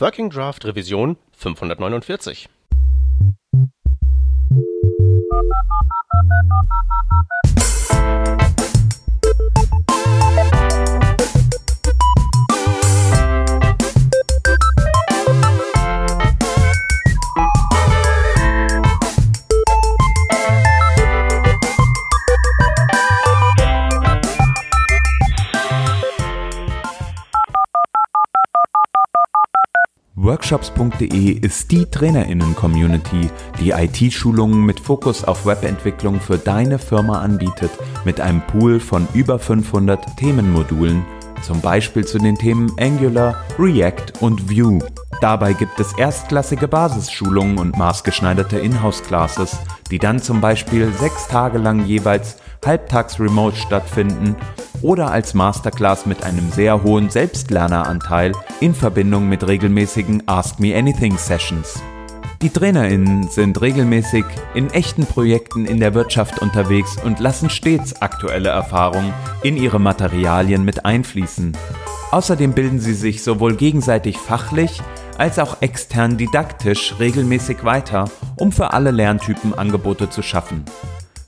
Working Draft Revision 549. Workshops.de ist die Trainerinnen-Community, die IT-Schulungen mit Fokus auf Webentwicklung für deine Firma anbietet, mit einem Pool von über 500 Themenmodulen, zum Beispiel zu den Themen Angular, React und Vue. Dabei gibt es erstklassige Basisschulungen und maßgeschneiderte Inhouse-Classes, die dann zum Beispiel sechs Tage lang jeweils halbtags remote stattfinden oder als Masterclass mit einem sehr hohen Selbstlerneranteil in Verbindung mit regelmäßigen Ask Me Anything Sessions. Die TrainerInnen sind regelmäßig in echten Projekten in der Wirtschaft unterwegs und lassen stets aktuelle Erfahrungen in ihre Materialien mit einfließen. Außerdem bilden sie sich sowohl gegenseitig fachlich als auch extern didaktisch regelmäßig weiter, um für alle Lerntypen Angebote zu schaffen.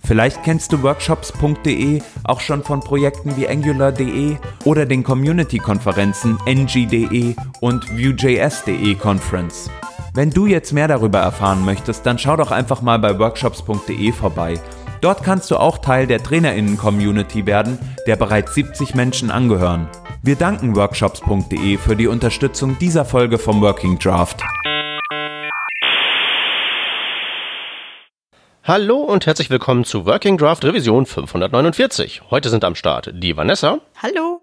Vielleicht kennst du workshops.de auch schon von Projekten wie angular.de oder den Community-Konferenzen ng.de und vue.js.de Conference. Wenn du jetzt mehr darüber erfahren möchtest, dann schau doch einfach mal bei workshops.de vorbei. Dort kannst du auch Teil der Trainerinnen-Community werden, der bereits 70 Menschen angehören. Wir danken workshops.de für die Unterstützung dieser Folge vom Working Draft. Hallo und herzlich willkommen zu Working Draft Revision 549. Heute sind am Start die Vanessa. Hallo.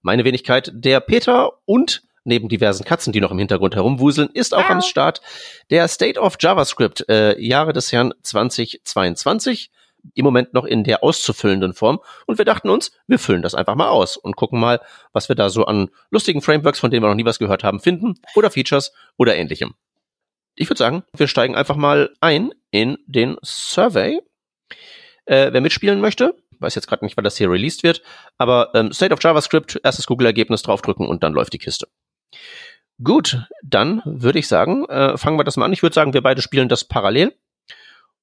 Meine Wenigkeit, der Peter und neben diversen Katzen, die noch im Hintergrund herumwuseln, ist auch ah. am Start der State of JavaScript, äh, Jahre des Herrn 2022. Im Moment noch in der auszufüllenden Form. Und wir dachten uns, wir füllen das einfach mal aus und gucken mal, was wir da so an lustigen Frameworks, von denen wir noch nie was gehört haben, finden oder Features oder ähnlichem ich würde sagen, wir steigen einfach mal ein in den Survey. Äh, wer mitspielen möchte, weiß jetzt gerade nicht, wann das hier released wird, aber ähm, State of JavaScript, erstes Google-Ergebnis draufdrücken und dann läuft die Kiste. Gut, dann würde ich sagen, äh, fangen wir das mal an. Ich würde sagen, wir beide spielen das parallel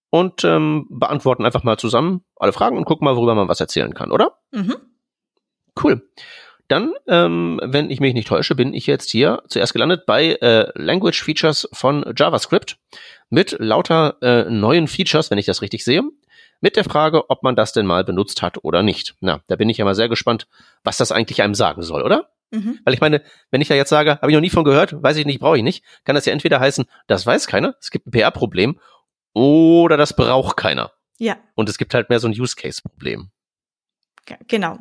und ähm, beantworten einfach mal zusammen alle Fragen und gucken mal, worüber man was erzählen kann, oder? Mhm. Cool. Dann, ähm, wenn ich mich nicht täusche, bin ich jetzt hier zuerst gelandet bei äh, Language Features von JavaScript mit lauter äh, neuen Features, wenn ich das richtig sehe, mit der Frage, ob man das denn mal benutzt hat oder nicht. Na, da bin ich ja mal sehr gespannt, was das eigentlich einem sagen soll, oder? Mhm. Weil ich meine, wenn ich da jetzt sage, habe ich noch nie von gehört, weiß ich nicht, brauche ich nicht, kann das ja entweder heißen, das weiß keiner, es gibt ein PR-Problem, oder das braucht keiner. Ja. Und es gibt halt mehr so ein Use-Case-Problem. Genau.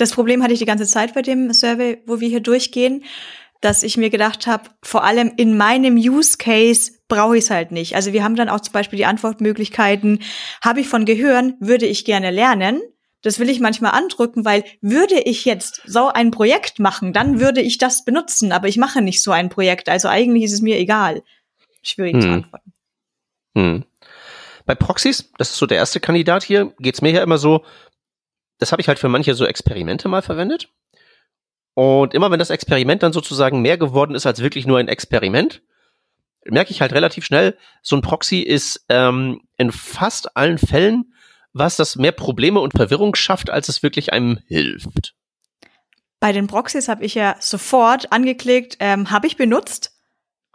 Das Problem hatte ich die ganze Zeit bei dem Survey, wo wir hier durchgehen, dass ich mir gedacht habe, vor allem in meinem Use Case brauche ich es halt nicht. Also wir haben dann auch zum Beispiel die Antwortmöglichkeiten, habe ich von Gehören, würde ich gerne lernen. Das will ich manchmal andrücken, weil würde ich jetzt so ein Projekt machen, dann würde ich das benutzen, aber ich mache nicht so ein Projekt. Also eigentlich ist es mir egal. Schwierig hm. zu antworten. Hm. Bei Proxys, das ist so der erste Kandidat hier, geht's mir ja immer so, das habe ich halt für manche so Experimente mal verwendet. Und immer wenn das Experiment dann sozusagen mehr geworden ist als wirklich nur ein Experiment, merke ich halt relativ schnell, so ein Proxy ist ähm, in fast allen Fällen was, das mehr Probleme und Verwirrung schafft, als es wirklich einem hilft. Bei den Proxys habe ich ja sofort angeklickt, ähm, habe ich benutzt,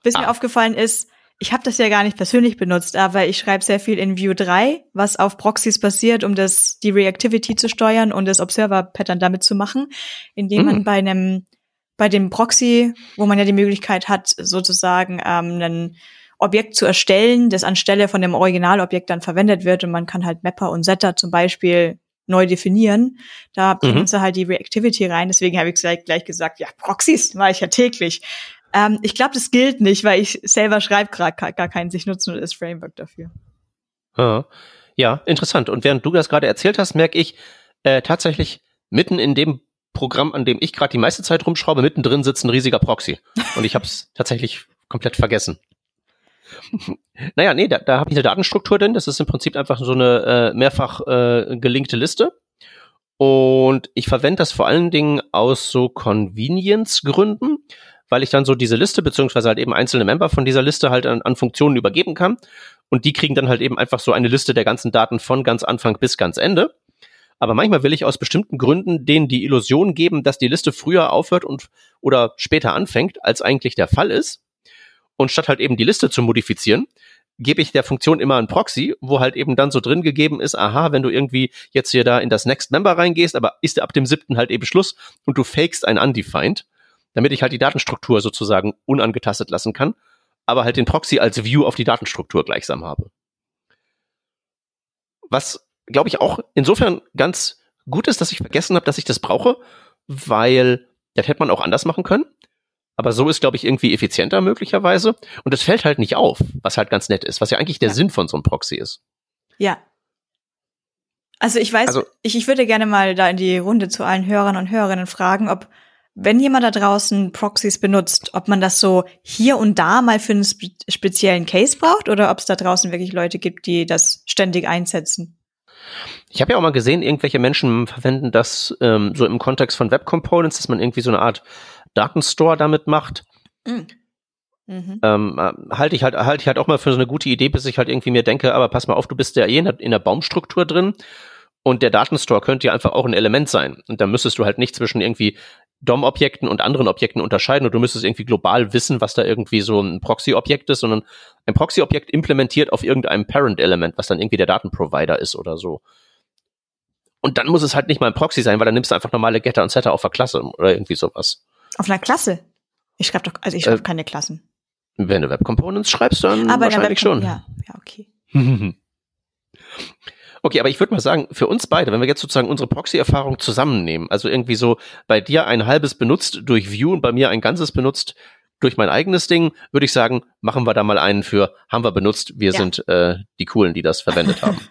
bis ah. mir aufgefallen ist, ich habe das ja gar nicht persönlich benutzt, aber ich schreibe sehr viel in Vue 3, was auf Proxys basiert, um das die Reactivity zu steuern und das Observer-Pattern damit zu machen, indem mhm. man bei einem bei dem Proxy, wo man ja die Möglichkeit hat, sozusagen ähm, ein Objekt zu erstellen, das anstelle von dem Originalobjekt dann verwendet wird und man kann halt Mapper und Setter zum Beispiel neu definieren. Da bringen mhm. sie halt die Reactivity rein. Deswegen habe ich gleich, gleich gesagt, ja, Proxys mache ich ja täglich. Ähm, ich glaube, das gilt nicht, weil ich selber schreibe gerade gar keinen. Ich nutze nur das Framework dafür. Ja, interessant. Und während du das gerade erzählt hast, merke ich äh, tatsächlich mitten in dem Programm, an dem ich gerade die meiste Zeit rumschraube, mittendrin sitzt ein riesiger Proxy. Und ich habe es tatsächlich komplett vergessen. naja, nee, da, da habe ich eine Datenstruktur drin. Das ist im Prinzip einfach so eine äh, mehrfach äh, gelinkte Liste. Und ich verwende das vor allen Dingen aus so Convenience-Gründen, weil ich dann so diese Liste, beziehungsweise halt eben einzelne Member von dieser Liste halt an, an Funktionen übergeben kann. Und die kriegen dann halt eben einfach so eine Liste der ganzen Daten von ganz Anfang bis ganz Ende. Aber manchmal will ich aus bestimmten Gründen denen die Illusion geben, dass die Liste früher aufhört und oder später anfängt, als eigentlich der Fall ist. Und statt halt eben die Liste zu modifizieren, gebe ich der Funktion immer ein Proxy, wo halt eben dann so drin gegeben ist, aha, wenn du irgendwie jetzt hier da in das Next Member reingehst, aber ist ab dem siebten halt eben Schluss und du fakest ein Undefined, damit ich halt die Datenstruktur sozusagen unangetastet lassen kann, aber halt den Proxy als View auf die Datenstruktur gleichsam habe. Was, glaube ich, auch insofern ganz gut ist, dass ich vergessen habe, dass ich das brauche, weil das hätte man auch anders machen können. Aber so ist, glaube ich, irgendwie effizienter möglicherweise. Und es fällt halt nicht auf, was halt ganz nett ist, was ja eigentlich der ja. Sinn von so einem Proxy ist. Ja. Also ich weiß, also, ich, ich würde gerne mal da in die Runde zu allen Hörern und Hörerinnen fragen, ob, wenn jemand da draußen Proxys benutzt, ob man das so hier und da mal für einen spe speziellen Case braucht oder ob es da draußen wirklich Leute gibt, die das ständig einsetzen. Ich habe ja auch mal gesehen, irgendwelche Menschen verwenden das ähm, so im Kontext von Web Components, dass man irgendwie so eine Art Datenstore damit macht. Mhm. Mhm. Ähm, äh, halte ich halt, halte ich halt auch mal für so eine gute Idee, bis ich halt irgendwie mir denke, aber pass mal auf, du bist ja eh in der, in der Baumstruktur drin und der Datenstore könnte ja einfach auch ein Element sein. Und da müsstest du halt nicht zwischen irgendwie DOM-Objekten und anderen Objekten unterscheiden und du müsstest irgendwie global wissen, was da irgendwie so ein Proxy-Objekt ist, sondern ein Proxy-Objekt implementiert auf irgendeinem Parent-Element, was dann irgendwie der Datenprovider ist oder so. Und dann muss es halt nicht mal ein Proxy sein, weil dann nimmst du einfach normale Getter und Setter auf der Klasse oder irgendwie sowas. Auf einer Klasse? Ich schreibe doch, also ich schreibe äh, keine Klassen. Wenn du Web Components schreibst, dann aber wahrscheinlich schon. Ja, ja, okay. okay, aber ich würde mal sagen, für uns beide, wenn wir jetzt sozusagen unsere Proxy-Erfahrung zusammennehmen, also irgendwie so bei dir ein halbes benutzt durch View und bei mir ein ganzes benutzt durch mein eigenes Ding, würde ich sagen, machen wir da mal einen für, haben wir benutzt, wir ja. sind äh, die Coolen, die das verwendet haben.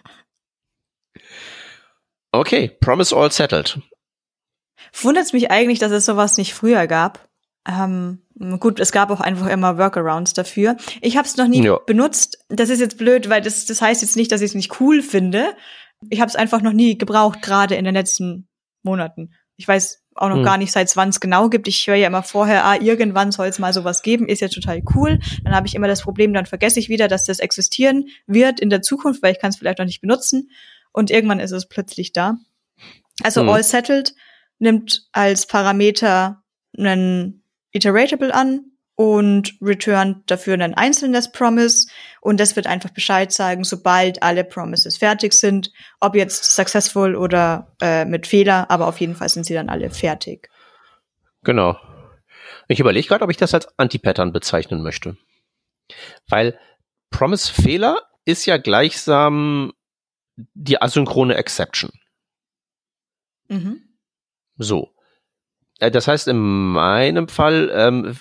Okay, Promise All Settled. Wundert es mich eigentlich, dass es sowas nicht früher gab. Ähm, gut, es gab auch einfach immer Workarounds dafür. Ich habe es noch nie ja. benutzt. Das ist jetzt blöd, weil das, das heißt jetzt nicht, dass ich es nicht cool finde. Ich habe es einfach noch nie gebraucht, gerade in den letzten Monaten. Ich weiß auch noch hm. gar nicht, seit wann es genau gibt. Ich höre ja immer vorher, ah, irgendwann soll es mal sowas geben, ist ja total cool. Dann habe ich immer das Problem, dann vergesse ich wieder, dass das existieren wird in der Zukunft, weil ich kann es vielleicht noch nicht benutzen. Und irgendwann ist es plötzlich da. Also hm. All Settled nimmt als Parameter einen Iteratable an und returnt dafür ein einzelnes Promise und das wird einfach Bescheid sagen, sobald alle Promises fertig sind, ob jetzt successful oder äh, mit Fehler, aber auf jeden Fall sind sie dann alle fertig. Genau. Ich überlege gerade, ob ich das als Anti-Pattern bezeichnen möchte. Weil Promise-Fehler ist ja gleichsam die asynchrone Exception. Mhm. So. Äh, das heißt, in meinem Fall ähm,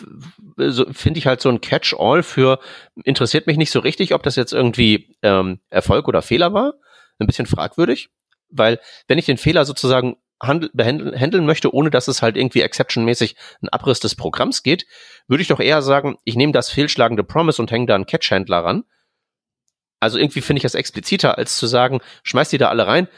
so, finde ich halt so ein Catch-all für interessiert mich nicht so richtig, ob das jetzt irgendwie ähm, Erfolg oder Fehler war. Ein bisschen fragwürdig, weil wenn ich den Fehler sozusagen handeln möchte, ohne dass es halt irgendwie exceptionmäßig ein Abriss des Programms geht, würde ich doch eher sagen, ich nehme das fehlschlagende Promise und hänge da einen Catch-Handler ran. Also irgendwie finde ich das expliziter, als zu sagen, schmeiß die da alle rein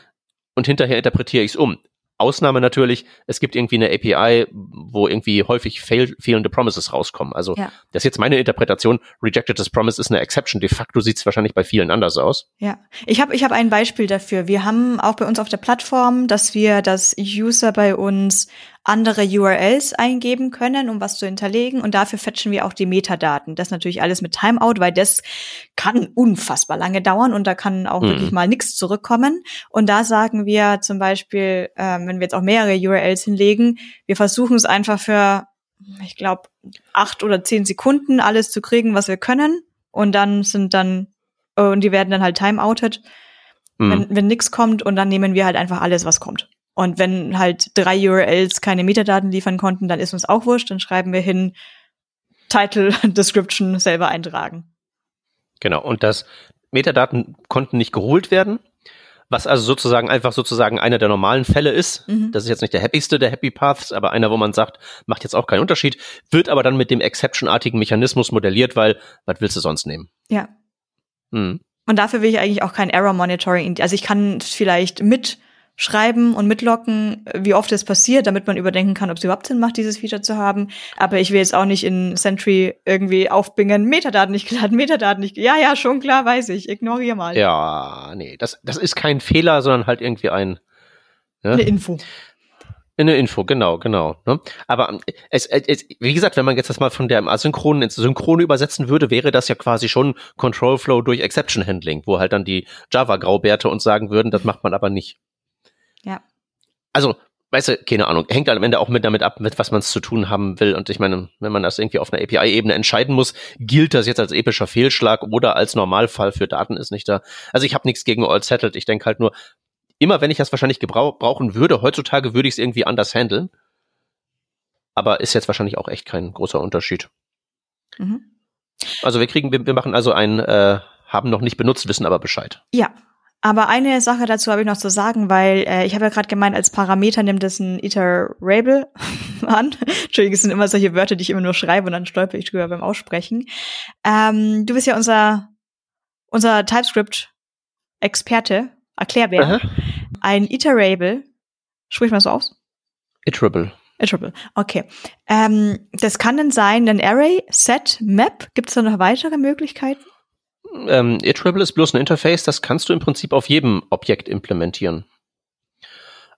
und hinterher interpretiere ich es um. Ausnahme natürlich, es gibt irgendwie eine API, wo irgendwie häufig fail, fehlende Promises rauskommen. Also ja. das ist jetzt meine Interpretation. Rejected as Promise ist eine Exception. De facto sieht es wahrscheinlich bei vielen anders aus. Ja, ich habe ich hab ein Beispiel dafür. Wir haben auch bei uns auf der Plattform, dass wir das User bei uns andere URLs eingeben können, um was zu hinterlegen. Und dafür fetchen wir auch die Metadaten. Das natürlich alles mit Timeout, weil das kann unfassbar lange dauern und da kann auch mhm. wirklich mal nichts zurückkommen. Und da sagen wir zum Beispiel, ähm, wenn wir jetzt auch mehrere URLs hinlegen, wir versuchen es einfach für, ich glaube, acht oder zehn Sekunden alles zu kriegen, was wir können. Und dann sind dann, und die werden dann halt timeoutet, mhm. wenn, wenn nichts kommt. Und dann nehmen wir halt einfach alles, was kommt. Und wenn halt drei URLs keine Metadaten liefern konnten, dann ist uns auch wurscht, dann schreiben wir hin Title, Description selber eintragen. Genau, und das Metadaten konnten nicht geholt werden, was also sozusagen einfach sozusagen einer der normalen Fälle ist. Mhm. Das ist jetzt nicht der happyste der Happy Paths, aber einer, wo man sagt, macht jetzt auch keinen Unterschied, wird aber dann mit dem Exception-artigen Mechanismus modelliert, weil was willst du sonst nehmen? Ja. Mhm. Und dafür will ich eigentlich auch kein Error Monitoring. Also ich kann vielleicht mit schreiben und mitlocken, wie oft es passiert, damit man überdenken kann, ob es überhaupt Sinn macht, dieses Feature zu haben. Aber ich will jetzt auch nicht in Sentry irgendwie aufbingen, Metadaten nicht geladen, Metadaten nicht. Ja, ja, schon klar, weiß ich. Ignoriere mal. Ja, nee, das, das ist kein Fehler, sondern halt irgendwie ein. Ne? Eine Info. Eine Info, genau, genau. Ne? Aber es, es, wie gesagt, wenn man jetzt das mal von der Asynchronen ins Synchrone übersetzen würde, wäre das ja quasi schon Control Flow durch Exception Handling, wo halt dann die Java-Graubärte uns sagen würden, das macht man aber nicht. Ja. Also, weißt du, keine Ahnung, hängt am Ende auch mit damit ab, mit was man es zu tun haben will. Und ich meine, wenn man das irgendwie auf einer API-Ebene entscheiden muss, gilt das jetzt als epischer Fehlschlag oder als Normalfall für Daten ist nicht da. Also ich habe nichts gegen All Settled. Ich denke halt nur, immer wenn ich das wahrscheinlich gebrauchen würde, heutzutage würde ich es irgendwie anders handeln. Aber ist jetzt wahrscheinlich auch echt kein großer Unterschied. Mhm. Also wir kriegen, wir, wir machen also ein, äh, haben noch nicht benutzt, wissen aber Bescheid. Ja, aber eine Sache dazu habe ich noch zu sagen, weil äh, ich habe ja gerade gemeint, als Parameter nimmt es ein Iterable an. Entschuldigung, es sind immer solche Wörter, die ich immer nur schreibe und dann stolper ich drüber beim Aussprechen. Ähm, du bist ja unser, unser TypeScript-Experte, Erklärbär. Aha. Ein Iterable, sprich mal so aus? Iterable. Iterable, okay. Ähm, das kann dann sein ein Array, Set, Map. Gibt es da noch weitere Möglichkeiten? Ähm, Iterable ist bloß ein Interface, das kannst du im Prinzip auf jedem Objekt implementieren.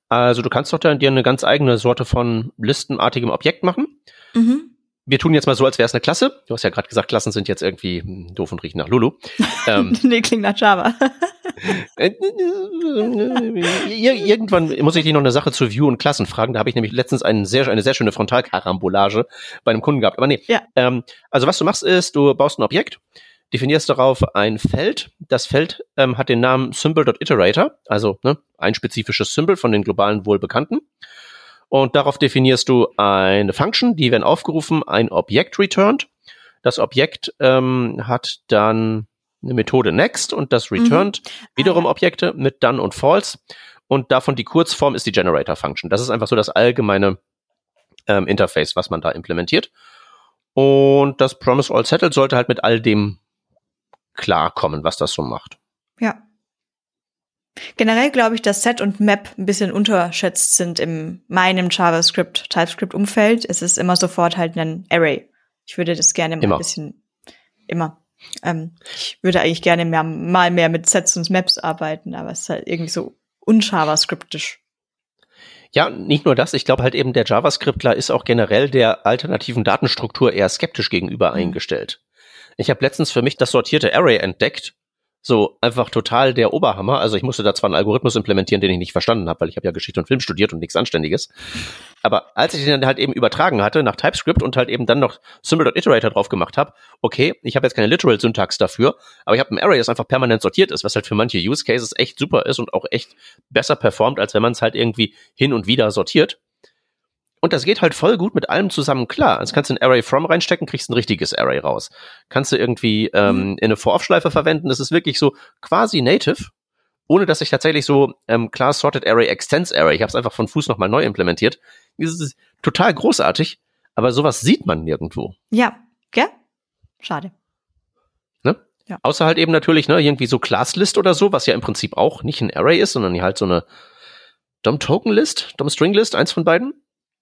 Also du kannst doch dann dir eine ganz eigene Sorte von listenartigem Objekt machen. Mhm. Wir tun jetzt mal so, als wäre es eine Klasse. Du hast ja gerade gesagt, Klassen sind jetzt irgendwie doof und riechen nach Lulu. ähm, nee, klingt nach Java. Irgendwann muss ich dich noch eine Sache zu View und Klassen fragen. Da habe ich nämlich letztens einen sehr, eine sehr schöne Frontalkarambolage bei einem Kunden gehabt. Aber nee. Ja. Ähm, also was du machst ist, du baust ein Objekt definierst darauf ein Feld. Das Feld ähm, hat den Namen Symbol.iterator, also ne, ein spezifisches Symbol von den globalen wohlbekannten. Und darauf definierst du eine Function, die, wenn aufgerufen, ein Objekt returned. Das Objekt ähm, hat dann eine Methode next und das returned mhm. wiederum ah, Objekte mit done und false. Und davon die Kurzform ist die Generator Function. Das ist einfach so das allgemeine ähm, Interface, was man da implementiert. Und das Promise All Settled sollte halt mit all dem klarkommen, was das so macht. Ja. Generell glaube ich, dass Set und Map ein bisschen unterschätzt sind in meinem JavaScript, TypeScript-Umfeld. Es ist immer sofort halt ein Array. Ich würde das gerne mal immer. ein bisschen, immer. Ähm, ich würde eigentlich gerne mehr, mal mehr mit Sets und Maps arbeiten, aber es ist halt irgendwie so unJavascriptisch. Ja, nicht nur das. Ich glaube halt eben, der JavaScriptler ist auch generell der alternativen Datenstruktur eher skeptisch gegenüber mhm. eingestellt. Ich habe letztens für mich das sortierte Array entdeckt. So einfach total der Oberhammer. Also ich musste da zwar einen Algorithmus implementieren, den ich nicht verstanden habe, weil ich habe ja Geschichte und Film studiert und nichts Anständiges. Aber als ich den dann halt eben übertragen hatte nach TypeScript und halt eben dann noch Symbol.iterator drauf gemacht habe, okay, ich habe jetzt keine Literal-Syntax dafür, aber ich habe ein Array, das einfach permanent sortiert ist, was halt für manche Use Cases echt super ist und auch echt besser performt, als wenn man es halt irgendwie hin und wieder sortiert. Und das geht halt voll gut mit allem zusammen klar. Also kannst du ein Array from reinstecken, kriegst ein richtiges Array raus. Kannst du irgendwie ähm, mhm. in eine For-Off-Schleife verwenden. Das ist wirklich so quasi native, ohne dass ich tatsächlich so ähm, Class Sorted Array Extends Array, ich habe es einfach von Fuß nochmal neu implementiert. Das ist total großartig, aber sowas sieht man nirgendwo. Ja, gell? Schade. Ne? Ja. Außer halt eben natürlich, ne, irgendwie so Class List oder so, was ja im Prinzip auch nicht ein Array ist, sondern halt so eine DOM Token List, DOM String List, eins von beiden.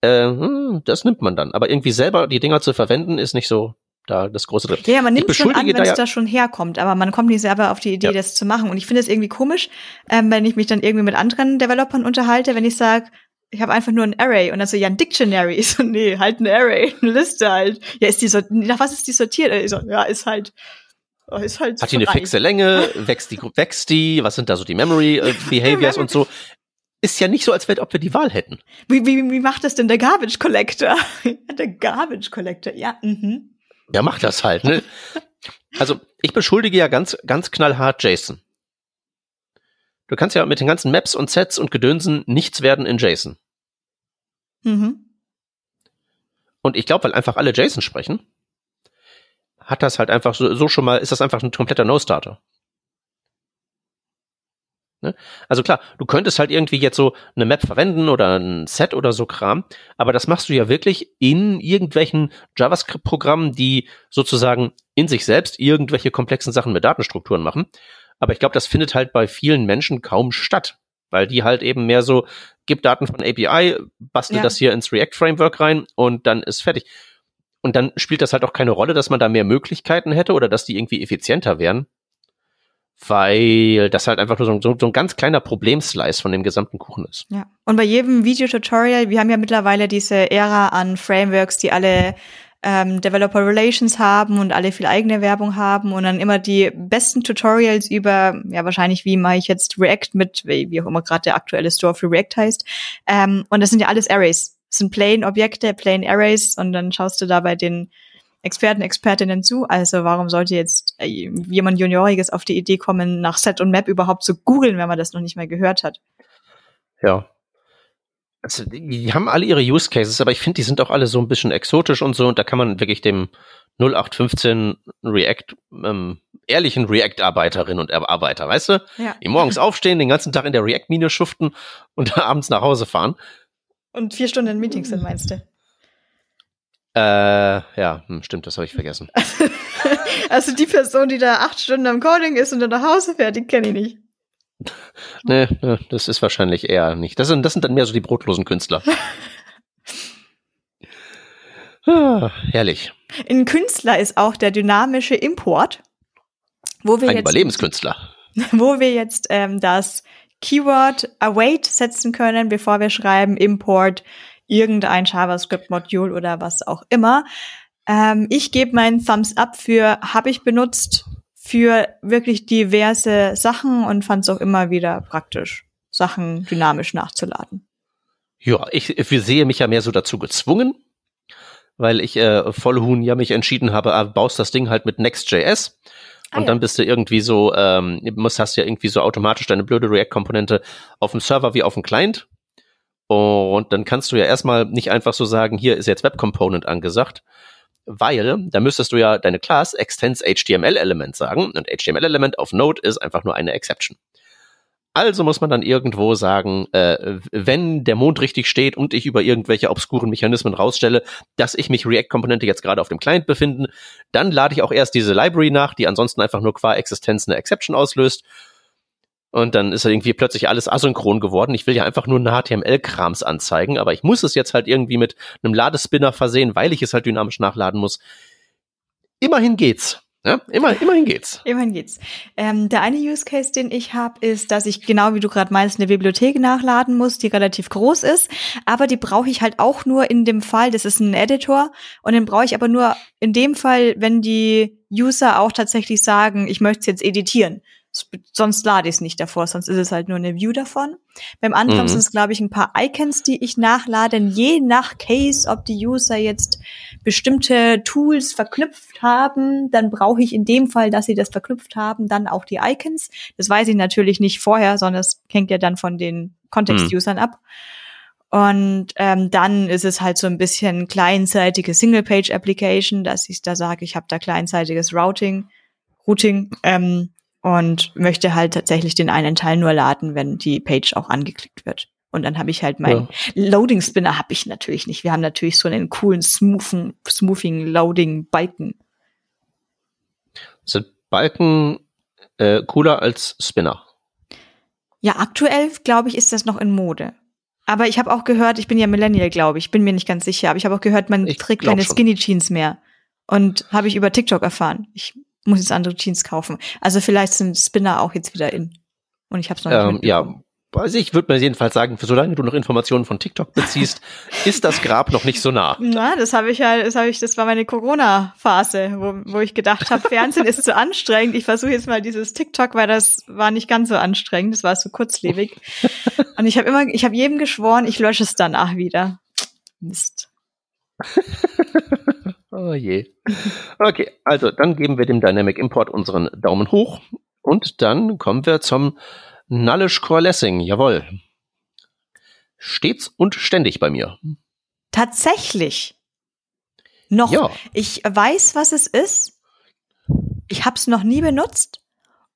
Äh, hm, das nimmt man dann. Aber irgendwie selber die Dinger zu verwenden, ist nicht so da das große drin. Ja, man nimmt schon an, wenn es da schon herkommt, aber man kommt nicht selber auf die Idee, ja. das zu machen. Und ich finde es irgendwie komisch, ähm, wenn ich mich dann irgendwie mit anderen Developern unterhalte, wenn ich sage, ich habe einfach nur ein Array und dann so, ja, ein Dictionary. Ich so, nee, halt ein Array, eine Liste halt. Ja, ist die so, nach was ist die sortiert? Ich so, ja, ist halt, oh, ist halt Hat die eine fixe Länge? Wächst die, wächst die? Was sind da so die Memory äh, Behaviors und so? Ist ja nicht so, als ob wir die Wahl hätten. Wie, wie, wie macht das denn der Garbage Collector? der Garbage Collector, ja. Mhm. Der macht das halt, ne? Also, ich beschuldige ja ganz, ganz knallhart Jason. Du kannst ja mit den ganzen Maps und Sets und Gedönsen nichts werden in JSON. Mhm. Und ich glaube, weil einfach alle JSON sprechen, hat das halt einfach so, so schon mal, ist das einfach ein kompletter No-Starter. Ne? Also klar, du könntest halt irgendwie jetzt so eine Map verwenden oder ein Set oder so Kram, aber das machst du ja wirklich in irgendwelchen JavaScript-Programmen, die sozusagen in sich selbst irgendwelche komplexen Sachen mit Datenstrukturen machen. Aber ich glaube, das findet halt bei vielen Menschen kaum statt. weil die halt eben mehr so, gib Daten von API, bastel Ja. das hier ins React-Framework rein und dann ist fertig. Und dann spielt das halt auch keine Rolle, dass man da mehr Möglichkeiten hätte oder dass die irgendwie effizienter wären. Weil das halt einfach nur so, so, so ein ganz kleiner Problemslice von dem gesamten Kuchen ist. Ja. Und bei jedem Videotutorial, wir haben ja mittlerweile diese Ära an Frameworks, die alle ähm, Developer Relations haben und alle viel eigene Werbung haben und dann immer die besten Tutorials über, ja wahrscheinlich, wie mache ich jetzt React mit, wie auch immer gerade der aktuelle Store für React heißt. Ähm, und das sind ja alles Arrays. Das sind plain Objekte, plain Arrays und dann schaust du da bei den Experten, Expertinnen zu. Also warum sollte jetzt äh, jemand Junioriges auf die Idee kommen, nach Set und Map überhaupt zu googeln, wenn man das noch nicht mal gehört hat? Ja. Also, die haben alle ihre Use Cases, aber ich finde, die sind auch alle so ein bisschen exotisch und so und da kann man wirklich dem 0815 React, ähm, ehrlichen React-Arbeiterinnen und Arbeiter, weißt du? Ja. Die morgens aufstehen, den ganzen Tag in der React-Mine schuften und abends nach Hause fahren. Und vier Stunden in Meetings sind, meinst du? Äh, ja, hm, stimmt, das habe ich vergessen. Also die Person, die da acht Stunden am Coding ist und dann nach Hause fährt, die kenne ich nicht. Nee, nee, das ist wahrscheinlich eher nicht. Das sind, das sind dann mehr so die brotlosen Künstler. ah, herrlich. Ein Künstler ist auch der dynamische Import, wo wir Ein jetzt, Überlebenskünstler. wo wir jetzt ähm, das Keyword await setzen können, bevor wir schreiben Import irgendein JavaScript-Modul oder was auch immer. Ähm, ich gebe meinen Thumbs up für habe ich benutzt für wirklich diverse Sachen und fand es auch immer wieder praktisch, Sachen dynamisch nachzuladen. Ja, ich, ich sehe mich ja mehr so dazu gezwungen, weil ich äh, Vollhuhn ja mich entschieden habe, ah, baust das Ding halt mit Next.js Ah, und ja. dann bist du irgendwie so, ähm, musst hast ja irgendwie so automatisch deine blöde React-Komponente auf dem Server wie auf dem Client. Und dann kannst du ja erstmal nicht einfach so sagen, hier ist jetzt Web Component angesagt, weil da müsstest du ja deine Class extends HTML Element sagen und HTML Element auf Node ist einfach nur eine Exception. Also muss man dann irgendwo sagen, äh, wenn der Mond richtig steht und ich über irgendwelche obskuren Mechanismen rausstelle, dass ich mich React-Komponente jetzt gerade auf dem Client befinden, dann lade ich auch erst diese Library nach, die ansonsten einfach nur qua Existenz eine Exception auslöst. Und dann ist irgendwie plötzlich alles asynchron geworden. Ich will ja einfach nur eine HTML-Krams anzeigen, aber ich muss es jetzt halt irgendwie mit einem Ladespinner versehen, weil ich es halt dynamisch nachladen muss. Immerhin geht's. Ja, immer, immerhin geht's. Immerhin geht's. Ähm, der eine Use Case, den ich habe, ist, dass ich genau wie du gerade meinst, eine Bibliothek nachladen muss, die relativ groß ist, aber die brauche ich halt auch nur in dem Fall, das ist ein Editor und den brauche ich aber nur in dem Fall, wenn die User auch tatsächlich sagen, ich möchte es jetzt editieren. Sonst lade ich es nicht davor, sonst ist es halt nur eine View davon. Beim anderen Mhm. sind es, glaube ich, ein paar Icons, die ich nachlade, je nach Case, ob die User jetzt bestimmte Tools verknüpft haben, dann brauche ich in dem Fall, dass sie das verknüpft haben, dann auch die Icons. Das weiß ich natürlich nicht vorher, sondern es hängt ja dann von den Kontext-Usern ab. Und ähm, dann ist es halt so ein bisschen kleinseitige Single-Page-Application, dass ich da sage, ich habe da kleinseitiges Routing, Routing ähm, und möchte halt tatsächlich den einen Teil nur laden, wenn die Page auch angeklickt wird. Und dann habe ich halt meinen Loading Spinner habe ich natürlich nicht. Wir haben natürlich so einen coolen smoothen, smoothing Loading Balken. Sind Balken äh, cooler als Spinner? Ja, aktuell glaube ich ist das noch in Mode. Aber ich habe auch gehört, ich bin ja Millennial, glaube ich, bin mir nicht ganz sicher, aber ich habe auch gehört, man Ich trägt keine schon. Skinny Jeans mehr. Und habe ich über TikTok erfahren. Ich muss jetzt andere Jeans kaufen. Also vielleicht sind Spinner auch jetzt wieder in. Und ich habe es noch nicht Ähm, mitbekommen. ja, also ich würde mir jedenfalls sagen, solange du noch Informationen von TikTok beziehst, ist das Grab noch nicht so nah. Na, das habe ich ja, das habe ich, das war meine Corona-Phase, wo, wo ich gedacht habe, Fernsehen ist zu anstrengend. Ich versuche jetzt mal dieses TikTok, weil das war nicht ganz so anstrengend, das war so kurzlebig. Und ich habe immer, ich habe jedem geschworen, ich lösche es danach wieder. Mist. Oh je. Okay, also dann geben wir dem Dynamic Import unseren Daumen hoch und dann kommen wir zum Nullish Coalescing. Jawohl. Stets und ständig bei mir. Tatsächlich. Noch. Ja. Ich weiß, was es ist. Ich habe es noch nie benutzt.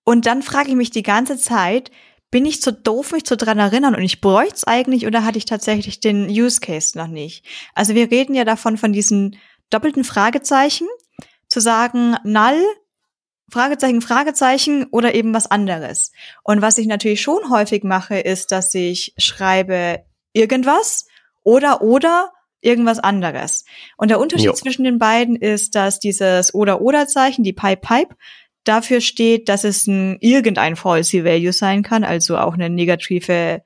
Und dann frage ich mich die ganze Zeit, bin ich zu doof, mich zu dran erinnern und ich bräuchte es eigentlich oder hatte ich tatsächlich den Use Case noch nicht? Also wir reden ja davon, von diesen doppelten Fragezeichen, zu sagen, null, Fragezeichen, Fragezeichen oder eben was anderes. Und was ich natürlich schon häufig mache, ist, dass ich schreibe irgendwas oder oder irgendwas anderes. Und der Unterschied jo. zwischen den beiden ist, dass dieses oder oder Zeichen, die Pipe Pipe, dafür steht, dass es ein irgendein Falsy Value sein kann, also auch eine negative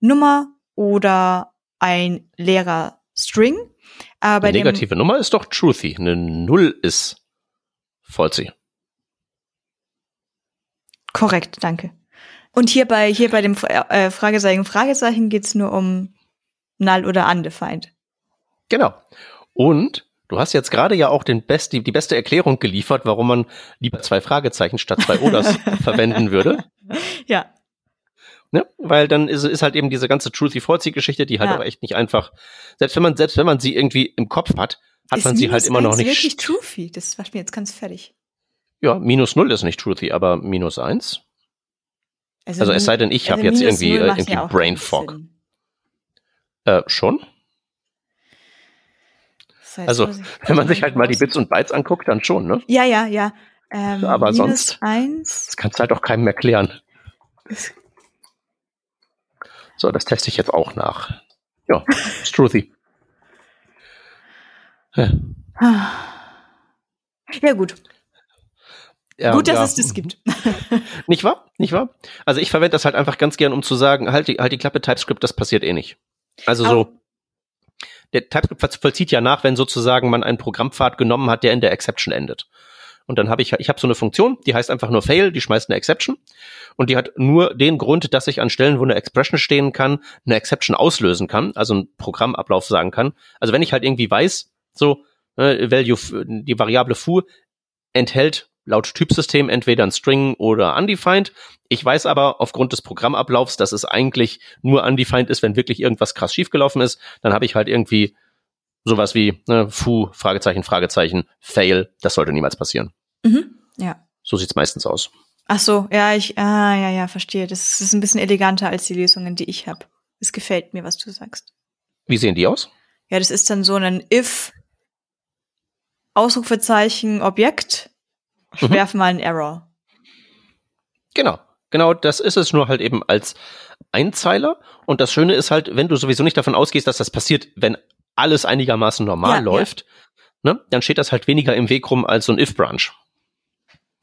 Nummer oder ein leerer String. Aber eine negative Nummer ist doch truthy. Eine Null ist falsy. Korrekt, danke. Und hier bei, hier bei dem äh, Fragezeichen, Fragezeichen geht's nur um null oder undefined. Genau. Und du hast jetzt gerade ja auch den best, die, die beste Erklärung geliefert, warum man lieber zwei Fragezeichen statt zwei Oders verwenden würde. Ja. Ne? Weil dann ist, ist halt eben diese ganze Truthy Falsy Geschichte, die halt ja. auch echt nicht einfach, selbst wenn man, selbst wenn man sie irgendwie im Kopf hat, hat ist man sie halt immer noch nicht. Das ist wirklich Truthy, das war mir jetzt ganz fertig. Ja, minus null ist nicht truthy, aber minus eins. Also, also es sei denn, ich also habe jetzt irgendwie, äh, irgendwie ja Brain Fog. Äh, schon? Heißt, also, wenn man sich halt mal die Bits und Bytes anguckt, dann schon, ne? Ja, ja, ja. Ähm, aber sonst, eins. das kannst du halt auch keinem erklären. So, das teste ich jetzt auch nach. Ja, ist truthy. Ja. ja, gut. Ja, Gut, dass ja. es das gibt. nicht wahr? Nicht wahr? Also ich verwende das halt einfach ganz gern, um zu sagen, halt die, halt die Klappe TypeScript, das passiert eh nicht. Also so, der TypeScript vollzieht ja nach, wenn sozusagen man einen Programmpfad genommen hat, der in der Exception endet. Und dann habe ich, ich habe so eine Funktion, die heißt einfach nur fail, die schmeißt eine Exception. Und die hat nur den Grund, dass ich an Stellen, wo eine Expression stehen kann, eine Exception auslösen kann, also einen Programmablauf sagen kann. Also wenn ich halt irgendwie weiß, so, äh, Value, die Variable foo enthält laut Typsystem entweder ein String oder undefined. Ich weiß aber aufgrund des Programmablaufs, dass es eigentlich nur undefined ist, wenn wirklich irgendwas krass schiefgelaufen ist. Dann habe ich halt irgendwie sowas wie ne, foo, Fragezeichen, Fragezeichen, fail. Das sollte niemals passieren. Mhm, ja. So sieht's meistens aus. Ach so, ja, ich, ah, ja, ja, verstehe. Das ist ein bisschen eleganter als die Lösungen, die ich habe. Es gefällt mir, was du sagst. Wie sehen die aus? Ja, das ist dann so ein if Ausrufezeichen Objekt mhm. werfen mal einen Error. Genau. Genau, das ist es nur halt eben als Einzeiler. Und das Schöne ist halt, wenn du sowieso nicht davon ausgehst, dass das passiert, wenn alles einigermaßen normal ja, läuft, ja. Ne, dann steht das halt weniger im Weg rum als so ein If-Branch.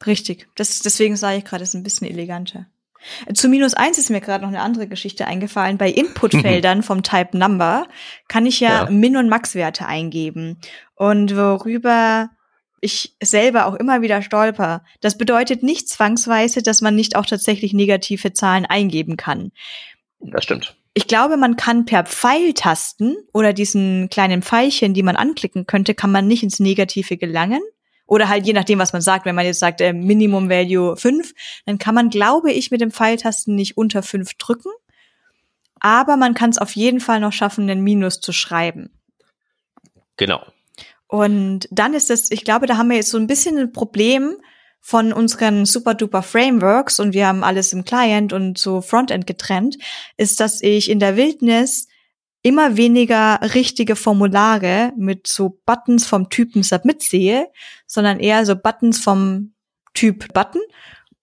Richtig. Das, deswegen sage ich gerade, es ist ein bisschen eleganter. Zu minus eins ist mir gerade noch eine andere Geschichte eingefallen. Bei Inputfeldern vom Type Number kann ich ja, ja. Min- und Max-Werte eingeben. Und worüber ich selber auch immer wieder stolper. Das bedeutet nicht zwangsweise, dass man nicht auch tatsächlich negative Zahlen eingeben kann. Das stimmt. Ich glaube, man kann per Pfeiltasten oder diesen kleinen Pfeilchen, die man anklicken könnte, kann man nicht ins Negative gelangen. Oder halt je nachdem, was man sagt. Wenn man jetzt sagt, äh, Minimum Value 5, dann kann man, glaube ich, mit dem Pfeiltasten nicht unter 5 drücken. Aber man kann es auf jeden Fall noch schaffen, einen Minus zu schreiben. Genau. Und dann ist es, ich glaube, da haben wir jetzt so ein bisschen ein Problem von unseren super duper Frameworks und wir haben alles im Client und so Frontend getrennt, ist, dass ich in der Wildnis immer weniger richtige Formulare mit so Buttons vom Typen Submit sehe, sondern eher so Buttons vom Typ Button.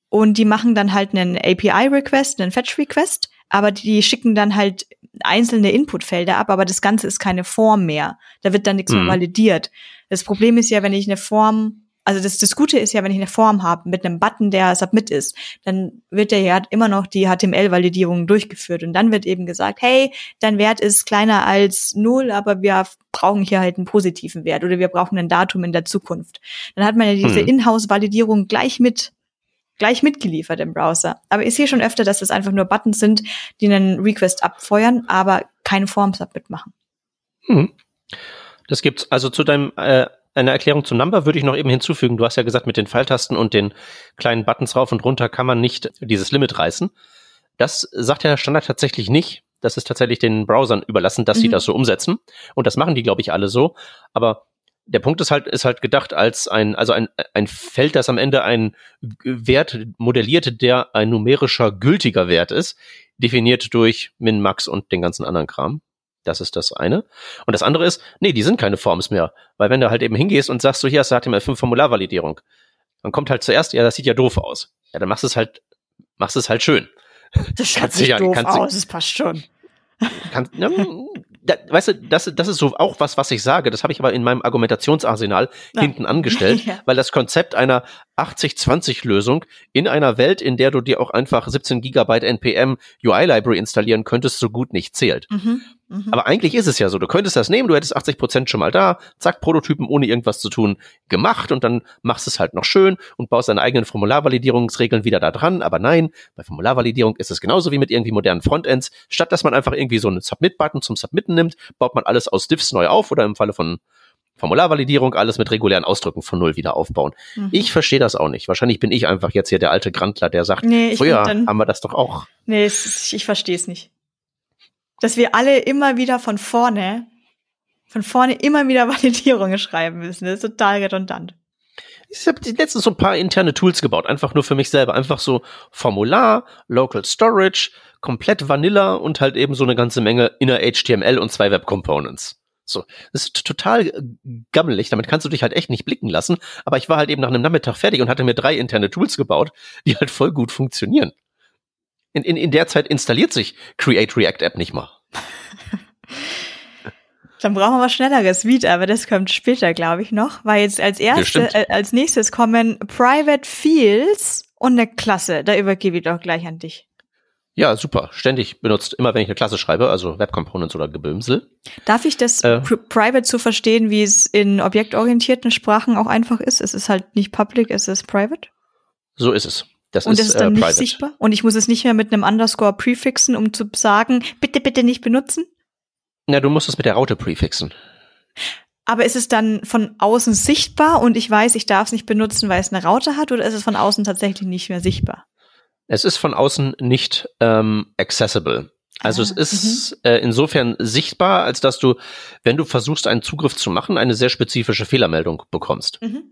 Und die machen dann halt einen API-Request, einen Fetch-Request, aber die schicken dann halt einzelne Inputfelder ab, aber das Ganze ist keine Form mehr. Da wird dann nichts mhm. mehr validiert. Das Problem ist ja, wenn ich eine Form, also das, das Gute ist ja, wenn ich eine Form habe mit einem Button, der Submit ist, dann wird der ja immer noch die HTML-Validierung durchgeführt und dann wird eben gesagt, hey, dein Wert ist kleiner als null, aber wir brauchen hier halt einen positiven Wert oder wir brauchen ein Datum in der Zukunft. Dann hat man ja diese mhm. Inhouse-Validierung gleich mit gleich mitgeliefert im Browser. Aber ich sehe schon öfter, dass das einfach nur Buttons sind, die einen Request abfeuern, aber keine Form-Submit machen. Hm. Das gibt's. Also zu deinem äh, eine Erklärung zum Number würde ich noch eben hinzufügen. Du hast ja gesagt, mit den Pfeiltasten und den kleinen Buttons rauf und runter kann man nicht dieses Limit reißen. Das sagt der Standard tatsächlich nicht. Das ist tatsächlich den Browsern überlassen, dass mhm. sie das so umsetzen. Und das machen die, glaube ich, alle so. Aber der Punkt ist halt, ist halt gedacht als ein, also ein, ein Feld, das am Ende ein Wert modelliert, der ein numerischer gültiger Wert ist, definiert durch Min, Max und den ganzen anderen Kram. Das ist das eine. Und das andere ist, nee, die sind keine Forms mehr. Weil wenn du halt eben hingehst und sagst, so hier hast du HTML5 Formularvalidierung, Dann kommt halt zuerst, ja, das sieht ja doof aus. Ja, dann machst du es halt, machst es halt schön. Das schaut nicht ja- doof kannst aus, es passt schon. Kannst, ja, da, weißt du, das, das ist so auch was, was ich sage. Das habe ich aber in meinem Argumentationsarsenal Ja. hinten angestellt, Ja. weil das Konzept einer 80-20-Lösung in einer Welt, in der du dir auch einfach 17 Gigabyte NPM UI-Library installieren könntest, so gut nicht zählt. Mhm. Mhm. Aber eigentlich ist es ja so, du könntest das nehmen, du hättest 80 Prozent schon mal da, zack, Prototypen ohne irgendwas zu tun gemacht und dann machst es halt noch schön und baust deine eigenen Formularvalidierungsregeln wieder da dran. Aber nein, bei Formularvalidierung ist es genauso wie mit irgendwie modernen Frontends. Statt dass man einfach irgendwie so einen Submit-Button zum Submitten nimmt, baut man alles aus Diffs neu auf oder im Falle von Formularvalidierung alles mit regulären Ausdrücken von Null wieder aufbauen. Mhm. Ich verstehe das auch nicht. Wahrscheinlich bin ich einfach jetzt hier der alte Grantler, der sagt, Nee, früher dann- haben wir das doch auch. Nee, ist, ich verstehe es nicht. Dass wir alle immer wieder von vorne, von vorne immer wieder Validierungen schreiben müssen. Das ist total redundant. Ich habe letztens so ein paar interne Tools gebaut, einfach nur für mich selber. Einfach so Formular, Local Storage, komplett Vanilla und halt eben so eine ganze Menge Inner HTML und zwei Web Components. So, das ist total gammelig, damit kannst du dich halt echt nicht blicken lassen. Aber ich war halt eben nach einem Nachmittag fertig und hatte mir drei interne Tools gebaut, die halt voll gut funktionieren. In, in, in der Zeit installiert sich Create React App nicht mal. Dann brauchen wir was Schnelleres wieder, aber das kommt später, glaube ich, noch. Weil jetzt als erste, stimmt. äh, als nächstes kommen Private Fields und eine Klasse. Da übergebe ich doch gleich an dich. Ja, super. Ständig benutzt, immer wenn ich eine Klasse schreibe, also Web Components oder Gebömsel. Darf ich das Äh. Pri- Private so verstehen, wie es in objektorientierten Sprachen auch einfach ist? Es ist halt nicht public, es ist private. So ist es. Das und ist, das ist dann äh, nicht sichtbar. Und ich muss es nicht mehr mit einem Underscore prefixen, um zu sagen, bitte, bitte nicht benutzen. Na, du musst es mit der Raute prefixen. Aber ist es dann von außen sichtbar und ich weiß, ich darf es nicht benutzen, weil es eine Raute hat, oder ist es von außen tatsächlich nicht mehr sichtbar? Es ist von außen nicht ähm, accessible. Also Ah, es ist äh, insofern sichtbar, als dass du, wenn du versuchst, einen Zugriff zu machen, eine sehr spezifische Fehlermeldung bekommst. Mhm.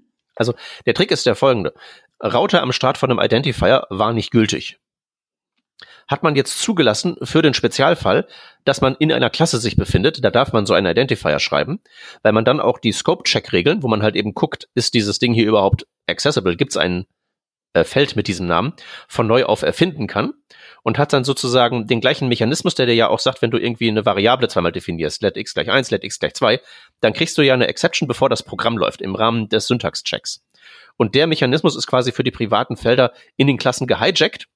Der Trick ist der folgende. Raute am Start von einem Identifier war nicht gültig. Hat man jetzt zugelassen für den Spezialfall, dass man in einer Klasse sich befindet, da darf man so einen Identifier schreiben, weil man dann auch die Scope-Check-Regeln, wo man halt eben guckt, ist dieses Ding hier überhaupt accessible, gibt es ein äh, Feld mit diesem Namen, von neu auf erfinden kann und hat dann sozusagen den gleichen Mechanismus, der dir ja auch sagt, wenn du irgendwie eine Variable zweimal definierst, let x gleich 1, let x gleich 2, dann kriegst du ja eine Exception, bevor das Programm läuft, im Rahmen des Syntax-Checks. Und der Mechanismus ist quasi für die privaten Felder in den Klassen gehijackt,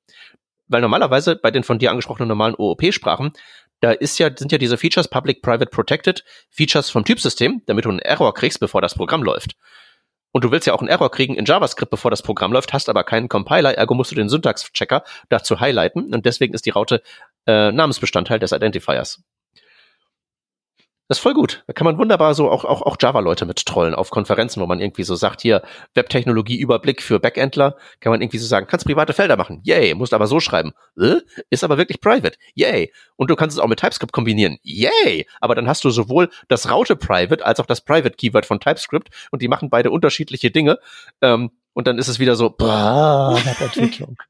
weil normalerweise bei den von dir angesprochenen normalen OOP-Sprachen, da ist ja, sind ja diese Features Public, Private, Protected, Features vom Typsystem, damit du einen Error kriegst, bevor das Programm läuft. Und du willst ja auch einen Error kriegen in JavaScript, bevor das Programm läuft, hast aber keinen Compiler, ergo musst du den Syntax-Checker dazu highlighten und deswegen ist die Raute äh, Namensbestandteil des Identifiers. Das ist voll gut. Da kann man wunderbar so auch, auch, auch Java-Leute mit trollen auf Konferenzen, wo man irgendwie so sagt, hier, Webtechnologie-Überblick für Backendler, kann man irgendwie so sagen, kannst private Felder machen. Yay, musst aber so schreiben. Äh? Ist aber wirklich private. Yay. Und du kannst es auch mit TypeScript kombinieren. Yay. Aber dann hast du sowohl das Raute-Private als auch das Private-Keyword von TypeScript und die machen beide unterschiedliche Dinge. Ähm, und dann ist es wieder so, boah, Webentwicklung.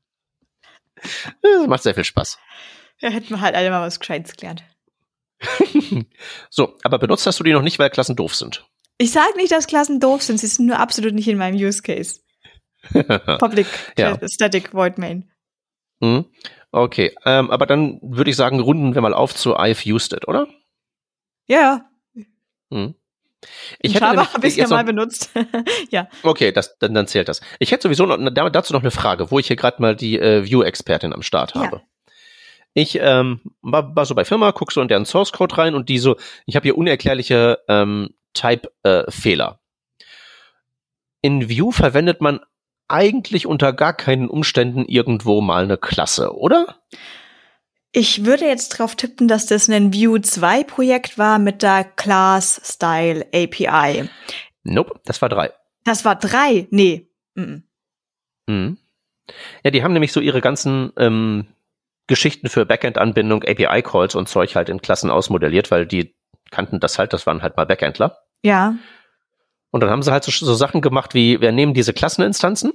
Das macht sehr viel Spaß. Da hätten wir halt alle mal was Gescheites gelernt. So, aber benutzt hast du die noch nicht, weil Klassen doof sind. Ich sage nicht, dass Klassen doof sind, sie sind nur absolut nicht in meinem Use Case. Public Ja. Static Void Main. Hm? Okay, ähm, aber dann würde ich sagen, runden wir mal auf zu I've used it, oder? Ja, Hm. in hätte Java habe ich ja mal benutzt. ja. Okay, das, dann, dann zählt das. Ich hätte sowieso noch, da- dazu noch eine Frage, wo ich hier gerade mal die äh, View-Expertin am Start Ja. habe. Ich ähm, war, war so bei Firma, guck so in deren Source Code rein und die so, ich habe hier unerklärliche ähm, Type-Fehler. in View verwendet man eigentlich unter gar keinen Umständen irgendwo mal eine Klasse, oder? Ich würde jetzt drauf tippen, dass das ein Vue 2 Projekt war mit der Class Style API. Nope, das war drei. Das war drei? Nee. Mhm. Mhm. Ja, die haben nämlich so ihre ganzen ähm, Geschichten für Backend-Anbindung, API-Calls und Zeug halt in Klassen ausmodelliert, weil die kannten das halt, das waren halt mal Backendler. Ja. Und dann haben sie halt so, so Sachen gemacht wie, wir nehmen diese Klasseninstanzen,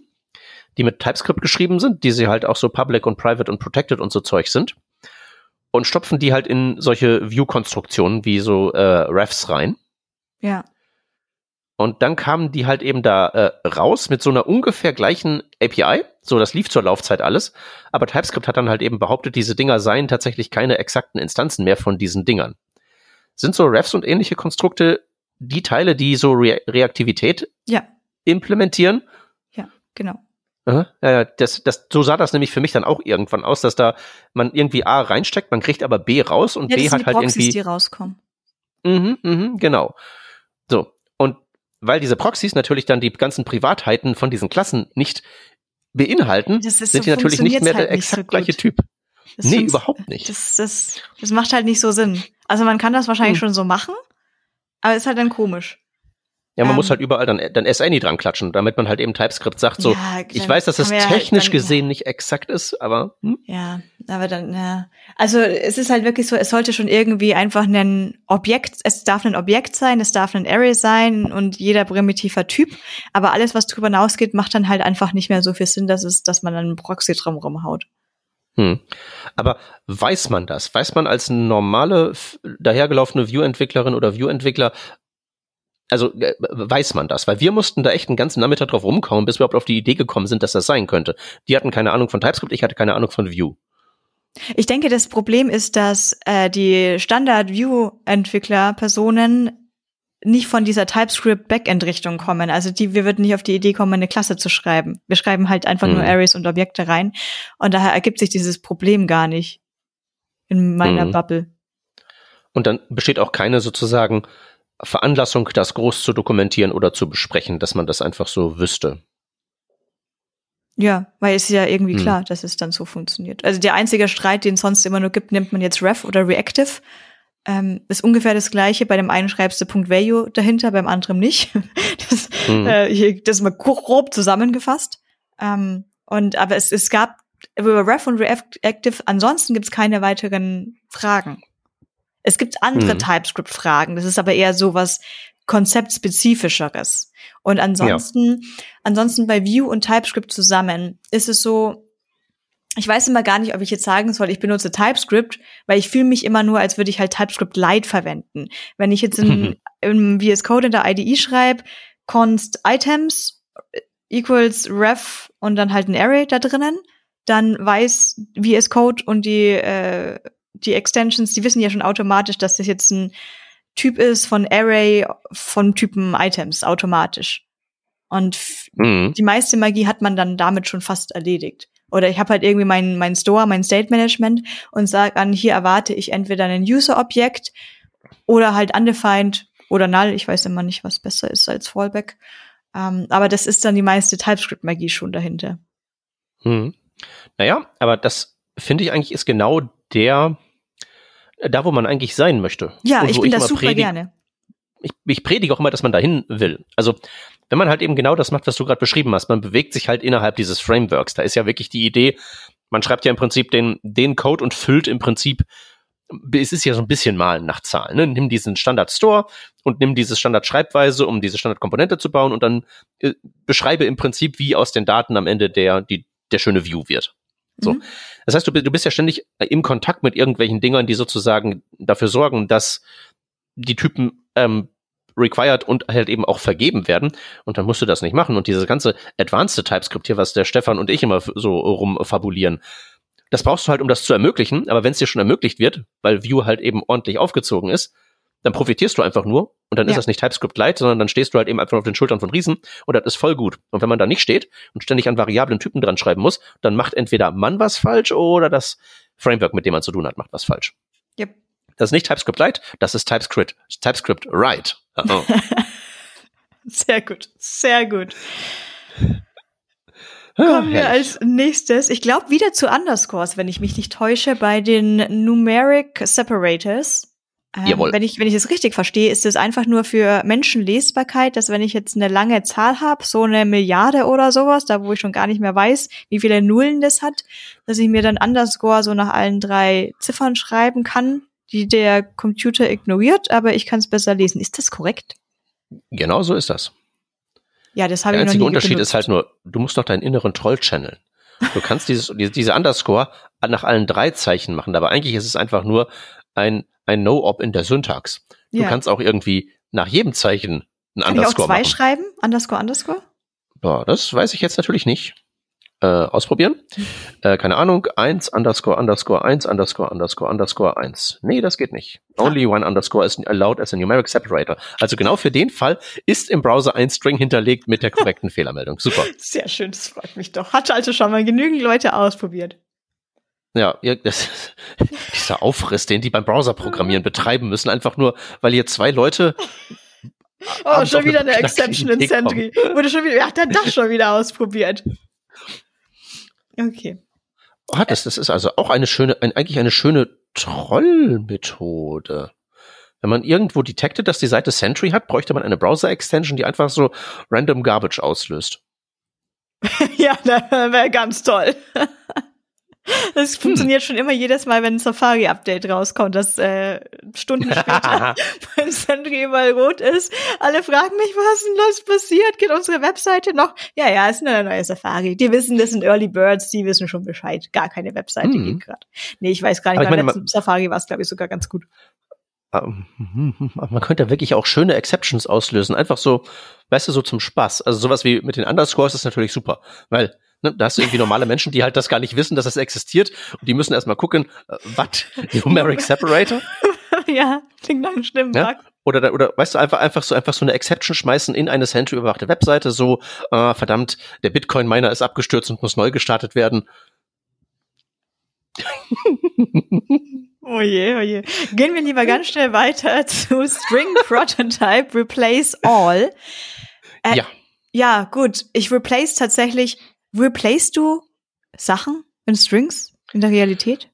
die mit TypeScript geschrieben sind, die sie halt auch so public und private und protected und so Zeug sind, und stopfen die halt in solche View-Konstruktionen wie so äh, Refs rein. Ja. Und dann kamen die halt eben da äh, raus mit so einer ungefähr gleichen API. So, das lief zur Laufzeit alles. Aber TypeScript hat dann halt eben behauptet, diese Dinger seien tatsächlich keine exakten Instanzen mehr von diesen Dingern. Sind so Refs und ähnliche Konstrukte die Teile, die so Re Reaktivität ja. implementieren? Ja, genau. Ja, das, das, so sah das nämlich für mich dann auch irgendwann aus, dass da man irgendwie A reinsteckt, man kriegt aber B raus und ja, B hat halt Proxys, irgendwie. die rauskommen. Mhm, mhm, genau. Weil diese Proxys natürlich dann die ganzen Privatheiten von diesen Klassen nicht beinhalten, sind so, die natürlich nicht mehr halt der exakt so gleiche Typ. Das nee, überhaupt nicht. Das, das, das macht halt nicht so Sinn. Also man kann das wahrscheinlich hm. schon so machen, aber ist halt dann komisch. Ja, man ähm, muss halt überall dann, dann SNI dran klatschen, damit man halt eben TypeScript sagt, so, ja, ich weiß, dass es das technisch halt dann, gesehen ja. nicht exakt ist, aber. Hm? Ja, aber dann, ja. Also es ist halt wirklich so, es sollte schon irgendwie einfach ein Objekt, es darf ein Objekt sein, es darf ein Array sein und jeder primitiver Typ, aber alles, was drüber hinausgeht, macht dann halt einfach nicht mehr so viel Sinn, dass es, dass man dann einen Proxy drum rumhaut. Hm. Aber weiß man das? Weiß man als normale, dahergelaufene View-Entwicklerin oder View-Entwickler, also äh, weiß man das, weil wir mussten da echt einen ganzen Nachmittag drauf rumkommen, bis wir überhaupt auf die Idee gekommen sind, dass das sein könnte. Die hatten keine Ahnung von TypeScript, ich hatte keine Ahnung von Vue. Ich denke, das Problem ist, dass äh, die Standard-View-Entwickler-Personen nicht von dieser TypeScript-Backend-Richtung kommen. Also die, wir würden nicht auf die Idee kommen, eine Klasse zu schreiben. Wir schreiben halt einfach mhm. nur Arrays und Objekte rein. Und daher ergibt sich dieses Problem gar nicht in meiner mhm. Bubble. Und dann besteht auch keine sozusagen Veranlassung, das groß zu dokumentieren oder zu besprechen, dass man das einfach so wüsste. Ja, weil es ist ja irgendwie hm. klar, dass es dann so funktioniert. Also der einzige Streit, den es sonst immer nur gibt, nimmt man jetzt Ref oder Reactive. Ähm, ist ungefähr das gleiche. Bei dem einen schreibst du Punkt Value dahinter, beim anderen nicht. das, hm. äh, das ist mal grob zusammengefasst. Ähm, und aber es, es gab über Ref und Reactive, ansonsten gibt es keine weiteren Fragen. Es gibt andere mhm. TypeScript-Fragen. Das ist aber eher so was konzeptspezifischeres. Und ansonsten, ja. ansonsten bei Vue und TypeScript zusammen ist es so, ich weiß immer gar nicht, ob ich jetzt sagen soll, ich benutze TypeScript, weil ich fühle mich immer nur, als würde ich halt TypeScript Lite verwenden. Wenn ich jetzt in, in VS Code in der IDE schreibe, const items equals ref und dann halt ein Array da drinnen, dann weiß VS Code und die äh, die Extensions, die wissen ja schon automatisch, dass das jetzt ein Typ ist von Array von Typen Items automatisch. Und mhm. die meiste Magie hat man dann damit schon fast erledigt. Oder ich habe halt irgendwie mein, mein Store, mein State Management und sage an, hier erwarte ich entweder ein User-Objekt oder halt undefined oder null. Ich weiß immer nicht, was besser ist als Fallback. Ähm, aber das ist dann die meiste TypeScript-Magie schon dahinter. Hm. Naja, aber das finde ich eigentlich ist genau der, da wo man eigentlich sein möchte. Ja, ich bin ich das super predige, gerne. Ich, ich predige auch immer, dass man dahin will. Also wenn man halt eben genau das macht, was du gerade beschrieben hast, man bewegt sich halt innerhalb dieses Frameworks. Da ist ja wirklich die Idee, man schreibt ja im Prinzip den, den Code und füllt im Prinzip, es ist ja so ein bisschen malen nach Zahlen. Ne? Nimm diesen Standard Store und nimm diese Standard Schreibweise, um diese Standard Komponente zu bauen und dann äh, beschreibe im Prinzip, wie aus den Daten am Ende der, die, der schöne View wird. So. Mhm. Das heißt, du, du bist ja ständig im Kontakt mit irgendwelchen Dingern, die sozusagen dafür sorgen, dass die Typen ähm, required und halt eben auch vergeben werden. Und dann musst du das nicht machen. Und dieses ganze advanced TypeScript hier, was der Stefan und ich immer so rumfabulieren, das brauchst du halt, um das zu ermöglichen. Aber wenn es dir schon ermöglicht wird, weil Vue halt eben ordentlich aufgezogen ist, dann profitierst du einfach nur und dann ja. ist das nicht TypeScript Lite, sondern dann stehst du halt eben einfach auf den Schultern von Riesen und das ist voll gut. Und wenn man da nicht steht und ständig an variablen Typen dran schreiben muss, dann macht entweder man was falsch oder das Framework, mit dem man zu tun hat, macht was falsch. Yep. Das ist nicht TypeScript Lite, das ist TypeScript, TypeScript Right. Oh. sehr gut, sehr gut. Kommen wir als nächstes, ich glaube wieder zu Underscores, wenn ich mich nicht täusche, bei den Numeric Separators. Ähm, Jawohl. Wenn ich, wenn ich es richtig verstehe, ist es einfach nur für Menschenlesbarkeit, dass wenn ich jetzt eine lange Zahl habe, so eine Milliarde oder sowas, da wo ich schon gar nicht mehr weiß, wie viele Nullen das hat, dass ich mir dann Underscore so nach allen drei Ziffern schreiben kann, die der Computer ignoriert, aber ich kann es besser lesen. Ist das korrekt? Genau so ist das. Ja, das habe ich noch nie Der einzige Unterschied benutzt. ist halt nur, du musst noch deinen inneren Troll channeln. Du kannst dieses, diese Underscore nach allen drei Zeichen machen, aber eigentlich ist es einfach nur ein ein No-Op in der Syntax. Du ja. kannst auch irgendwie nach jedem Zeichen ein Kann ich auch Underscore zwei machen. schreiben? Underscore, Underscore? Boah, das weiß ich jetzt natürlich nicht. Äh, ausprobieren. Äh, keine Ahnung. Eins underscore underscore eins underscore underscore underscore eins. Nee, das geht nicht. Only one underscore is allowed as a numeric separator. Also genau für den Fall ist im Browser ein String hinterlegt mit der korrekten Fehlermeldung. Super. Sehr schön, das freut mich doch. Hatte also schon mal genügend Leute ausprobiert. Ja, das, dieser Aufriss, den die beim Browser-Programmieren betreiben müssen, einfach nur, weil ihr zwei Leute Oh, schon wieder eine Exception in. Sentry. Wurde schon wieder, wer hat denn das schon wieder ausprobiert? Okay. Ah, das, das ist also auch eine schöne, ein, eigentlich eine schöne Trollmethode. Wenn man irgendwo detected, dass die Seite Sentry hat, bräuchte man eine Browser-Extension, die einfach so random Garbage auslöst. Ja, das wäre ganz toll. Das funktioniert schon immer jedes Mal, wenn ein Safari-Update rauskommt, dass äh, Stunden später beim Sentry überall rot ist. Alle fragen mich, was denn das passiert? Geht unsere Webseite noch? Ja, ja, ist nur eine neue Safari. Die wissen, das sind Early Birds, die wissen schon Bescheid. Gar keine Webseite Hm. geht gerade. Nee, ich weiß gar nicht, Aber beim meine, letzten Safari war es, glaube ich, sogar ganz gut. Ähm, Man könnte wirklich auch schöne Exceptions auslösen. Einfach so, weißt du, so zum Spaß. Also sowas wie mit den Underscores ist natürlich super, weil ne, da hast du irgendwie normale Menschen, die halt das gar nicht wissen, dass das existiert und die müssen erstmal gucken, äh, was? Numeric Separator? ja, klingt nach einem schlimmen Ja? Bug. Oder, oder weißt du, einfach, einfach so einfach so eine Exception schmeißen in eine Sentry überwachte Webseite, so, äh, verdammt, der Bitcoin-Miner ist abgestürzt und muss neu gestartet werden. Oh je, oh je. Gehen wir lieber ganz schnell weiter zu String Prototype Replace All. Äh, Ja. Ja, gut. Ich replace tatsächlich. Replace du Sachen in Strings in der Realität?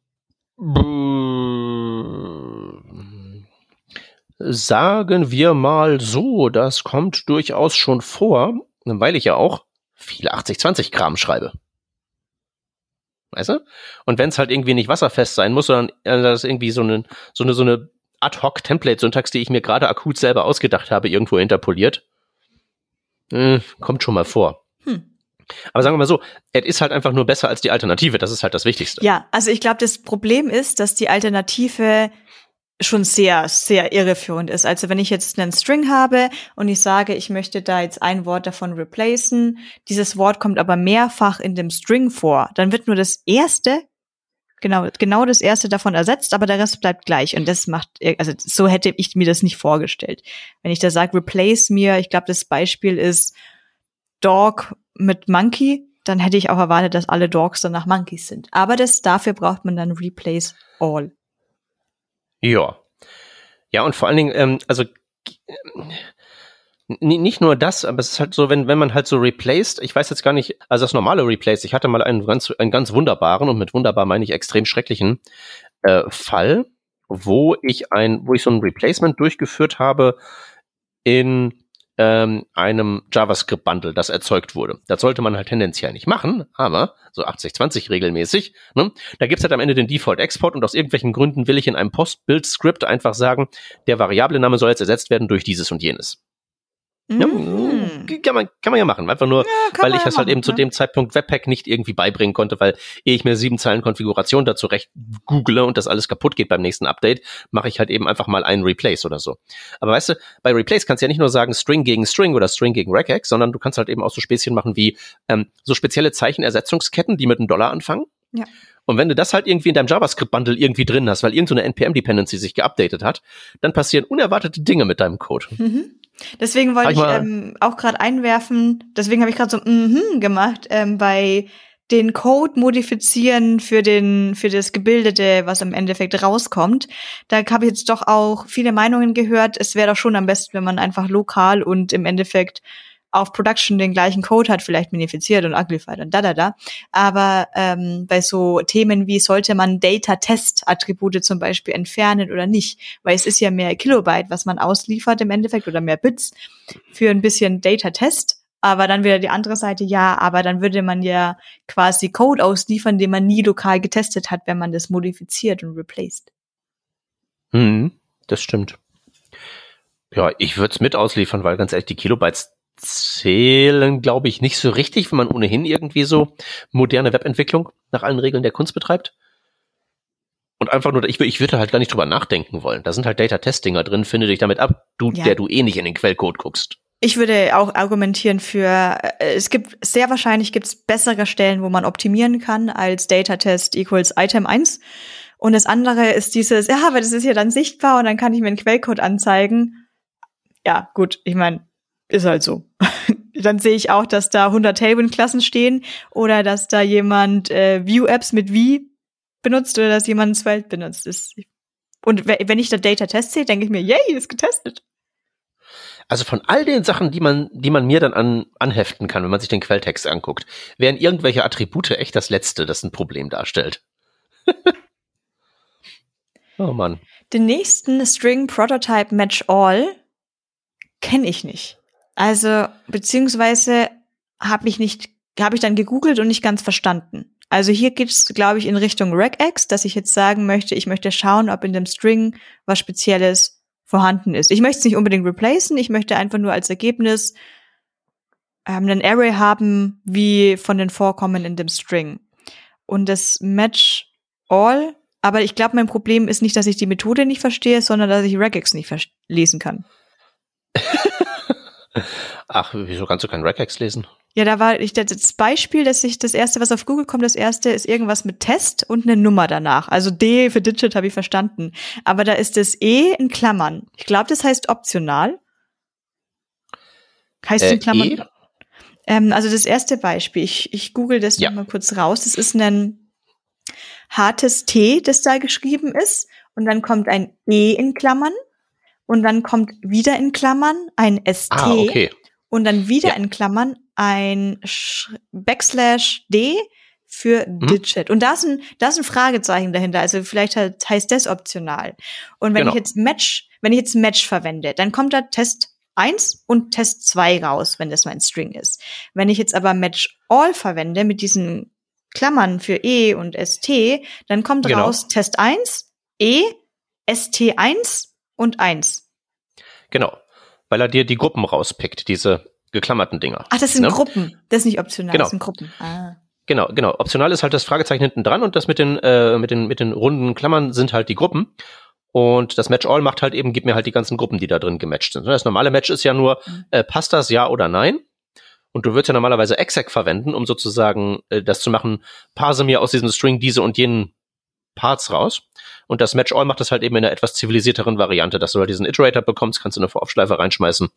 Sagen wir mal so, das kommt durchaus schon vor, weil ich ja auch viele 80-20 Kram Weißt du? Und wenn es halt irgendwie nicht wasserfest sein muss, sondern äh, das ist irgendwie so eine, so eine, so eine Ad-Hoc-Template-Syntax, die ich mir gerade akut selber ausgedacht habe, irgendwo interpoliert. Äh, kommt schon mal vor. Hm. Aber sagen wir mal so, es ist halt einfach nur besser als die Alternative, das ist halt das Wichtigste. Ja, also ich glaube, das Problem ist, dass die Alternative schon sehr, sehr irreführend ist. Also wenn ich jetzt einen String habe und ich sage, ich möchte da jetzt ein Wort davon replacen, dieses Wort kommt aber mehrfach in dem String vor, dann wird nur das erste, genau, genau das erste davon ersetzt, aber der Rest bleibt gleich. Und das macht, also so hätte ich mir das nicht vorgestellt. Wenn ich da sage, replace mir, ich glaube, das Beispiel ist Dog mit Monkey, dann hätte ich auch erwartet, dass alle Dogs dann nach Monkeys sind. Aber das, dafür braucht man dann replace all. Ja. Ja, und vor allen Dingen, ähm, also nicht nur das, aber es ist halt so, wenn, wenn man halt so replaced, ich weiß jetzt gar nicht, also das normale Replace, ich hatte mal einen ganz, einen ganz wunderbaren, und mit wunderbar meine ich extrem schrecklichen äh, Fall, wo ich ein, wo ich so ein Replacement durchgeführt habe in ähm, einem JavaScript-Bundle, das erzeugt wurde. Das sollte man halt tendenziell nicht machen, aber so 80-20 regelmäßig. Ne? Da gibt's halt am Ende den Default-Export und aus irgendwelchen Gründen will ich in einem Post-Build-Script einfach sagen, der Variablename soll jetzt ersetzt werden durch dieses und jenes. Ja, Mhm. Kann, man, kann man ja machen. Einfach nur, Ja, weil ich ja das halt machen, eben zu ne? dem Zeitpunkt Webpack nicht irgendwie beibringen konnte, weil ehe ich mir sieben Zeilen Konfiguration dazu recht google und das alles kaputt geht beim nächsten Update, mache ich halt eben einfach mal einen Replace oder so. Aber weißt du, bei Replace kannst du ja nicht nur sagen String gegen String oder String gegen Regex, sondern du kannst halt eben auch so Späßchen machen wie ähm, so spezielle Zeichenersetzungsketten, die mit einem Dollar anfangen. Ja. Und wenn du das halt irgendwie in deinem JavaScript-Bundle irgendwie drin hast, weil irgendeine NPM-Dependency sich geupdatet hat, dann passieren unerwartete Dinge mit deinem Code. Mhm. Deswegen wollte ich ähm, auch gerade einwerfen, deswegen habe ich gerade so mhm gemacht, ähm, bei den Code modifizieren für den für das Gebildete, was im Endeffekt rauskommt. Da habe ich jetzt doch auch viele Meinungen gehört. Es wäre doch schon am besten, wenn man einfach lokal und im Endeffekt auf Production den gleichen Code hat, vielleicht minifiziert und uglified und da da da. Aber ähm, bei so Themen wie sollte man Data-Test-Attribute zum Beispiel entfernen oder nicht, weil es ist ja mehr Kilobyte, was man ausliefert im Endeffekt oder mehr Bits für ein bisschen Data-Test. Aber dann wieder die andere Seite, ja, aber dann würde man ja quasi Code ausliefern, den man nie lokal getestet hat, wenn man das modifiziert und replaced. Mhm, das stimmt. Ja, ich würde es mit ausliefern, weil ganz ehrlich, die Kilobytes zählen, glaube ich, nicht so richtig, wenn man ohnehin irgendwie so moderne Webentwicklung nach allen Regeln der Kunst betreibt. Und einfach nur, ich, ich würde halt gar nicht drüber nachdenken wollen. Da sind halt Data-Testinger drin, finde dich damit ab, du, Ja. der du eh nicht in den Quellcode guckst. Ich würde auch argumentieren für, äh, es gibt sehr wahrscheinlich gibt es bessere Stellen, wo man optimieren kann als Data Test equals Item 1. Und das andere ist dieses, ja, aber das ist ja dann sichtbar und dann kann ich mir einen Quellcode anzeigen. Ja, gut, ich meine, ist halt so. dann sehe ich auch, dass da 100 Tailwind-Klassen stehen oder dass da jemand äh, View-Apps mit wie benutzt oder dass jemand Svelte benutzt. Ist, und wenn ich da Data Test sehe, denke ich mir, yay, ist getestet. Also von all den Sachen, die man, die man mir dann an, anheften kann, wenn man sich den Quelltext anguckt, wären irgendwelche Attribute echt das Letzte, das ein Problem darstellt. oh Mann. Den nächsten String Prototype Match All kenne ich nicht. Also, beziehungsweise habe ich nicht, habe ich dann gegoogelt und nicht ganz verstanden. Also hier geht es, glaube ich, in Richtung regex, dass ich jetzt sagen möchte, ich möchte schauen, ob in dem String was Spezielles vorhanden ist. Ich möchte es nicht unbedingt replacen, ich möchte einfach nur als Ergebnis ähm, einen Array haben, wie von den Vorkommen in dem String. Und das Match All, aber ich glaube, mein Problem ist nicht, dass ich die Methode nicht verstehe, sondern dass ich regex nicht lesen kann. Ach, wieso kannst du kein Regex lesen? Ja, da war ich das Beispiel, dass ich das erste, was auf Google kommt, das erste ist irgendwas mit Test und eine Nummer danach. Also D für Digit habe ich verstanden. Aber da ist das E in Klammern. Ich glaube, das heißt optional. Heißt äh, in Klammern. E? Ähm, also das erste Beispiel, ich, ich google das ja. mal kurz raus. Das ist ein hartes T, das da geschrieben ist. Und dann kommt ein E in Klammern. Und dann kommt wieder in Klammern ein ST. Ah, okay und dann wieder ja. in Klammern ein Sch Backslash D für mhm. Digit. Und da ist, ein, da ist ein Fragezeichen dahinter. Also vielleicht heißt das optional. Und wenn genau. ich jetzt Match, wenn ich jetzt Match verwende, dann kommt da Test 1 und Test 2 raus, wenn das mein String ist. Wenn ich jetzt aber Match All verwende mit diesen Klammern für E und ST, dann kommt genau. raus Test 1, E, ST1 und 1. Genau weil er dir die Gruppen rauspickt, diese geklammerten Dinger. Ach, das sind ne? Gruppen. Das ist nicht optional, genau. das sind Gruppen. Ah. Genau, genau. Optional ist halt das Fragezeichen hinten dran und das mit den, äh, mit den, mit den runden Klammern sind halt die Gruppen. Und das Match All macht halt eben, gibt mir halt die ganzen Gruppen, die da drin gematcht sind. Das normale Match ist ja nur, mhm. äh, passt das ja oder nein? Und du würdest ja normalerweise exec verwenden, um sozusagen äh, das zu machen, parse mir aus diesem String diese und jenen Parts raus. Und das Match All macht das halt eben in einer etwas zivilisierteren Variante, dass du halt diesen Iterator bekommst, kannst du eine Voraufschleife reinschmeißen.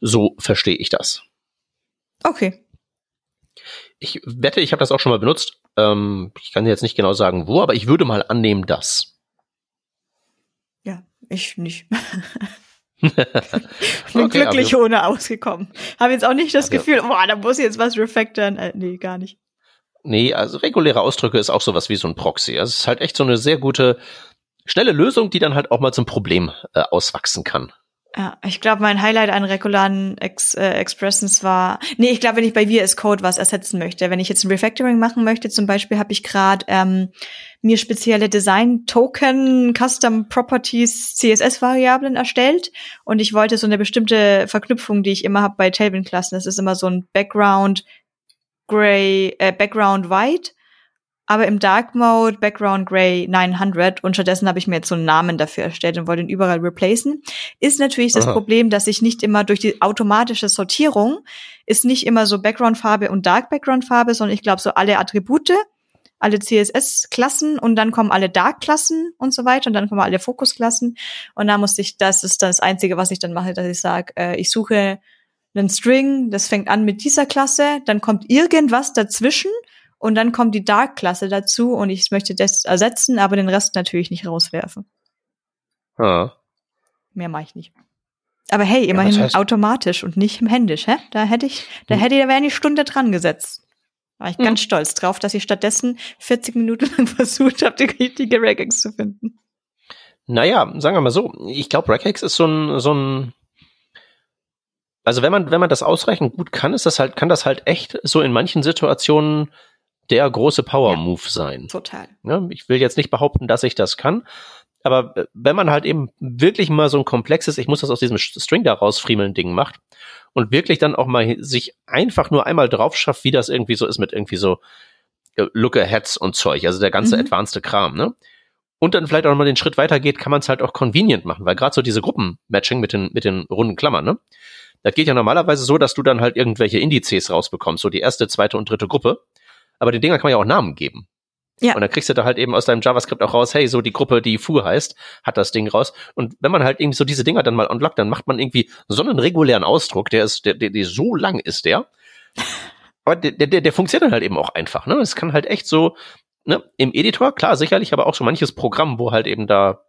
So verstehe ich das. Okay. Ich wette, ich habe das auch schon mal benutzt. Ähm, ich kann jetzt nicht genau sagen, wo, aber ich würde mal annehmen, dass. Ja, ich nicht. bin okay, glücklich ohne ausgekommen. Habe jetzt auch nicht das Gefühl, boah, da muss jetzt was refactoren. Äh, nee, gar nicht. Nee, also reguläre Ausdrücke ist auch sowas wie so ein Proxy. Also es ist halt echt so eine sehr gute, schnelle Lösung, die dann halt auch mal zum Problem äh, auswachsen kann. Ja, ich glaube, mein Highlight an regularen Ex äh, Expressions war, nee, ich glaube, wenn ich bei VS Code was ersetzen möchte, wenn ich jetzt ein Refactoring machen möchte, zum Beispiel habe ich gerade ähm, mir spezielle Design Token Custom Properties CSS Variablen erstellt und ich wollte so eine bestimmte Verknüpfung, die ich immer habe bei Tailwind Klassen, das ist immer so ein Background Gray, äh, Background White, aber im Dark Mode Background Gray 900 und stattdessen habe ich mir jetzt so einen Namen dafür erstellt und wollte ihn überall replacen. Ist natürlich das Aha. Problem, dass ich nicht immer durch die automatische Sortierung ist nicht immer so Background Farbe und Dark Background Farbe, sondern ich glaube so alle Attribute, alle CSS-Klassen und dann kommen alle Dark-Klassen und so weiter und dann kommen alle Fokus-Klassen und da musste ich, das ist das Einzige, was ich dann mache, dass ich sage, äh, ich suche einen String, das fängt an mit dieser Klasse, dann kommt irgendwas dazwischen und dann kommt die Dark-Klasse dazu und ich möchte das ersetzen, aber den Rest natürlich nicht rauswerfen. Ah. Mehr mache ich nicht. Aber hey, immerhin ja, heißt automatisch und nicht händisch, hä? Da hätte ich, da hm. hätte ich, da wäre eine Stunde dran gesetzt. War ich hm. ganz stolz drauf, dass ich stattdessen 40 Minuten lang versucht habe, die richtige Regex zu finden. Naja, sagen wir mal so, ich glaube, Regex ist so ein, so ein also wenn man, wenn man das ausreichend gut kann, ist das halt, kann das halt echt so in manchen Situationen der große Power-Move ja, sein. Total. Ja, ich will jetzt nicht behaupten, dass ich das kann, aber äh, wenn man halt eben wirklich mal so ein komplexes, ich muss das aus diesem String da rausfriemeln Ding macht und wirklich dann auch mal sich einfach nur einmal drauf schafft, wie das irgendwie so ist mit irgendwie so äh, Look-Aheads und Zeug, also der ganze mhm. advanced Kram, ne? Und dann vielleicht auch mal den Schritt weiter geht, kann man es halt auch convenient machen, weil gerade so diese Gruppenmatching mit den, mit den runden Klammern, ne? Das geht ja normalerweise so, dass du dann halt irgendwelche Indizes rausbekommst, so die erste, zweite und dritte Gruppe. Aber den Dinger kann man ja auch Namen geben. Ja. Und dann kriegst du da halt eben aus deinem JavaScript auch raus, hey, so die Gruppe, die Fu heißt, hat das Ding raus. Und wenn man halt irgendwie so diese Dinger dann mal unlockt, dann macht man irgendwie so einen regulären Ausdruck, der ist, der, der, der so lang ist der. Aber der, der, der funktioniert dann halt eben auch einfach. Ne? Es kann halt echt so, ne, im Editor, klar, sicherlich, aber auch so manches Programm, wo halt eben da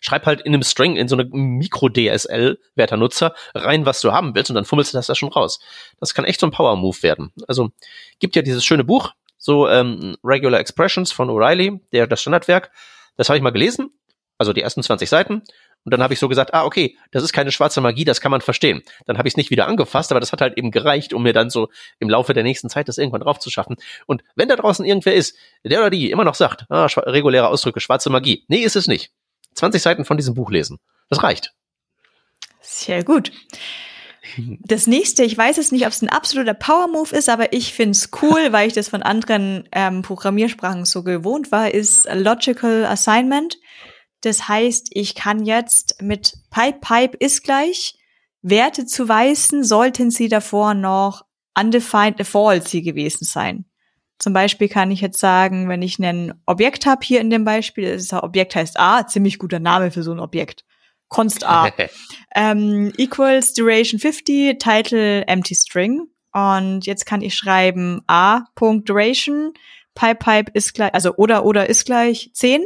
schreib halt in einem String, in so eine Mikro-DSL-Werternutzer rein, was du haben willst und dann fummelst du das da schon raus. Das kann echt so ein Power-Move werden. Also gibt ja dieses schöne Buch, so ähm, Regular Expressions von O'Reilly, der das Standardwerk. Das habe ich mal gelesen, also die ersten 20 Seiten. Und dann habe ich so gesagt, ah, okay, das ist keine schwarze Magie, das kann man verstehen. Dann habe ich es nicht wieder angefasst, aber das hat halt eben gereicht, um mir dann so im Laufe der nächsten Zeit das irgendwann drauf zu schaffen. Und wenn da draußen irgendwer ist, der oder die immer noch sagt, ah, reguläre Ausdrücke, schwarze Magie. Nee, ist es nicht. 20 Seiten von diesem Buch lesen. Das reicht. Sehr gut. Das nächste, ich weiß es nicht, ob es ein absoluter Power-Move ist, aber ich finde es cool, weil ich das von anderen ähm, Programmiersprachen so gewohnt war, ist Logical Assignment. Das heißt, ich kann jetzt mit Pipe Pipe ist gleich Werte zuweisen, sollten sie davor noch undefined false gewesen sein. Zum Beispiel kann ich jetzt sagen, wenn ich ein Objekt habe hier in dem Beispiel, das Objekt heißt A, ziemlich guter Name für so ein Objekt. Const A. ähm, equals Duration 50, Title Empty String. Und jetzt kann ich schreiben A.Duration, Pipe Pipe ist gleich, also oder oder ist gleich 10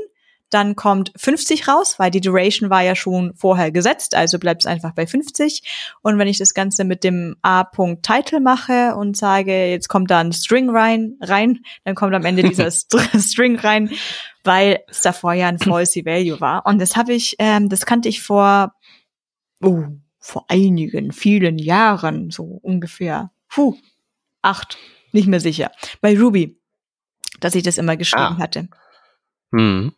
dann kommt 50 raus, weil die Duration war ja schon vorher gesetzt, also bleibt es einfach bei 50. Und wenn ich das Ganze mit dem A-Punkt-Title mache und sage, jetzt kommt da ein String rein, rein, dann kommt am Ende dieser String rein, weil es davor ja ein Falsy Value war. Und das habe ich, ähm, das kannte ich vor, oh, vor einigen, vielen Jahren, so ungefähr, puh, acht, nicht mehr sicher, bei Ruby, dass ich das immer geschrieben ah. hatte. Hm.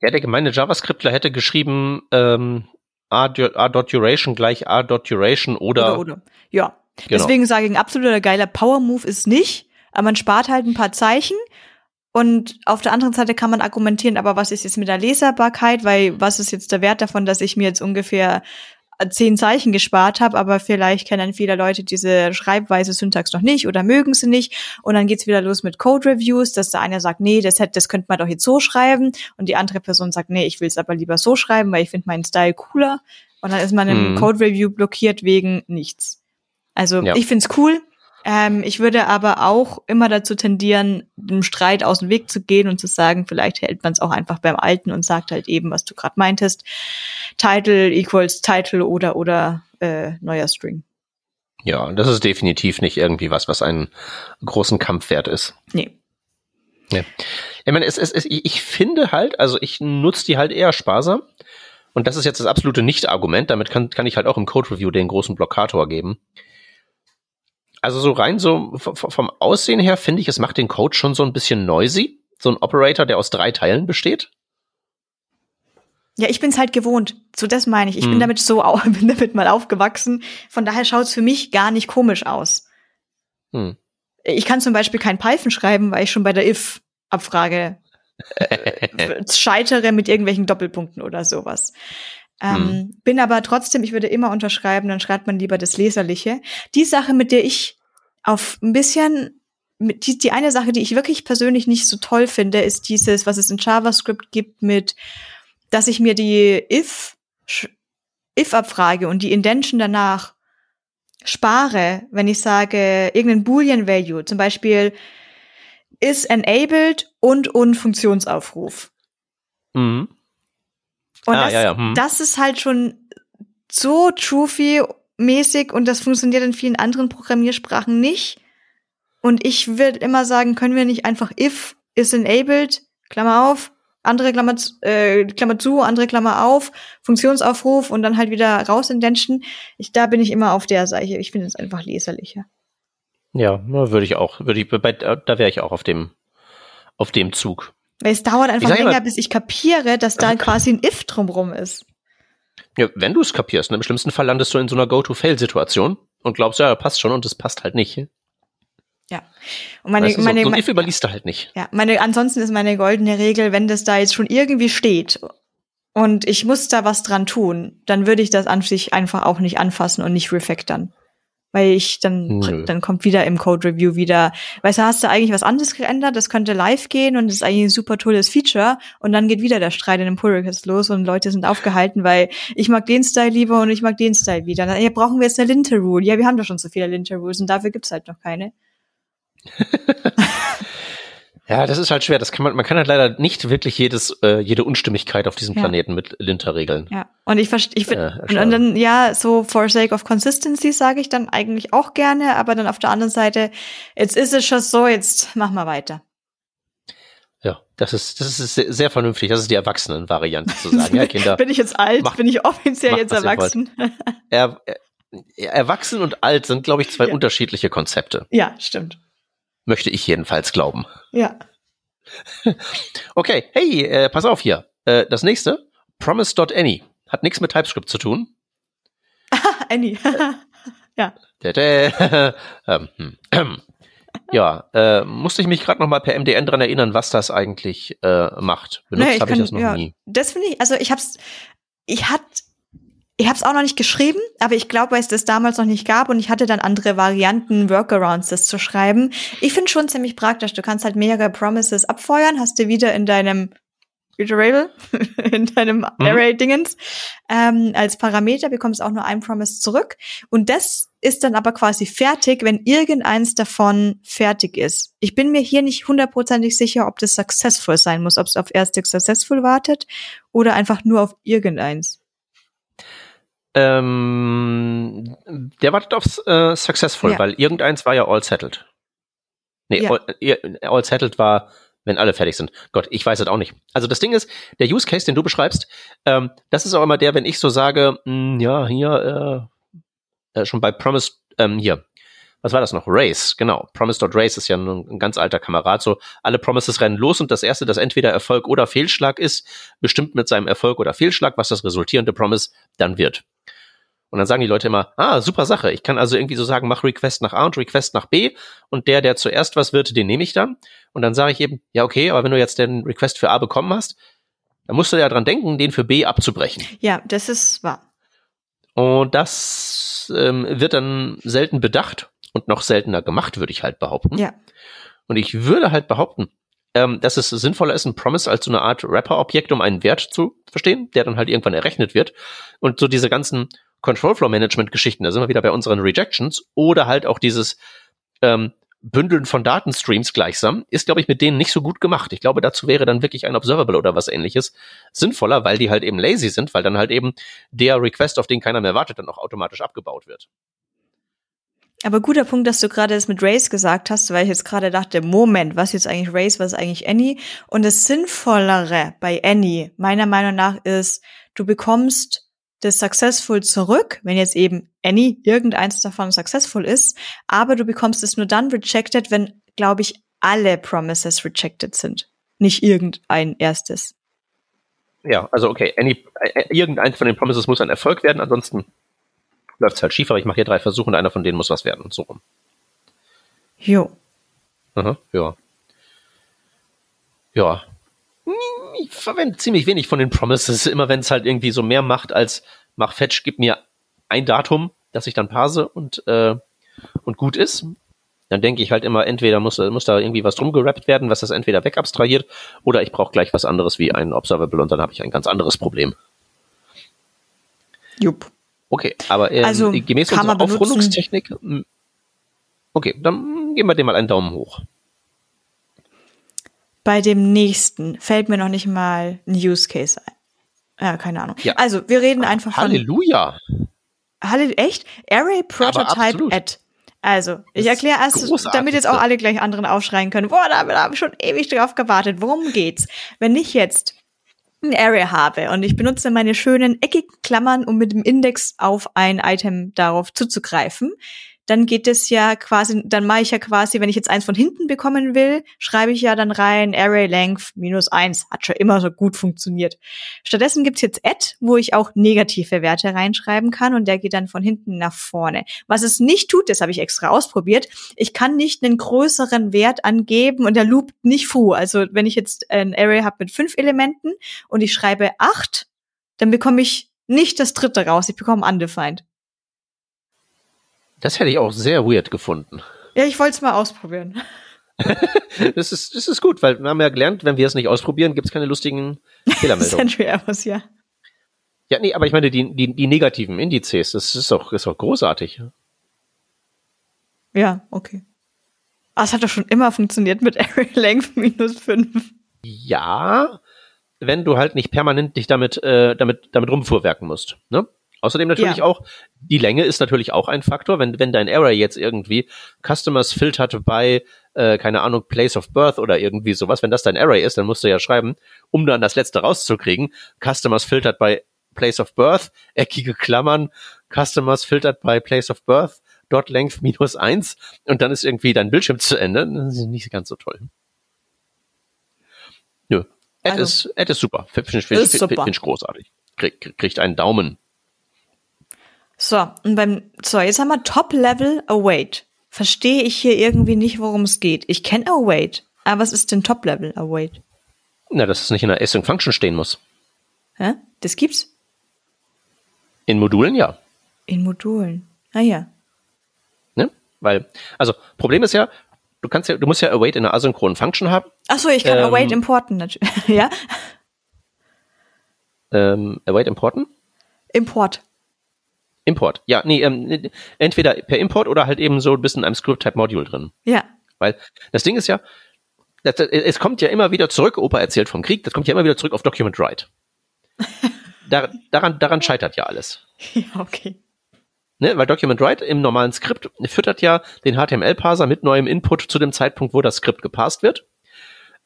Ja, der gemeine JavaScriptler hätte geschrieben, ähm, a.duration gleich a.duration oder, oder, oder. Ja. Genau. Deswegen sage ich, ein absoluter geiler Power-Move ist nicht, aber man spart halt ein paar Zeichen und auf der anderen Seite kann man argumentieren, aber was ist jetzt mit der Leserbarkeit, weil was ist jetzt der Wert davon, dass ich mir jetzt ungefähr zehn Zeichen gespart habe, aber vielleicht kennen viele Leute diese Schreibweise Syntax noch nicht oder mögen sie nicht. Und dann geht's wieder los mit Code-Reviews, dass der eine sagt, nee, das hätte, das könnte man doch jetzt so schreiben. Und die andere Person sagt, nee, ich will es aber lieber so schreiben, weil ich finde meinen Style cooler. Und dann ist man im mhm. Code-Review blockiert wegen nichts. Also ja. ich find's cool, ähm, ich würde aber auch immer dazu tendieren, dem Streit aus dem Weg zu gehen und zu sagen, vielleicht hält man es auch einfach beim Alten und sagt halt eben, was du gerade meintest. Title equals Title oder oder äh, neuer String. Ja, das ist definitiv nicht irgendwie was, was einen großen Kampf wert ist. Nee. Ja. Ich meine, es, es, es, ich finde halt, also ich nutze die halt eher sparsam. Und das ist jetzt das absolute Nicht-Argument. Damit kann, kann ich halt auch im Code-Review den großen Blockator geben. Also so rein so vom Aussehen her finde ich, es macht den Code schon so ein bisschen noisy. So ein Operator, der aus drei Teilen besteht. Ja, ich bin's halt gewohnt. So das meine ich. Ich hm. bin damit so bin damit mal aufgewachsen. Von daher schaut's für mich gar nicht komisch aus. Hm. Ich kann zum Beispiel kein Python schreiben, weil ich schon bei der if-Abfrage äh, scheitere mit irgendwelchen Doppelpunkten oder sowas. Ähm, hm. Bin aber trotzdem, ich würde immer unterschreiben, dann schreibt man lieber das Leserliche. Die Sache, mit der ich auf ein bisschen, mit die, die eine Sache, die ich wirklich persönlich nicht so toll finde, ist dieses, was es in JavaScript gibt mit, dass ich mir die if, if-Abfrage und die Indention danach spare, wenn ich sage, irgendein Boolean Value, zum Beispiel is enabled und und Funktionsaufruf. Mhm. Und ah, das, ja, ja. Hm. das ist halt schon so Trophy-mäßig und das funktioniert in vielen anderen Programmiersprachen nicht. Und ich würde immer sagen, können wir nicht einfach if is enabled, Klammer auf, andere Klammer, äh, Klammer zu, andere Klammer auf, Funktionsaufruf und dann halt wieder raus in Dension. Ich, da bin ich immer auf der Seite. Ich finde es einfach leserlicher. Ja, würde ich auch, würde ich, bei, da wäre ich auch auf dem, auf dem Zug. Weil es dauert einfach länger, mal, bis ich kapiere, dass da quasi ein If drumrum ist. Ja, wenn du es kapierst, ne, im schlimmsten Fall landest du in so einer Go-to-Fail-Situation und glaubst, ja, passt schon und es passt halt nicht. Ja. Und meine, weißt du, meine, so, so If überliest du halt nicht. Ja, meine, ansonsten ist meine goldene Regel, wenn das da jetzt schon irgendwie steht und ich muss da was dran tun, dann würde ich das an sich einfach auch nicht anfassen und nicht refactoren. Weil ich dann, Nö. dann kommt wieder im Code Review wieder, weißt du, hast du eigentlich was anderes geändert, das könnte live gehen und das ist eigentlich ein super tolles Feature und dann geht wieder der Streit in dem Pull Request los und Leute sind aufgehalten, weil ich mag den Style lieber und ich mag den Style wieder. Dann, ja, brauchen wir jetzt eine Linter Rule? Ja, wir haben doch schon so viele Linter Rules und dafür gibt's halt noch keine. Ja, das ist halt schwer. Das kann man, man kann halt leider nicht wirklich jedes, äh, jede Unstimmigkeit auf diesem ja. Planeten mit Linter regeln. Ja, und ich verstehe, ich äh, und, und dann, ja, so for sake of consistency sage ich dann eigentlich auch gerne, aber dann auf der anderen Seite, jetzt ist es schon so, jetzt mach mal weiter. Ja, das ist, das ist sehr, sehr vernünftig. Das ist die Erwachsenen-Variante zu sagen. Ja, Kinder. Bin ich jetzt alt? Macht, Bin ich offiziell jetzt erwachsen? Er, er, erwachsen und alt sind, glaube ich, zwei ja. unterschiedliche Konzepte. Ja, stimmt. Möchte ich jedenfalls glauben. Ja. Okay, hey, äh, pass auf hier. Äh, das nächste, promise.any. Hat nichts mit TypeScript zu tun. Any. ja. ähm, hm. ja, äh, musste ich mich gerade noch mal per MDN dran erinnern, was das eigentlich äh, macht. Benutzt nee, habe ich das noch ja, nie. Das finde ich, also ich hab's, ich hatte ich habe es auch noch nicht geschrieben, aber ich glaube, weil es das damals noch nicht gab und ich hatte dann andere Varianten, Workarounds, das zu schreiben. Ich finde schon ziemlich praktisch. Du kannst halt mehrere Promises abfeuern, hast du wieder in deinem Iterable, in deinem mhm. Array-Dingens, ähm, als Parameter bekommst auch nur ein Promise zurück. Und das ist dann aber quasi fertig, wenn irgendeins davon fertig ist. Ich bin mir hier nicht hundertprozentig sicher, ob das successful sein muss, ob es auf erstig successful wartet oder einfach nur auf irgendeins. Ähm, der wartet aufs äh, Successful, ja. weil irgendeins war ja all settled. Nee, ja. all, all settled war, wenn alle fertig sind. Gott, ich weiß es auch nicht. Also das Ding ist, der Use Case, den du beschreibst, ähm, das ist auch immer der, wenn ich so sage, mh, hm, ja, hier, äh, äh, schon bei Promise, ähm, hier, was war das noch? Race, genau. Promise.race ist ja ein, ein, ganz alter Kamerad. So, alle Promises rennen los und das erste, das entweder Erfolg oder Fehlschlag ist, bestimmt mit seinem Erfolg oder Fehlschlag, was das resultierende Promise dann wird. Und dann sagen die Leute immer, ah, super Sache. Ich kann also irgendwie so sagen, mach Request nach A und Request nach B und der, der zuerst was wird, den nehme ich dann. Und dann sage ich eben, ja, okay, aber wenn du jetzt den Request für A bekommen hast, dann musst du ja dran denken, den für B abzubrechen. Ja, das ist wahr. Und das ähm, wird dann selten bedacht und noch seltener gemacht, würde ich halt behaupten. Ja. Und ich würde halt behaupten, ähm, dass es sinnvoller ist, ein Promise als so eine Art Wrapper-Objekt, um einen Wert zu verstehen, der dann halt irgendwann errechnet wird. Und so diese ganzen Control Flow Management Geschichten, da sind wir wieder bei unseren Rejections oder halt auch dieses ähm, Bündeln von Datenstreams gleichsam, ist, glaube ich, mit denen nicht so gut gemacht. Ich glaube, dazu wäre dann wirklich ein Observable oder was ähnliches sinnvoller, weil die halt eben lazy sind, weil dann halt eben der Request, auf den keiner mehr wartet, dann auch automatisch abgebaut wird. Aber guter Punkt, dass du gerade das mit Race gesagt hast, weil ich jetzt gerade dachte, Moment, was ist jetzt eigentlich Race, was ist eigentlich Annie? Und das Sinnvollere bei Annie, meiner Meinung nach, ist, du bekommst das Successful zurück, wenn jetzt eben any, irgendeins davon successful ist, aber du bekommst es nur dann rejected, wenn, glaube ich, alle Promises rejected sind. Nicht irgendein erstes. Ja, also okay, any, äh, irgendeins von den Promises muss ein Erfolg werden, ansonsten läuft es halt schief, aber ich mache hier drei Versuche und einer von denen muss was werden. So rum. Jo. Aha, ja. Ja, ich verwende ziemlich wenig von den Promises, immer wenn es halt irgendwie so mehr macht als mach Fetch, gib mir ein Datum, das ich dann parse und, äh, und gut ist. Dann denke ich halt immer, entweder muss, muss da irgendwie was drum gerappt werden, was das entweder wegabstrahiert, oder ich brauche gleich was anderes wie ein Observable und dann habe ich ein ganz anderes Problem. Jupp. Okay, aber ähm, also, gemäß unserer Aufrundungstechnik, okay, dann geben wir dem mal einen Daumen hoch bei dem nächsten fällt mir noch nicht mal ein Use Case ein. Ja, keine Ahnung. Ja. Also, wir reden einfach von. Halleluja. Halleluja. Echt? Array Prototype Add. Also, ich erkläre erst, damit jetzt auch alle gleich anderen aufschreien können. Boah, da haben wir schon ewig drauf gewartet. Worum geht's? Wenn ich jetzt ein Array habe und ich benutze meine schönen eckigen Klammern, um mit dem Index auf ein Item darauf zuzugreifen, dann geht es ja quasi, dann mache ich ja quasi, wenn ich jetzt eins von hinten bekommen will, schreibe ich ja dann rein Array Length minus eins. Hat schon immer so gut funktioniert. Stattdessen gibt's jetzt Add, wo ich auch negative Werte reinschreiben kann und der geht dann von hinten nach vorne. Was es nicht tut, das habe ich extra ausprobiert, ich kann nicht einen größeren Wert angeben und der loopt nicht fu. Also wenn ich jetzt ein Array habe mit fünf Elementen und ich schreibe acht dann bekomme ich nicht das dritte raus, ich bekomme undefined. Das hätte ich auch sehr weird gefunden. Ja, ich wollte es mal ausprobieren. das, ist, das ist gut, weil wir haben ja gelernt, wenn wir es nicht ausprobieren, gibt es keine lustigen Fehlermeldungen. Sentry Errors, ja. Ja, nee, aber ich meine, die, die, die negativen Indizes, das ist doch, ist doch großartig. Ja, okay. Ah, es hat doch schon immer funktioniert mit Array Length minus 5. Ja, wenn du halt nicht permanent dich damit, äh, damit, damit rumfuhrwerken musst. Ne? Außerdem natürlich ja. auch, die Länge ist natürlich auch ein Faktor. Wenn, wenn dein Array jetzt irgendwie Customers filtert bei, äh, keine Ahnung, Place of Birth oder irgendwie sowas, wenn das dein Array ist, dann musst du ja schreiben, um dann das letzte rauszukriegen, Customers filtert bei Place of Birth, eckige Klammern, Customers filtert bei Place of Birth, dot length minus eins und dann ist irgendwie dein Bildschirm zu Ende. Das ist nicht ganz so toll. Nö. Ed, also, ist, Ed ist super. Finde ich, find, find, find großartig. Krieg, kriegt einen Daumen. So, und beim, so, jetzt haben wir Top-Level Await. Verstehe ich hier irgendwie nicht, worum es geht. Ich kenne Await, aber was ist denn Top-Level Await? Na, dass es nicht in der Async Function stehen muss. Hä? Das gibt's? In Modulen, ja. In Modulen. Ah ja. Ne? Weil, also, Problem ist ja, du kannst ja, du musst ja await in einer asynchronen Function haben. Ach so, ich kann ähm, await importen, natürlich. ja? Ähm, await importen? Import. Import. Ja, nee, ähm, entweder per Import oder halt eben so ein bisschen in einem Script-Type-Module drin. Ja. Weil das Ding ist ja, das, es kommt ja immer wieder zurück, Opa erzählt vom Krieg, das kommt ja immer wieder zurück auf Document Write. Dar, daran, daran scheitert ja alles. Ja, okay. Ne, weil Document Write im normalen Skript füttert ja den HTML-Parser mit neuem Input zu dem Zeitpunkt, wo das Skript gepasst wird.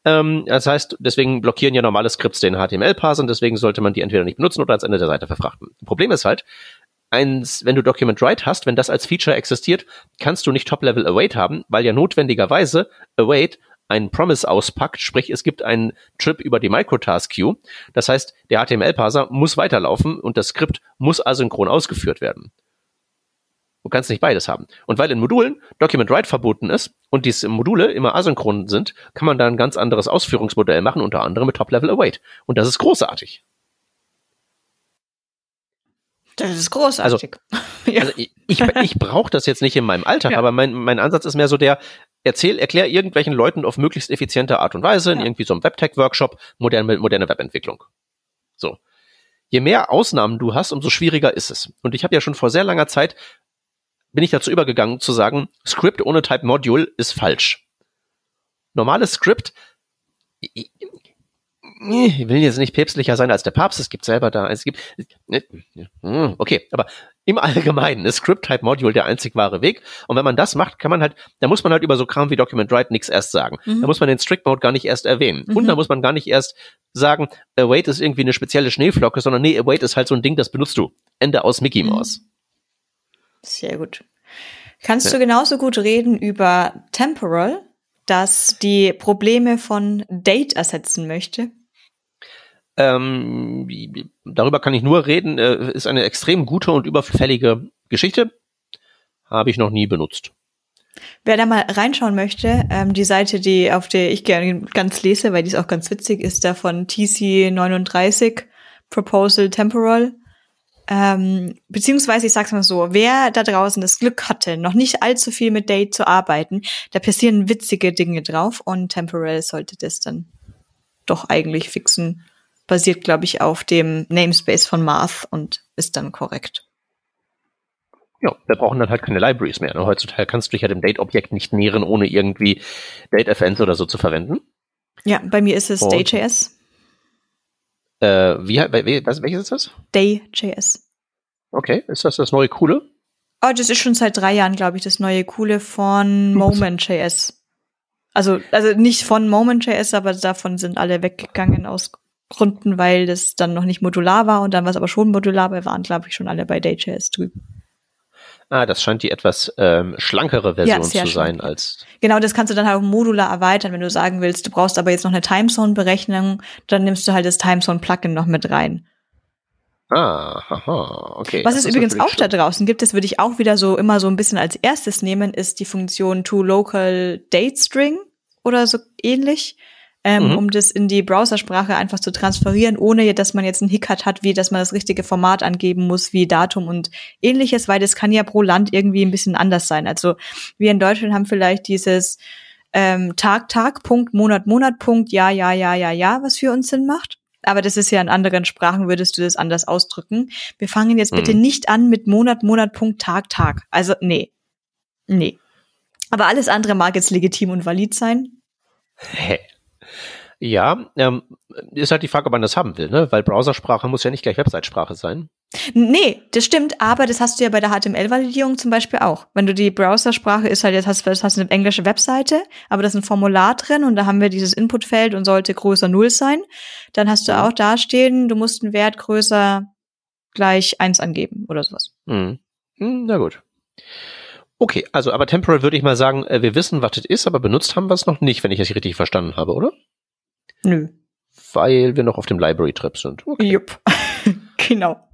Ähm, das heißt, deswegen blockieren ja normale Skripts den HTML-Parser und deswegen sollte man die entweder nicht benutzen oder ans Ende der Seite verfrachten. Problem ist halt, eins, wenn du Document Write hast, wenn das als Feature existiert, kannst du nicht Top-Level Await haben, weil ja notwendigerweise Await einen Promise auspackt, sprich es gibt einen Trip über die Microtask Queue. Das heißt, der HTML-Parser muss weiterlaufen und das Skript muss asynchron ausgeführt werden. Du kannst nicht beides haben. Und weil in Modulen Document Write verboten ist und diese Module immer asynchron sind, kann man da ein ganz anderes Ausführungsmodell machen, unter anderem mit Top-Level Await. Und das ist großartig. Das ist großartig. Also, ja. also ich, ich, ich brauche das jetzt nicht in meinem Alltag, ja. aber mein, mein Ansatz ist mehr so der, erzähl, erklär irgendwelchen Leuten auf möglichst effiziente Art und Weise, ja. in irgendwie so einem Webtech-Workshop, moderne, moderne Webentwicklung. So. Je mehr Ausnahmen du hast, umso schwieriger ist es. Und ich habe ja schon vor sehr langer Zeit, bin ich dazu übergegangen zu sagen, Script ohne Type Module ist falsch. Normales Script, ich will jetzt nicht päpstlicher sein als der Papst, es gibt selber da, es gibt, ne, hm, okay, aber im Allgemeinen ist Script-Type-Module der einzig wahre Weg. Und wenn man das macht, kann man halt, da muss man halt über so Kram wie Document Write nichts erst sagen. Mhm. Da muss man den Strict-Mode gar nicht erst erwähnen. Mhm. Und da muss man gar nicht erst sagen, Await ist irgendwie eine spezielle Schneeflocke, sondern nee, Await ist halt so ein Ding, das benutzt du. Ende aus Mickey mhm. Mouse. Sehr gut. Kannst ja. du genauso gut reden über Temporal, das die Probleme von Date ersetzen möchte? Ähm, darüber kann ich nur reden. Äh, ist eine extrem gute und überfällige Geschichte. Habe ich noch nie benutzt. Wer da mal reinschauen möchte, ähm, die Seite, die auf der ich gerne ganz lese, weil die ist auch ganz witzig, ist da von TC39 Proposal Temporal. Ähm, beziehungsweise ich sag's mal so, wer da draußen das Glück hatte, noch nicht allzu viel mit Date zu arbeiten, da passieren witzige Dinge drauf und Temporal sollte das dann doch eigentlich fixen basiert, glaube ich, auf dem Namespace von Math und ist dann korrekt. Ja, wir brauchen dann halt keine Libraries mehr. Ne? Heutzutage kannst du dich ja dem Date-Objekt nicht nähren, ohne irgendwie Date-FNs oder so zu verwenden. Ja, bei mir ist es und, Day.js. Äh, wie, welches ist das? Day.js. Okay, ist das das neue Coole? Oh, das ist schon seit drei Jahren, glaube ich, das neue Coole von Moment.js. Also, also nicht von Moment.js, aber davon sind alle weggegangen aus Gründen, weil das dann noch nicht modular war und dann war es aber schon modular, weil waren, glaube ich, schon alle bei Day.js drüben. Ah, das scheint die etwas ähm, schlankere Version ja, zu sein als. Genau, das kannst du dann halt auch modular erweitern, wenn du sagen willst, du brauchst aber jetzt noch eine Timezone-Berechnung, dann nimmst du halt das Timezone-Plugin noch mit rein. Ah, haha, okay. Was es übrigens auch da draußen gibt, das würde ich auch wieder so immer so ein bisschen als erstes nehmen, ist die Funktion toLocalDateString oder so ähnlich. Ähm, mhm. um das in die Browsersprache einfach zu transferieren, ohne dass man jetzt einen Hickert hat, wie dass man das richtige Format angeben muss, wie Datum und ähnliches, weil das kann ja pro Land irgendwie ein bisschen anders sein. Also wir in Deutschland haben vielleicht dieses ähm, Tag, Tag, Punkt, Monat, Monat, Punkt, ja, ja, ja, ja, ja, was für uns Sinn macht. Aber das ist ja in anderen Sprachen, würdest du das anders ausdrücken. Wir fangen jetzt bitte mhm. nicht an mit Monat, Monat, Punkt, Tag, Tag. Also, nee. Nee. Aber alles andere mag jetzt legitim und valid sein. Hä? Ja, ähm, ist halt die Frage, ob man das haben will, ne? Weil Browsersprache muss ja nicht gleich Website-Sprache sein. Nee, das stimmt, aber das hast du ja bei der HTML-Validierung zum Beispiel auch. Wenn du die Browsersprache ist halt, jetzt hast, hast du eine englische Webseite, aber da ist ein Formular drin und da haben wir dieses Inputfeld und sollte größer Null sein. Dann hast du mhm. auch da stehen, du musst einen Wert größer gleich eins angeben oder sowas. Mhm. Mhm, na gut. Okay, also aber temporal würde ich mal sagen, äh, wir wissen, was das ist, aber benutzt haben wir es noch nicht, wenn ich es richtig verstanden habe, oder? Nö. Weil wir noch auf dem Library-Trip sind. Okay. Jupp. genau.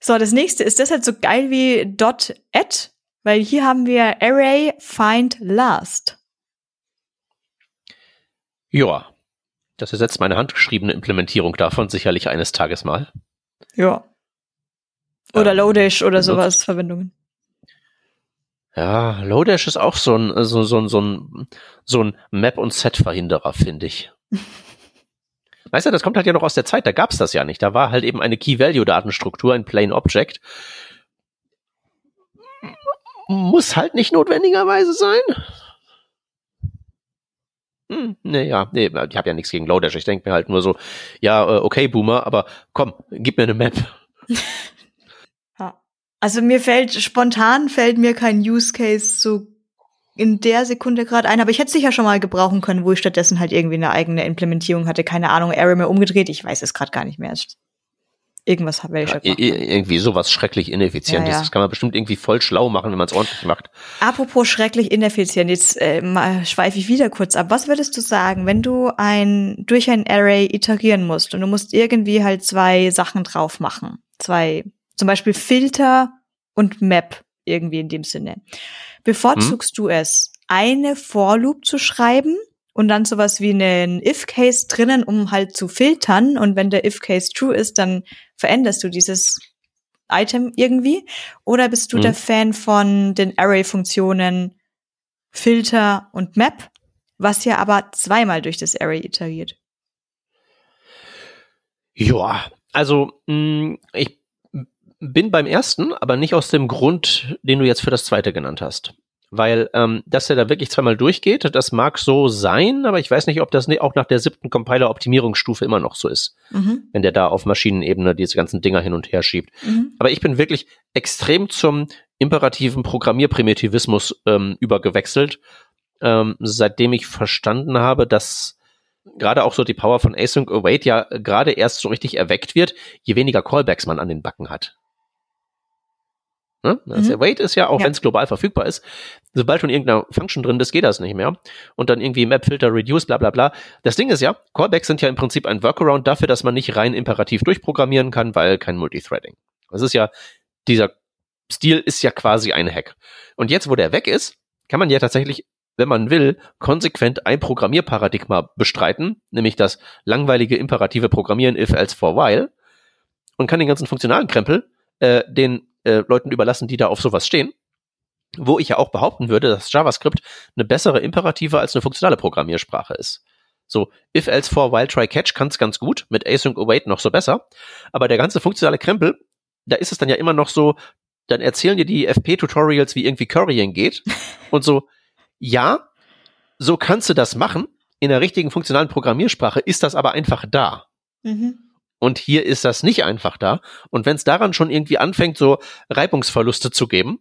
so, das nächste ist deshalb so geil wie dot at, weil hier haben wir Array find last. Ja. Das ersetzt meine handgeschriebene Implementierung davon sicherlich eines Tages mal. Ja. Oder ähm, Lodash oder sowas Verwendungen. Ja, Lodash ist auch so ein, so, so, so ein, so ein Map- und Set-Verhinderer, finde ich. weißt du, das kommt halt ja noch aus der Zeit, da gab's das ja nicht. Da war halt eben eine Key-Value-Datenstruktur, ein Plain Object. Muss halt nicht notwendigerweise sein. Hm, nee, ja, nee, ich habe ja nichts gegen Lodash. Ich denke mir halt nur so, ja, äh, okay, Boomer, aber komm, gib mir eine Map. Also mir fällt spontan fällt mir kein Use Case so in der Sekunde gerade ein, aber ich hätte es sicher schon mal gebrauchen können, wo ich stattdessen halt irgendwie eine eigene Implementierung hatte, keine Ahnung, Array mehr umgedreht, ich weiß es gerade gar nicht mehr. Irgendwas habe ich ja, Irgendwie sowas schrecklich ineffizientes. Ja, ja. Das kann man bestimmt irgendwie voll schlau machen, wenn man es ordentlich macht. Apropos schrecklich ineffizient, jetzt äh, schweife ich wieder kurz ab. Was würdest du sagen, wenn du ein durch ein Array iterieren musst und du musst irgendwie halt zwei Sachen drauf machen, zwei zum Beispiel Filter und Map irgendwie in dem Sinne. Bevorzugst hm? du es, eine For Loop zu schreiben und dann sowas wie einen If-Case drinnen, um halt zu filtern und wenn der If-Case true ist, dann veränderst du dieses Item irgendwie? Oder bist du hm. der Fan von den Array-Funktionen Filter und Map, was ja aber zweimal durch das Array iteriert? Ja, also mh, hm, ich bin beim ersten, aber nicht aus dem Grund, den du jetzt für das zweite genannt hast. Weil, ähm, dass er da wirklich zweimal durchgeht, das mag so sein, aber ich weiß nicht, ob das auch nach der siebten Compiler-Optimierungsstufe immer noch so ist. Mhm. Wenn der da auf Maschinenebene diese ganzen Dinger hin und her schiebt. Mhm. Aber ich bin wirklich extrem zum imperativen Programmierprimitivismus ähm, übergewechselt, ähm, seitdem ich verstanden habe, dass gerade auch so die Power von Async Await ja gerade erst so richtig erweckt wird, je weniger Callbacks man an den Backen hat. Ne? Also mhm. Wait ist ja, auch ja. wenn es global verfügbar ist, sobald schon irgendeiner Function drin ist, geht das nicht mehr. Und dann irgendwie Map, Filter, Reduce, bla bla bla. Das Ding ist ja, Callbacks sind ja im Prinzip ein Workaround dafür, dass man nicht rein imperativ durchprogrammieren kann, weil kein Multithreading. Das ist ja, dieser Stil ist ja quasi ein Hack. Und jetzt, wo der weg ist, kann man ja tatsächlich, wenn man will, konsequent ein Programmierparadigma bestreiten, nämlich das langweilige imperative Programmieren if, else, for, while und kann den ganzen funktionalen Krempel äh, den äh, Leuten überlassen, die da auf sowas stehen. Wo ich ja auch behaupten würde, dass JavaScript eine bessere Imperative als eine funktionale Programmiersprache ist. So, if, else, for, while, try, catch kann es ganz gut, mit async, await noch so besser. Aber der ganze funktionale Krempel, da ist es dann ja immer noch so, dann erzählen dir die FP-Tutorials, wie irgendwie Currying geht. und so, ja, so kannst du das machen. In der richtigen funktionalen Programmiersprache ist das aber einfach da. Mhm. Und hier ist das nicht einfach da. Und wenn es daran schon irgendwie anfängt, so Reibungsverluste zu geben,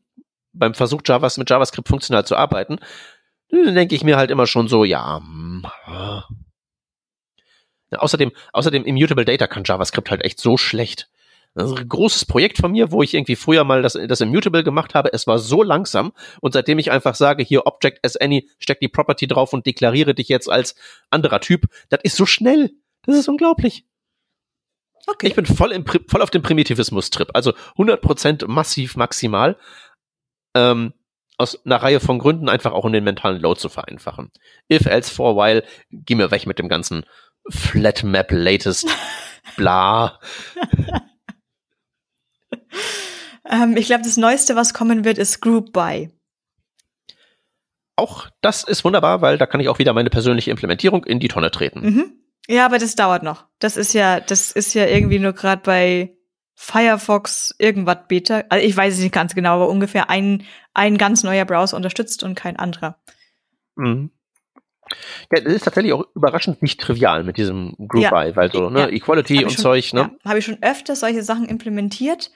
beim Versuch, Javas mit JavaScript funktional zu arbeiten, dann denke ich mir halt immer schon so, ja. Hm, ja. Außerdem, außerdem Immutable Data kann JavaScript halt echt so schlecht. Das ist ein großes Projekt von mir, wo ich irgendwie früher mal das, das Immutable gemacht habe. Es war so langsam und seitdem ich einfach sage, hier Object as any, steck die Property drauf und deklariere dich jetzt als anderer Typ, das ist so schnell. Das ist unglaublich. Okay. Ich bin voll, im, voll auf dem Primitivismus-Trip. Also 100% massiv maximal. Ähm, aus einer Reihe von Gründen einfach auch um den mentalen Load zu vereinfachen. If, else, for, while, geh mir weg mit dem ganzen Flat Map Latest, bla. ähm, ich glaube, das Neueste, was kommen wird, ist Group By. Auch das ist wunderbar, weil da kann ich auch wieder meine persönliche Implementierung in die Tonne treten. Mhm. Ja, aber das dauert noch. Das ist ja, das ist ja irgendwie nur gerade bei Firefox irgendwas Beta. Also ich weiß es nicht ganz genau, aber ungefähr ein, ein ganz neuer Browser unterstützt und kein anderer. Mhm. Ja, das ist tatsächlich auch überraschend nicht trivial mit diesem Group ja. By, weil so, ne, ja. Equality und schon, Zeug, ne? Ja, Habe ich schon öfter solche Sachen implementiert.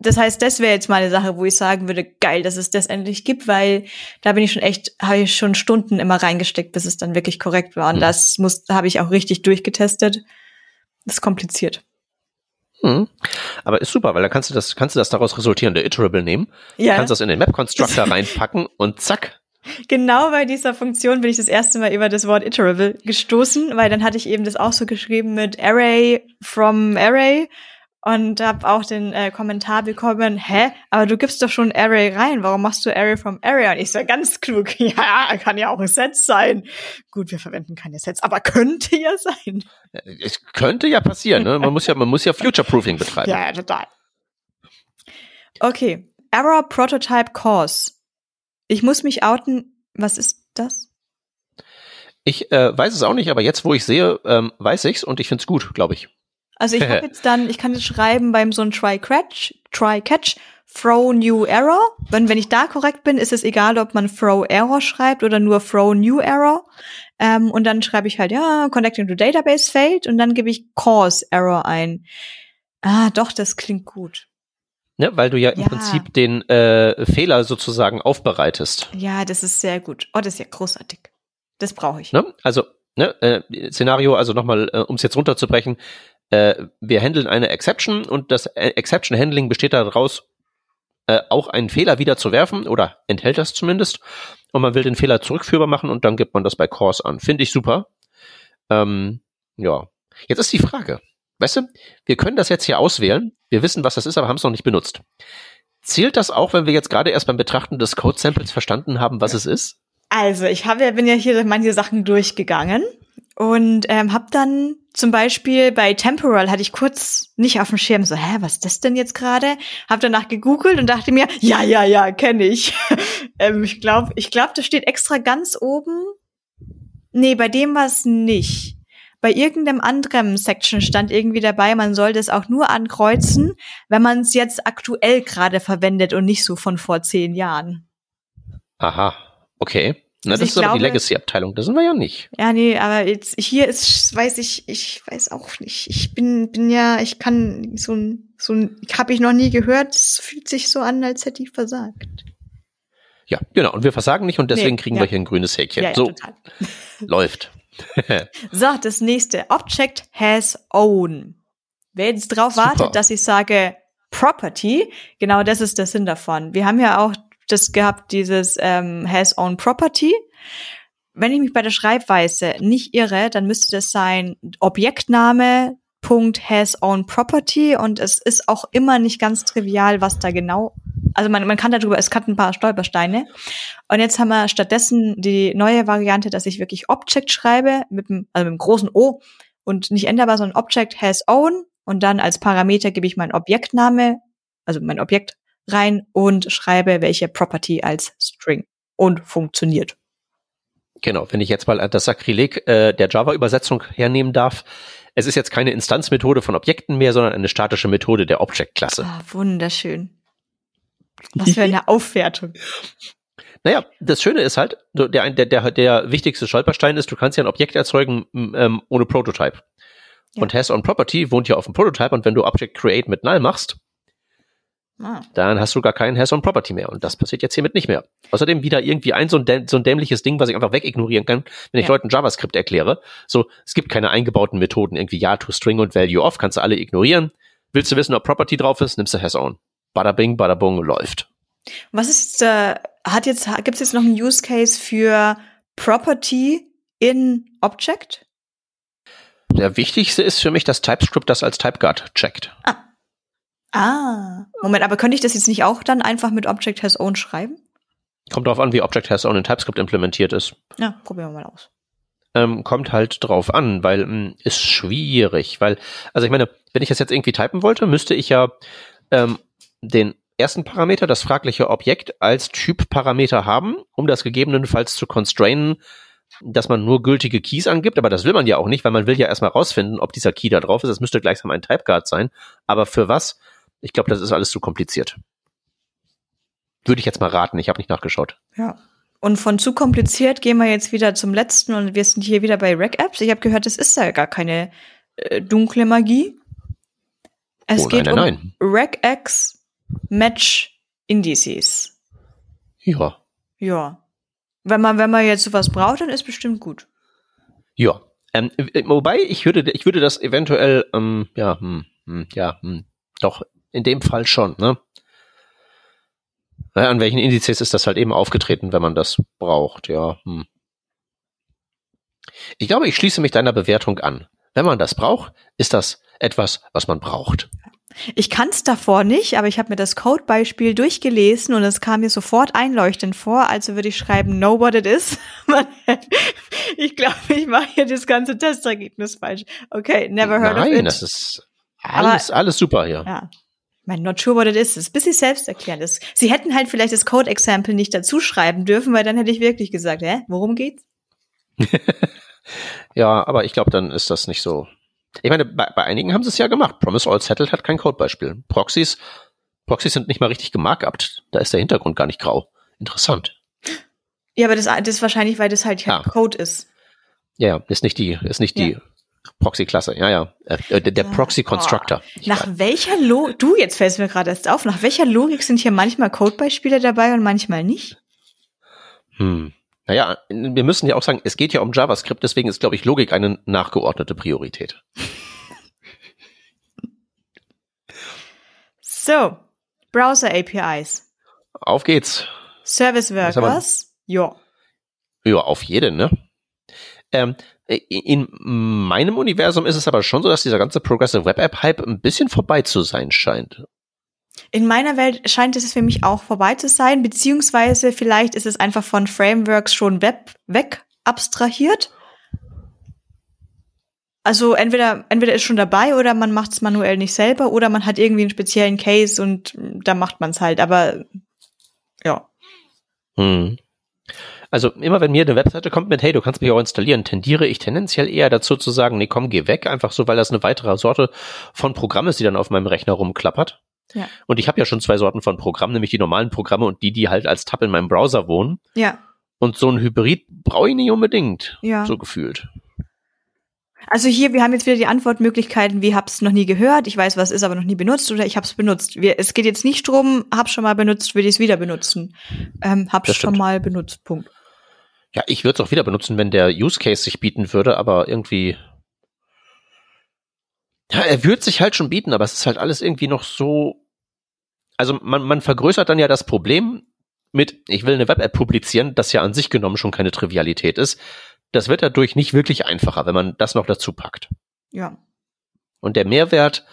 Das heißt, das wäre jetzt mal eine Sache, wo ich sagen würde, geil, dass es das endlich gibt, weil da bin ich schon echt, habe ich schon Stunden immer reingesteckt, bis es dann wirklich korrekt war. Und hm. das muss, habe ich auch richtig durchgetestet. Das ist kompliziert. Hm. Aber ist super, weil da kannst du das, kannst du das daraus resultierende Iterable nehmen, ja. kannst das in den Map Constructor reinpacken und zack, Genau bei dieser Funktion bin ich das erste Mal über das Wort iterable gestoßen, weil dann hatte ich eben das auch so geschrieben mit Array from Array und habe auch den äh, Kommentar bekommen, hä, aber du gibst doch schon Array rein, warum machst du Array from Array? Und ich so ganz klug, ja, kann ja auch ein Set sein. Gut, wir verwenden keine Sets, aber könnte ja sein. Es könnte ja passieren, ne? Man muss ja, man muss ja Future-Proofing betreiben. Ja, total. Okay, Error Prototype Cause. Ich muss mich outen. Was ist das? Ich äh, weiß es auch nicht, aber jetzt, wo ich sehe, ähm, weiß ich's und ich find's gut, glaube ich. Also ich habe jetzt dann, ich kann jetzt schreiben beim so ein Try Catch, Try Catch, Throw New Error. Wenn, wenn ich da korrekt bin, ist es egal, ob man Throw Error schreibt oder nur Throw New Error. Ähm, und dann schreibe ich halt, ja, Connecting to Database failed und dann gebe ich Cause Error ein. Ah, doch, das klingt gut. Ne, weil du ja, ja, im Prinzip den äh, Fehler sozusagen aufbereitest. Ja, das ist sehr gut. Oh, das ist ja großartig. Das brauche ich. Ne? Also, ne, äh, Szenario, also nochmal, äh, um es jetzt runterzubrechen, äh, wir handeln eine Exception und das äh, Exception Handling besteht daraus, äh, auch einen Fehler wieder zu werfen oder enthält das zumindest. Und man will den Fehler zurückführbar machen und dann gibt man das bei Course an. Finde ich super. Ähm, ja. Jetzt ist die Frage. Weißt du, wir können das jetzt hier auswählen. Wir wissen, was das ist, aber haben es noch nicht benutzt. Zählt das auch, wenn wir jetzt gerade erst beim Betrachten des Code-Samples verstanden haben, was es ist? Also, ich habe, bin ja hier manche Sachen durchgegangen und ähm, habe dann zum Beispiel bei Temporal hatte ich kurz nicht auf dem Schirm so, hä, was ist das denn jetzt gerade? Habe danach gegoogelt und dachte mir, ja, ja, ja, kenne ich. ähm, ich glaube, ich glaube, das steht extra ganz oben. Nee, bei dem war es nicht bei irgendeinem anderen Section stand irgendwie dabei, man soll das auch nur ankreuzen, wenn man es jetzt aktuell gerade verwendet und nicht so von vor zehn Jahren. Aha, okay. Na, also das ist aber glaube, die Legacy-Abteilung, da sind wir ja nicht. Ja, nee, aber jetzt hier ist, weiß ich, ich weiß auch nicht. Ich bin, bin ja, ich kann so ein, so ein, habe ich noch nie gehört. Es fühlt sich so an, als hätte ich versagt. Ja, genau. Und wir versagen nicht und deswegen nee, kriegen ja. wir hier ein grünes Häkchen. Ja, ja, so total. läuft. so, das nächste. Object has own. Wer jetzt drauf Super. wartet, dass ich sage Property, genau das ist der Sinn davon. Wir haben ja auch das gehabt, dieses ähm, has own Property. Wenn ich mich bei der Schreibweise nicht irre, dann müsste das sein Objektname Punkt has own property und es ist auch immer nicht ganz trivial, was da genau, also man, man kann darüber, es hat ein paar Stolpersteine. Und jetzt haben wir stattdessen die neue Variante, dass ich wirklich Object schreibe, mit dem, also mit dem großen O und nicht änderbar, sondern Object has own und dann als Parameter gebe ich mein Objektname, also mein Objekt rein und schreibe welche Property als String und funktioniert. Genau, wenn ich jetzt mal das Sakrileg äh, der Java-Übersetzung hernehmen darf, es ist jetzt keine Instanzmethode von Objekten mehr, sondern eine statische Methode der Object-Klasse. Ah, wunderschön. Was für eine Aufwertung. Naja, das Schöne ist halt, der, der, der, der wichtigste Stolperstein ist, du kannst ja ein Objekt erzeugen ähm, ohne Prototype. Ja. Und Has-on-Property wohnt ja auf dem Prototype und wenn du Object Create mit Null machst, Ah. Dann hast du gar keinen Hands-on-Property mehr. Und das passiert jetzt hiermit nicht mehr. Außerdem wieder irgendwie ein so ein, so ein dämliches Ding, was ich einfach wegignorieren kann, wenn ich ja. Leuten JavaScript erkläre. So, es gibt keine eingebauten Methoden, irgendwie ja, to string und value off, kannst du alle ignorieren. Willst du wissen, ob Property drauf ist, nimmst du Has-on. Bada bing, bada bung, läuft. Was ist, äh, hat jetzt, gibt es jetzt noch einen Use Case für Property in Object? Der wichtigste ist für mich, dass TypeScript das als TypeGuard checkt. Ah. Ah, Moment, aber könnte ich das jetzt nicht auch dann einfach mit Object has own schreiben? Kommt darauf an, wie Object Has Own in TypeScript implementiert ist. Ja, probieren wir mal aus. Ähm, kommt halt drauf an, weil mh, hm, ist schwierig, weil, also ich meine, wenn ich das jetzt irgendwie typen wollte, müsste ich ja ähm, den ersten Parameter, das fragliche Objekt, als Typparameter haben, um das gegebenenfalls zu constrainen, dass man nur gültige Keys angibt, aber das will man ja auch nicht, weil man will ja erstmal rausfinden, ob dieser Key da drauf ist. Das müsste gleichsam ein Typeguard sein. Aber für was? Ich glaube, das ist alles zu kompliziert. Würde ich jetzt mal raten, ich habe nicht nachgeschaut. Ja. Und von zu kompliziert gehen wir jetzt wieder zum letzten und wir sind hier wieder bei Rec-Apps. Ich habe gehört, es ist ja gar keine äh, dunkle Magie. Es oh, geht nein, nein, um Regex Match Indices. Ja. Ja. Wenn man, wenn man jetzt sowas braucht, dann ist bestimmt gut. Ja. Ähm, wobei, ich würde, ich würde das eventuell, ähm, ja, hm, hm, ja, hm, doch, in dem Fall schon, ne? an welchen Indizes ist das halt eben aufgetreten, wenn man das braucht, ja. Hm. Ich glaube, ich schließe mich deiner Bewertung an. Wenn man das braucht, ist das etwas, was man braucht. Ich kann es davor nicht, aber ich habe mir das Codebeispiel durchgelesen und es kam mir sofort einleuchtend vor, also würde ich schreiben, know what it is. ich glaube, ich mache hier das ganze Testergebnis falsch. Okay, never heard Nein, of it. Nein, das ist alles, aber, alles super hier. Ja. Mein not sure what it is. Das ist ein bisschen selbsterklärend. ist. Sie hätten halt vielleicht das Code-Example nicht dazu schreiben dürfen, weil dann hätte ich wirklich gesagt, hä, worum geht's? ja, aber ich glaube, dann ist das nicht so ich meine, bei, bei einigen haben sie es ja gemacht. Promise All Settled hat kein Codebeispiel. Proxys, Proxys sind nicht mal richtig gemarkupt. Da ist der Hintergrund gar nicht grau. Interessant. Ja, aber das, das ist wahrscheinlich, weil das halt ja. Code ist. Ja, ist nicht die, ist nicht die Proxy-Klasse. Ja, ja. Äh, der, der ja. Proxy-Constructor. Nach weiß. welcher Logik, du, jetzt fällst mir gerade erst auf, nach welcher Logik sind hier manchmal Codebeispiele dabei und manchmal nicht? Hm. Naja, wir müssen ja auch sagen, es geht ja um JavaScript, deswegen ist, glaube ich, Logik eine nachgeordnete Priorität. So, Browser APIs. Auf geht's. Service Workers. Ja. Ja, auf jeden, ne? Ähm, in meinem Universum ist es aber schon so, dass dieser ganze Progressive Web App Hype ein bisschen vorbei zu sein scheint. In meiner Welt scheint es für mich auch vorbei zu sein, beziehungsweise vielleicht ist es einfach von Frameworks schon Web weg abstrahiert. Also entweder, entweder ist schon dabei oder man macht es manuell nicht selber oder man hat irgendwie einen speziellen Case und da macht man es halt. Aber ja. Hm. Also immer wenn mir eine Webseite kommt mit, hey, du kannst mich auch installieren, tendiere ich tendenziell eher dazu zu sagen, nee, komm, geh weg, einfach so, weil das eine weitere Sorte von Programm ist, die dann auf meinem Rechner rumklappert. Ja. Und ich habe ja schon zwei Sorten von Programmen, nämlich die normalen Programme und die, die halt als Tab in meinem Browser wohnen. Ja. Und so ein Hybrid brauche ich nicht unbedingt. Ja. So gefühlt. Also hier, wir haben jetzt wieder die Antwortmöglichkeiten, wie hab's noch nie gehört, ich weiß, was ist, aber noch nie benutzt oder ich hab's benutzt. Wir, es geht jetzt nicht drum, hab's schon mal benutzt, will ich es wieder benutzen. Ähm, hab's schon mal benutzt, Punkt. Ja, ich würde es auch wieder benutzen, wenn der Use Case sich bieten würde, aber irgendwie ja, er wird sich halt schon bieten, aber es ist halt alles irgendwie noch so. Also man, man vergrößert dann ja das Problem mit, ich will eine Web-App publizieren, das ja an sich genommen schon keine Trivialität ist. Das wird dadurch nicht wirklich einfacher, wenn man das noch dazu packt. Ja. Und der Mehrwert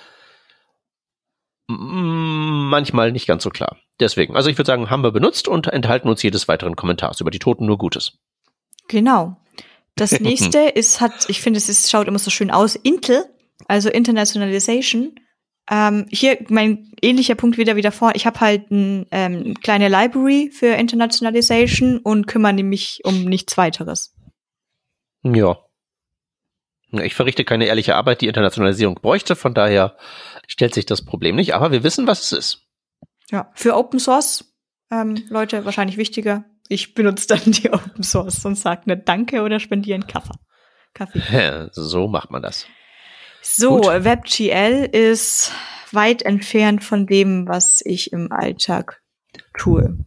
manchmal nicht ganz so klar. Deswegen, also ich würde sagen, haben wir benutzt und enthalten uns jedes weiteren Kommentars über die Toten nur Gutes. Genau. Das nächste ist, hat, ich finde, es ist, schaut immer so schön aus. Intel also Internationalization. Ähm, hier mein ähnlicher Punkt wieder wieder vor. Ich habe halt eine ähm, kleine Library für Internationalization und kümmere mich um nichts weiteres. Ja. Ich verrichte keine ehrliche Arbeit, die Internationalisierung bräuchte, von daher stellt sich das Problem nicht, aber wir wissen, was es ist. Ja, für Open Source ähm, Leute wahrscheinlich wichtiger. Ich benutze dann die Open Source und sage ne Danke oder spendiere einen Kaffee. Kaffee. so macht man das. So, Gut. WebGL ist weit entfernt von dem, was ich im Alltag tue.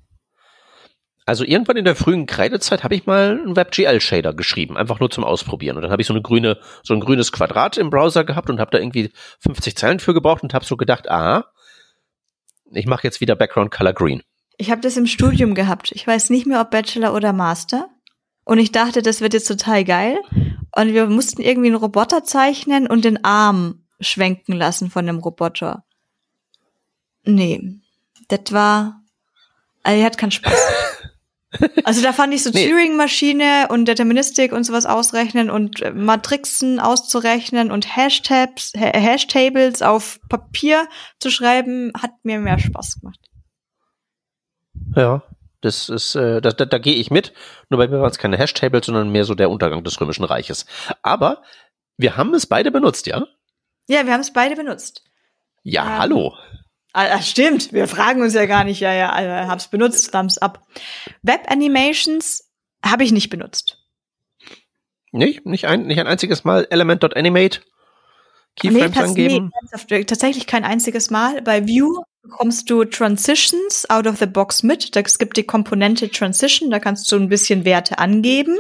Also irgendwann in der frühen Kreidezeit habe ich mal einen WebGL-Shader geschrieben, einfach nur zum Ausprobieren. Und dann habe ich so eine grüne, so ein grünes Quadrat im Browser gehabt und habe da irgendwie 50 Zeilen für gebraucht und habe so gedacht, aha, ich mache jetzt wieder Background Color Green. Ich habe das im Studium gehabt. Ich weiß nicht mehr, ob Bachelor oder Master. Und ich dachte, das wird jetzt total geil. Und wir mussten irgendwie einen Roboter zeichnen und den Arm schwenken lassen von dem Roboter. Nee, das war, also, er hat keinen Spaß. Also da fand ich so Nee. Turing-Maschine und Deterministik und sowas ausrechnen und äh, Matrixen auszurechnen und Hashtabs, Ha- Hashtables auf Papier zu schreiben, hat mir mehr Spaß gemacht. Ja, das ist, äh, da, da, da gehe ich mit. Nur bei mir waren es keine Hashtables, sondern mehr so der Untergang des Römischen Reiches. Aber wir haben es beide benutzt, ja? Ja, wir haben es beide benutzt. Ja, Ähm, hallo. Ah, ah, stimmt, wir fragen uns ja gar nicht. Ja, ja, äh, hab's benutzt, thumbs up. Web Animations habe ich nicht benutzt. Nicht, nicht, ein, nicht ein einziges Mal Element.animate. Keyframes pass- angeben. ernsthaft, äh, tatsächlich kein einziges Mal. Bei View bekommst du Transitions out of the box mit. Da- Es gibt die Komponente Transition, da kannst du ein bisschen Werte angeben.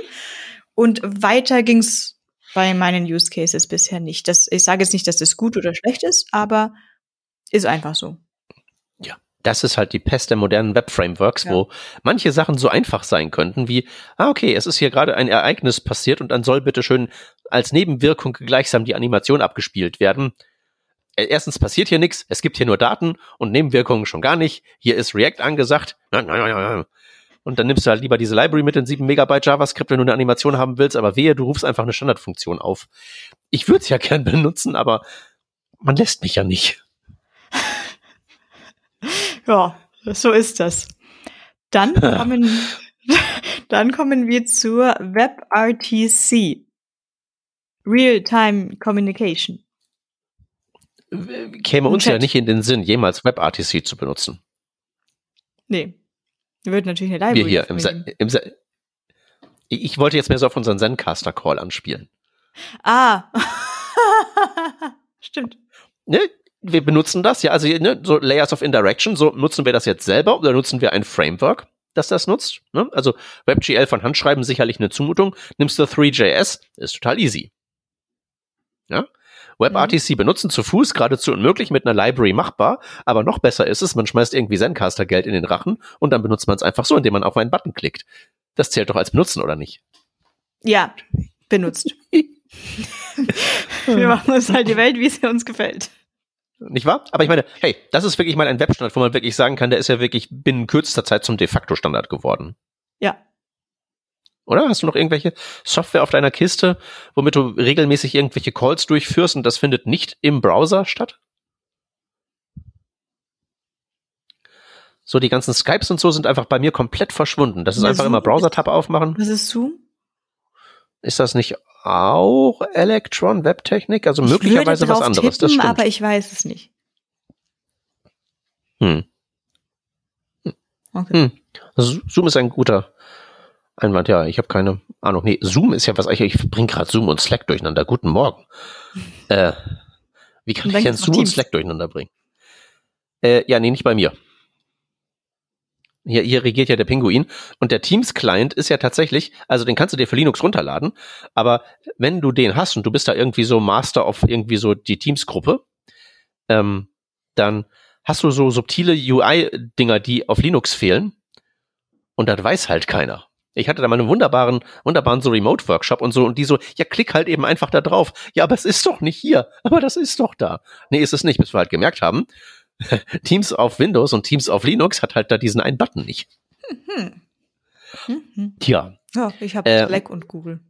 Und weiter ging's bei meinen Use Cases bisher nicht. Das, ich sage jetzt nicht, dass das gut oder schlecht ist, aber ist einfach so. Das ist halt die Pest der modernen Web-Frameworks, Ja. wo manche Sachen so einfach sein könnten wie, ah, okay, es ist hier gerade ein Ereignis passiert und dann soll bitte schön als Nebenwirkung gleichsam die Animation abgespielt werden. Äh, Erstens passiert hier nichts, es gibt hier nur Daten und Nebenwirkungen schon gar nicht. Hier ist React angesagt. Und dann nimmst du halt lieber diese Library mit in 7 Megabyte JavaScript, wenn du eine Animation haben willst, aber wehe, du rufst einfach eine Standardfunktion auf. Ich würde es ja gern benutzen, aber man lässt mich ja nicht. Ja, so ist das. Dann kommen, dann kommen wir zur WebRTC. Real-Time Communication. Käme uns ja Chat. nicht in den Sinn, jemals WebRTC zu benutzen. Nee. Wird natürlich eine Library. Wir hier im, im Ich wollte jetzt mehr so auf unseren Zencaster-Call anspielen. Ah. Stimmt. Ne? Wir benutzen das, ja, also ne, so Layers of Indirection, so nutzen wir das jetzt selber oder nutzen wir ein Framework, das das nutzt? Ne? Also WebGL von Hand schreiben sicherlich eine Zumutung. Nimmst du 3JS, ist total easy. Ja? WebRTC benutzen zu Fuß geradezu unmöglich, mit einer Library machbar, aber noch besser ist es, man schmeißt irgendwie Zencaster Geld in den Rachen und dann benutzt man es einfach so, indem man auf einen Button klickt. Das zählt doch als Benutzen, oder nicht? Ja, benutzt. Wir machen uns halt die Welt, wie sie uns gefällt. Nicht wahr? Aber ich meine, hey, das ist wirklich mal ein Webstandard, wo man wirklich sagen kann, der ist ja wirklich binnen kürzester Zeit zum de facto Standard geworden. Ja. Oder? Hast du noch irgendwelche Software auf deiner Kiste, womit du regelmäßig irgendwelche Calls durchführst und das findet nicht im Browser statt? So, die ganzen Skypes und so sind einfach bei mir komplett verschwunden. Das ist Ja, einfach immer Browser-Tab aufmachen. Was ist Zoom? Ist das nicht auch Electron Webtechnik? Also Ich möglicherweise was anderes. das tippen, stimmt. aber ich weiß es nicht. Hm. Okay. Hm. Zoom ist ein guter Einwand, ja. Ich habe keine Ahnung. Nee, Zoom ist ja was, ich, ich bring gerade Zoom und Slack durcheinander. Guten Morgen. äh, wie kann ich denn Zoom und. Slack durcheinander bringen? Äh, ja, nee, nicht bei mir. Hier, hier regiert ja der Pinguin. Und der Teams-Client ist ja tatsächlich, also den kannst du dir für Linux runterladen, aber wenn du den hast und du bist da irgendwie so Master auf irgendwie so die Teams-Gruppe, ähm, dann hast du so subtile UI-Dinger, die auf Linux fehlen. Und das weiß halt keiner. Ich hatte da mal einen wunderbaren, wunderbaren so Remote-Workshop und so, und die so, ja, klick halt eben einfach da drauf. Ja, aber es ist doch nicht hier. Aber das ist doch da. Nee, ist es nicht, bis wir halt gemerkt haben, Teams auf Windows und Teams auf Linux hat halt da diesen einen Button nicht. Hm. Hm, hm. Tja, Ja, ich habe Ähm, Slack und Google.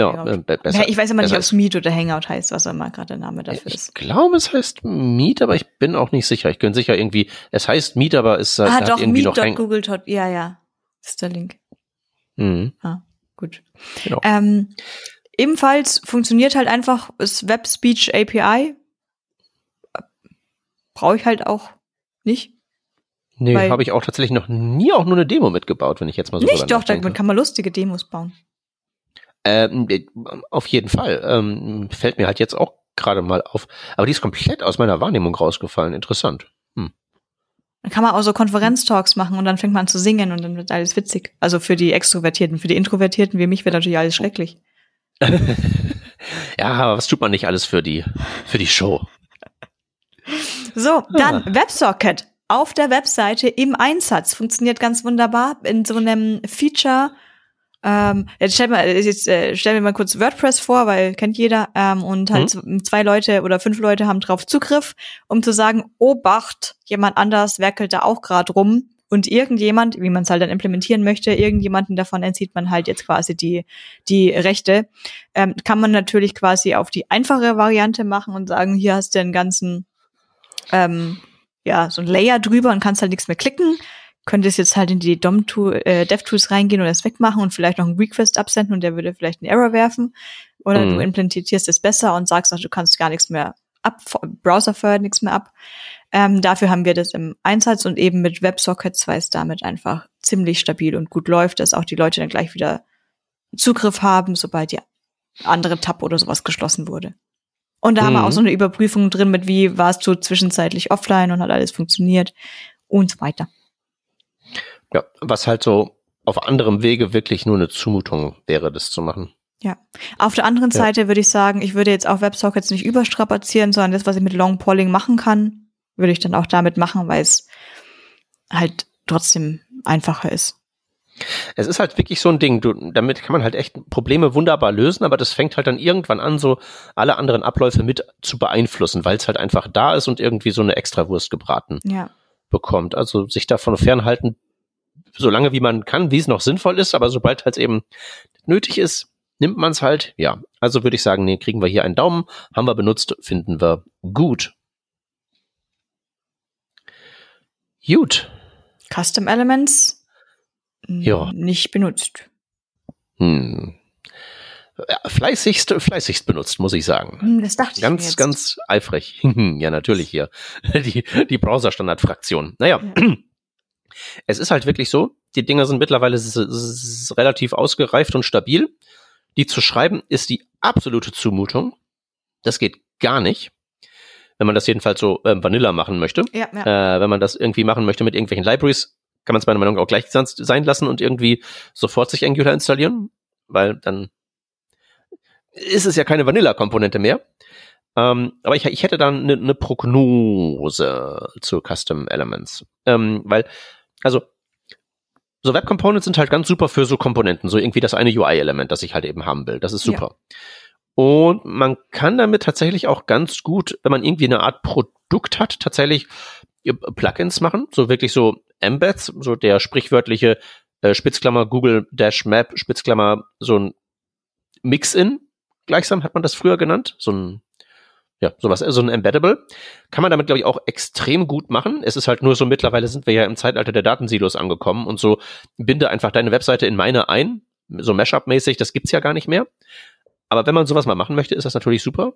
ja, Ja. äh, be- besser. ich weiß immer nicht, ob es Meet oder Hangout heißt, was immer gerade der Name dafür Ich ist. glaube, es heißt Meet, aber ich bin auch nicht sicher. Ich bin sicher irgendwie, es heißt Meet, aber es äh, Ah, hat doch, irgendwie noch Hang meet.google. Ja, ja. Ist der Link. Mhm, Gut. genau. Ähm, ebenfalls funktioniert halt einfach das Web Speech API. Brauche ich halt auch nicht. Nee, habe ich auch tatsächlich noch nie auch nur eine Demo mitgebaut, wenn ich jetzt mal so nicht doch, damit kann man lustige Demos bauen. Ähm, äh, auf jeden Fall. Ähm, fällt mir halt jetzt auch gerade mal auf. Aber die ist komplett aus meiner Wahrnehmung rausgefallen. Interessant. Dann kann man auch so Konferenztalks machen und dann fängt man an zu singen und dann wird alles witzig. Also für die Extrovertierten. Für die Introvertierten wie mich wird natürlich alles schrecklich. Ja, aber was tut man nicht alles für die, für die Show? So, dann Ah. WebSocket auf der Webseite im Einsatz. Funktioniert ganz wunderbar in so einem Feature. Ähm, jetzt stell mal, jetzt äh, stell mir mal kurz WordPress vor, weil kennt jeder. Ähm, und halt so zwei Leute oder fünf Leute haben drauf Zugriff, um zu sagen, Obacht, jemand anders werkelt da auch gerade rum. und irgendjemand, wie man es halt dann implementieren möchte, irgendjemanden davon entzieht man halt jetzt quasi die, die Rechte, ähm, kann man natürlich quasi auf die einfache Variante machen und sagen, hier hast du den ganzen, ähm, ja, so ein Layer drüber und kannst halt nichts mehr klicken. Könntest jetzt halt in die DOM-Tool, äh, DevTools reingehen und das wegmachen und vielleicht noch einen Request absenden und der würde vielleicht einen Error werfen. Oder mhm. du implementierst es besser und sagst auch, du kannst gar nichts mehr ab, Browser feuert nichts mehr ab. Ähm, dafür haben wir das im Einsatz und eben mit WebSockets, weil es damit einfach ziemlich stabil und gut läuft, dass auch die Leute dann gleich wieder Zugriff haben, sobald die andere Tab oder sowas geschlossen wurde. Und da mhm. haben wir auch mhm. so eine Überprüfung drin mit, wie warst du zwischenzeitlich offline und hat alles funktioniert und so weiter. Ja, was halt so auf anderem Wege wirklich nur eine Zumutung wäre, das zu machen. Ja. Auf der anderen ja. Seite würde ich sagen, ich würde jetzt auch WebSockets nicht überstrapazieren, sondern das, was ich mit Long Polling machen kann, würde ich dann auch damit machen, weil es halt trotzdem einfacher ist. Es ist halt wirklich so ein Ding, du, damit kann man halt echt Probleme wunderbar lösen, aber das fängt halt dann irgendwann an, so alle anderen Abläufe mit zu beeinflussen, weil es halt einfach da ist und irgendwie so eine Extrawurst gebraten ja. bekommt. Also sich davon fernhalten, so lange wie man kann, wie es noch sinnvoll ist, aber sobald halt eben nötig ist, nimmt man es halt. Ja, also würde ich sagen, nee, kriegen wir hier einen Daumen, haben wir benutzt, finden wir gut. Gut. Custom Elements ja. nicht benutzt. Hm. Ja, fleißigst, fleißigst benutzt, muss ich sagen. Hm, das dachte ganz, ich mir jetzt. Ganz eifrig. ja, natürlich hier. Die, die Browser-Standard-Fraktion. Naja. Ja. Es ist halt wirklich so, die Dinger sind mittlerweile relativ ausgereift und stabil. Die zu schreiben ist die absolute Zumutung. Das geht gar nicht wenn man das jedenfalls so ähm, Vanilla machen möchte. Ja, ja. Äh, wenn man das irgendwie machen möchte mit irgendwelchen Libraries, kann man es meiner Meinung nach auch gleich sein lassen und irgendwie sofort sich Angular installieren, weil dann ist es ja keine Vanilla-Komponente mehr. Ähm, aber ich, ich hätte dann eine ne Prognose zu Custom Elements. Ähm, weil, also, so Web Components sind halt ganz super für so Komponenten, so irgendwie das eine UI-Element, das ich halt eben haben will. Das ist super. Ja. Und man kann damit tatsächlich auch ganz gut, wenn man irgendwie eine Art Produkt hat, tatsächlich Plugins machen, so wirklich so Embeds, so der sprichwörtliche äh, Spitzklammer Google Dash Map Spitzklammer so ein Mix-in gleichsam hat man das früher genannt, so ein ja, sowas, so ein Embeddable. Kann man damit, glaube ich, auch extrem gut machen. Es ist halt nur so, mittlerweile sind wir ja im Zeitalter der Datensilos angekommen und so binde einfach deine Webseite in meine ein, so Mashup-mäßig, das gibt's ja gar nicht mehr. Aber wenn man sowas mal machen möchte, ist das natürlich super.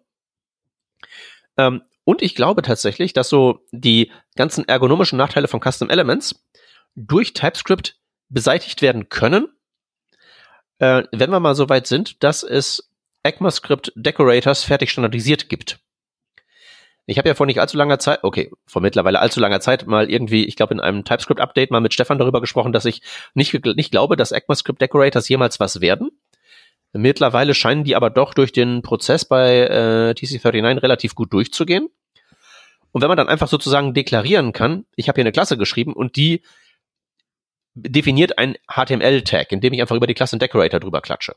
Ähm, und ich glaube tatsächlich, dass so die ganzen ergonomischen Nachteile von Custom Elements durch TypeScript beseitigt werden können, äh, wenn wir mal so weit sind, dass es ECMAScript Decorators fertig standardisiert gibt. Ich habe ja vor nicht allzu langer Zeit, okay, vor mittlerweile allzu langer Zeit mal irgendwie, ich glaube in einem TypeScript-Update mal mit Stefan darüber gesprochen, dass ich nicht, nicht glaube, dass ECMAScript Decorators jemals was werden. Mittlerweile scheinen die aber doch durch den Prozess bei äh, TC39 relativ gut durchzugehen. Und wenn man dann einfach sozusagen deklarieren kann, ich habe hier eine Klasse geschrieben und die definiert ein HTML-Tag, indem ich einfach über die Klasse Decorator drüber klatsche,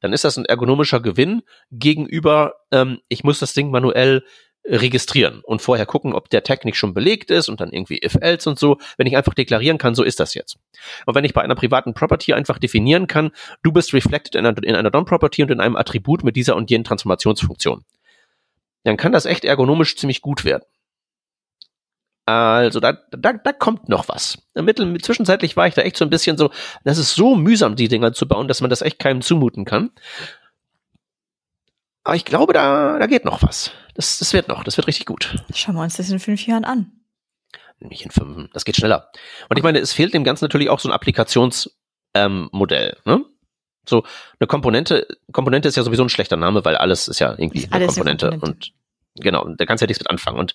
dann ist das ein ergonomischer Gewinn gegenüber, ähm, ich muss das Ding manuell registrieren und vorher gucken, ob der Tag nicht schon belegt ist und dann irgendwie if-else und so. Wenn ich einfach deklarieren kann, so ist das jetzt. Und wenn ich bei einer privaten Property einfach definieren kann, du bist reflected in einer, in einer DOM-Property und in einem Attribut mit dieser und jenen Transformationsfunktion, dann kann das echt ergonomisch ziemlich gut werden. Also da, da, da kommt noch was. Mittel, zwischenzeitlich war ich da echt so ein bisschen so, das ist so mühsam, die Dinger zu bauen, dass man das echt keinem zumuten kann. Aber ich glaube, da, da geht noch was. Das, das wird noch, das wird richtig gut. Schauen wir uns das in fünf Jahren an. Nicht in fünf, das geht schneller. Und ich meine, es fehlt dem Ganzen natürlich auch so ein Applikationsmodell. Ähm, ne? So eine Komponente, Komponente ist ja sowieso ein schlechter Name, weil alles ist ja irgendwie ist eine Komponente, Komponente. und genau, da kannst du ja nichts mit anfangen. Und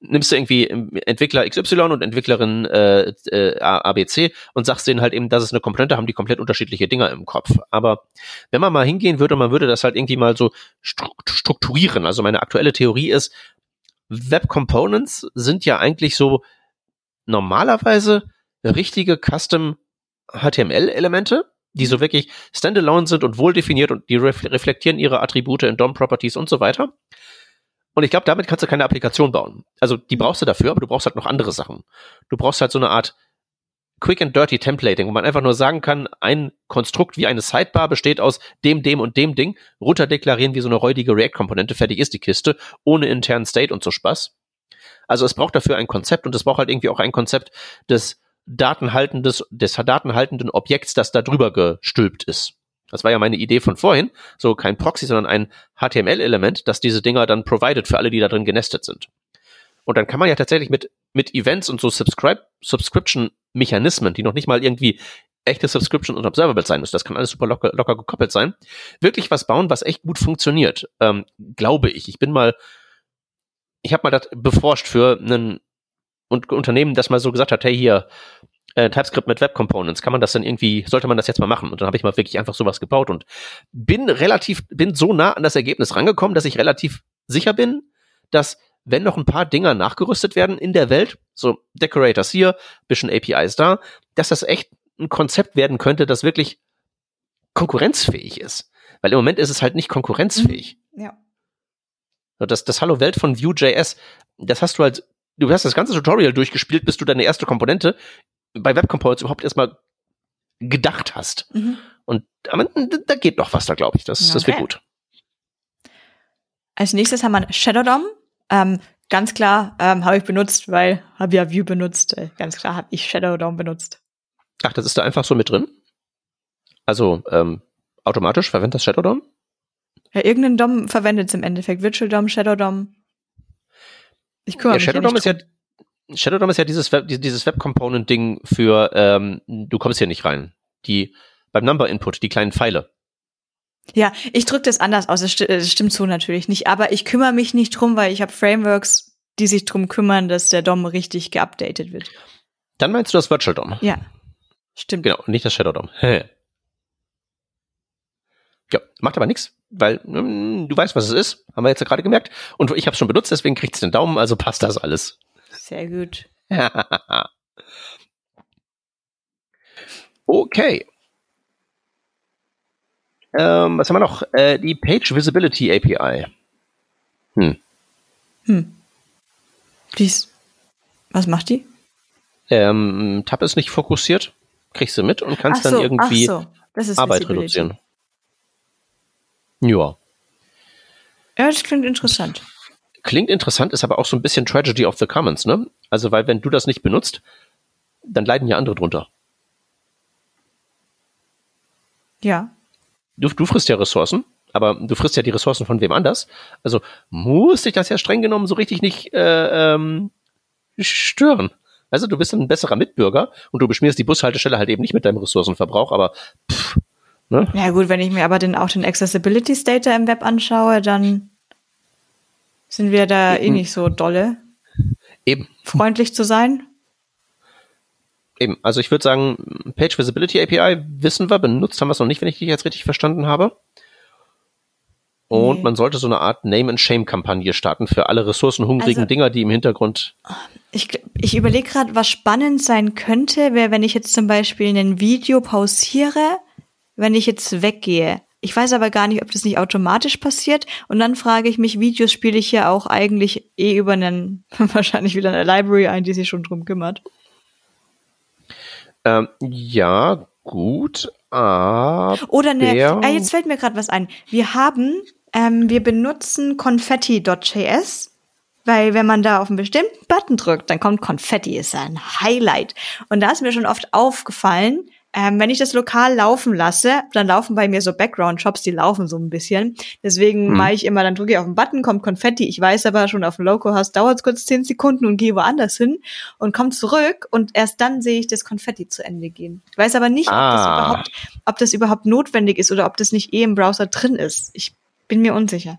nimmst du irgendwie Entwickler XY und Entwicklerin äh, äh, ABC und sagst denen halt eben, dass es eine Komponente haben, die komplett unterschiedliche Dinger im Kopf. Aber wenn man mal hingehen würde, man würde das halt irgendwie mal so strukturieren. Also meine aktuelle Theorie ist, Web Components sind ja eigentlich so normalerweise richtige Custom HTML-Elemente, die so wirklich standalone sind und wohl definiert und die reflektieren ihre Attribute in DOM-Properties und so weiter. Und ich glaube, damit kannst du keine Applikation bauen. Also die brauchst du dafür, aber du brauchst halt noch andere Sachen. Du brauchst halt so eine Art Quick and Dirty Templating, wo man einfach nur sagen kann, ein Konstrukt wie eine Sidebar besteht aus dem, dem und dem Ding, runterdeklarieren wie so eine räudige React-Komponente, fertig ist die Kiste, ohne internen State und so Spaß. Also es braucht dafür ein Konzept und es braucht halt irgendwie auch ein Konzept des datenhaltendes, des datenhaltenden Objekts, das da drüber gestülpt ist. Das war ja meine Idee von vorhin. So kein Proxy, sondern ein HTML-Element, das diese Dinger dann provided für alle, die da drin genestet sind. Und dann kann man ja tatsächlich mit, mit Events und so Subscription-Mechanismen, die noch nicht mal irgendwie echte Subscription und Observable sein müssen, das kann alles super locker, locker gekoppelt sein, wirklich was bauen, was echt gut funktioniert. Ähm, glaube ich. Ich bin mal, ich habe mal das beforscht für einen Unternehmen, das mal so gesagt hat, hey hier, äh, TypeScript mit Web Components, kann man das dann irgendwie, sollte man das jetzt mal machen? Und dann habe ich mal wirklich einfach sowas gebaut und bin relativ, bin so nah an das Ergebnis rangekommen, dass ich relativ sicher bin, dass wenn noch ein paar Dinger nachgerüstet werden in der Welt, so Decorators hier, bisschen APIs da, dass das echt ein Konzept werden könnte, das wirklich konkurrenzfähig ist. Weil im Moment ist es halt nicht konkurrenzfähig. Mhm. Ja. Das, das Hallo Welt von Vue.js, das hast du halt, du hast das ganze Tutorial durchgespielt, bis du deine erste Komponente bei Web Components überhaupt erstmal gedacht hast. Mhm. Und aber, da geht noch was da, glaube ich. Das, okay. das wird gut. Als nächstes haben wir Shadow DOM. Ähm, ganz klar ähm, habe ich benutzt, weil habe ja Vue benutzt. Äh, ganz klar habe ich Shadow DOM benutzt. Ach, das ist da einfach so mit drin? Also ähm, automatisch verwendet das Shadow DOM? Ja, irgendein DOM verwendet es im Endeffekt. Virtual DOM, Shadow DOM. Ich kümmere ja, mich Shadow DOM ist ja Shadow DOM ist ja dieses Web, dieses Web Component Ding für ähm, du kommst hier nicht rein. Die beim Number Input, die kleinen Pfeile. Ja, ich drücke das anders aus. Das, sti das stimmt so natürlich nicht. Aber ich kümmere mich nicht drum, weil ich habe Frameworks, die sich drum kümmern, dass der DOM richtig geupdatet wird. Dann meinst du das Virtual DOM? Ja, stimmt. Genau, nicht das Shadow DOM. ja, macht aber nichts, weil mm, du weißt, was es ist. Haben wir jetzt ja gerade gemerkt. Und ich habe es schon benutzt, deswegen kriegt es den Daumen, also passt das alles. Sehr gut. okay. Ähm, was haben wir noch? Äh, die Page Visibility API. Hm. Hm. Dies. Was macht die? Ähm, Tab ist nicht fokussiert, kriegst du mit und kannst so, dann irgendwie so. Arbeit reduzieren. Ja. Ja, das klingt interessant. Klingt interessant, ist aber auch so ein bisschen Tragedy of the Commons, ne? Also, weil wenn du das nicht benutzt, dann leiden ja andere drunter. Ja du, du frisst ja Ressourcen, aber du frisst ja die Ressourcen von wem anders. Also muss dich das ja streng genommen so richtig nicht äh, ähm, stören. Also du bist ein besserer Mitbürger und du beschmierst die Bushaltestelle halt eben nicht mit deinem Ressourcenverbrauch, aber pff, ne? Ja gut, wenn ich mir aber den, auch den Accessibility State im Web anschaue, dann sind wir da eh nicht so dolle. Eben. Freundlich zu sein. Eben, also ich würde sagen, Page Visibility API wissen wir, benutzt haben wir es noch nicht, wenn ich dich jetzt richtig verstanden habe. Und nee. man sollte so eine Art Name-and-Shame-Kampagne starten für alle ressourcenhungrigen also, Dinger, die im Hintergrund. Ich, ich überlege gerade, was spannend sein könnte, wäre, wenn ich jetzt zum Beispiel ein Video pausiere, wenn ich jetzt weggehe. Ich weiß aber gar nicht, ob das nicht automatisch passiert. Und dann frage ich mich, Videos spiele ich ja auch eigentlich eh über einen, wahrscheinlich wieder eine Library ein, die sich schon drum kümmert. Ähm, ja, gut, aber. Oder ne, äh, jetzt fällt mir gerade was ein. Wir haben, ähm, wir benutzen confetti.js, weil wenn man da auf einen bestimmten Button drückt, dann kommt Konfetti, ist ein Highlight. Und da ist mir schon oft aufgefallen, ähm, wenn ich das lokal laufen lasse, dann laufen bei mir so Background-Shops, die laufen so ein bisschen. Deswegen hm. mache ich immer, dann drücke ich auf den Button, kommt Konfetti. Ich weiß aber schon, auf dem Loco-Host dauert es kurz zehn Sekunden und gehe woanders hin und komme zurück und erst dann sehe ich das Konfetti zu Ende gehen. Ich weiß aber nicht, ah. ob, das ah. überhaupt, ob das überhaupt notwendig ist oder ob das nicht eh im Browser drin ist. Ich bin mir unsicher.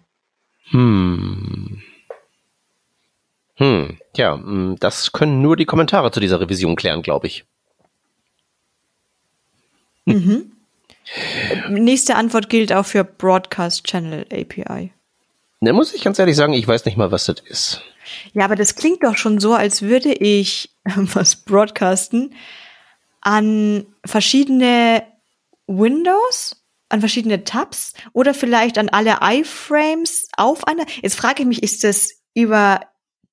Hm. Hm, ja, hm, das können nur die Kommentare zu dieser Revision klären, glaube ich. Mhm. Nächste Antwort gilt auch für Broadcast Channel API. Da muss ich ganz ehrlich sagen, ich weiß nicht mal, was das ist. Ja, aber das klingt doch schon so, als würde ich was broadcasten an verschiedene Windows, an verschiedene Tabs oder vielleicht an alle iFrames auf einer. Jetzt frage ich mich, ist das über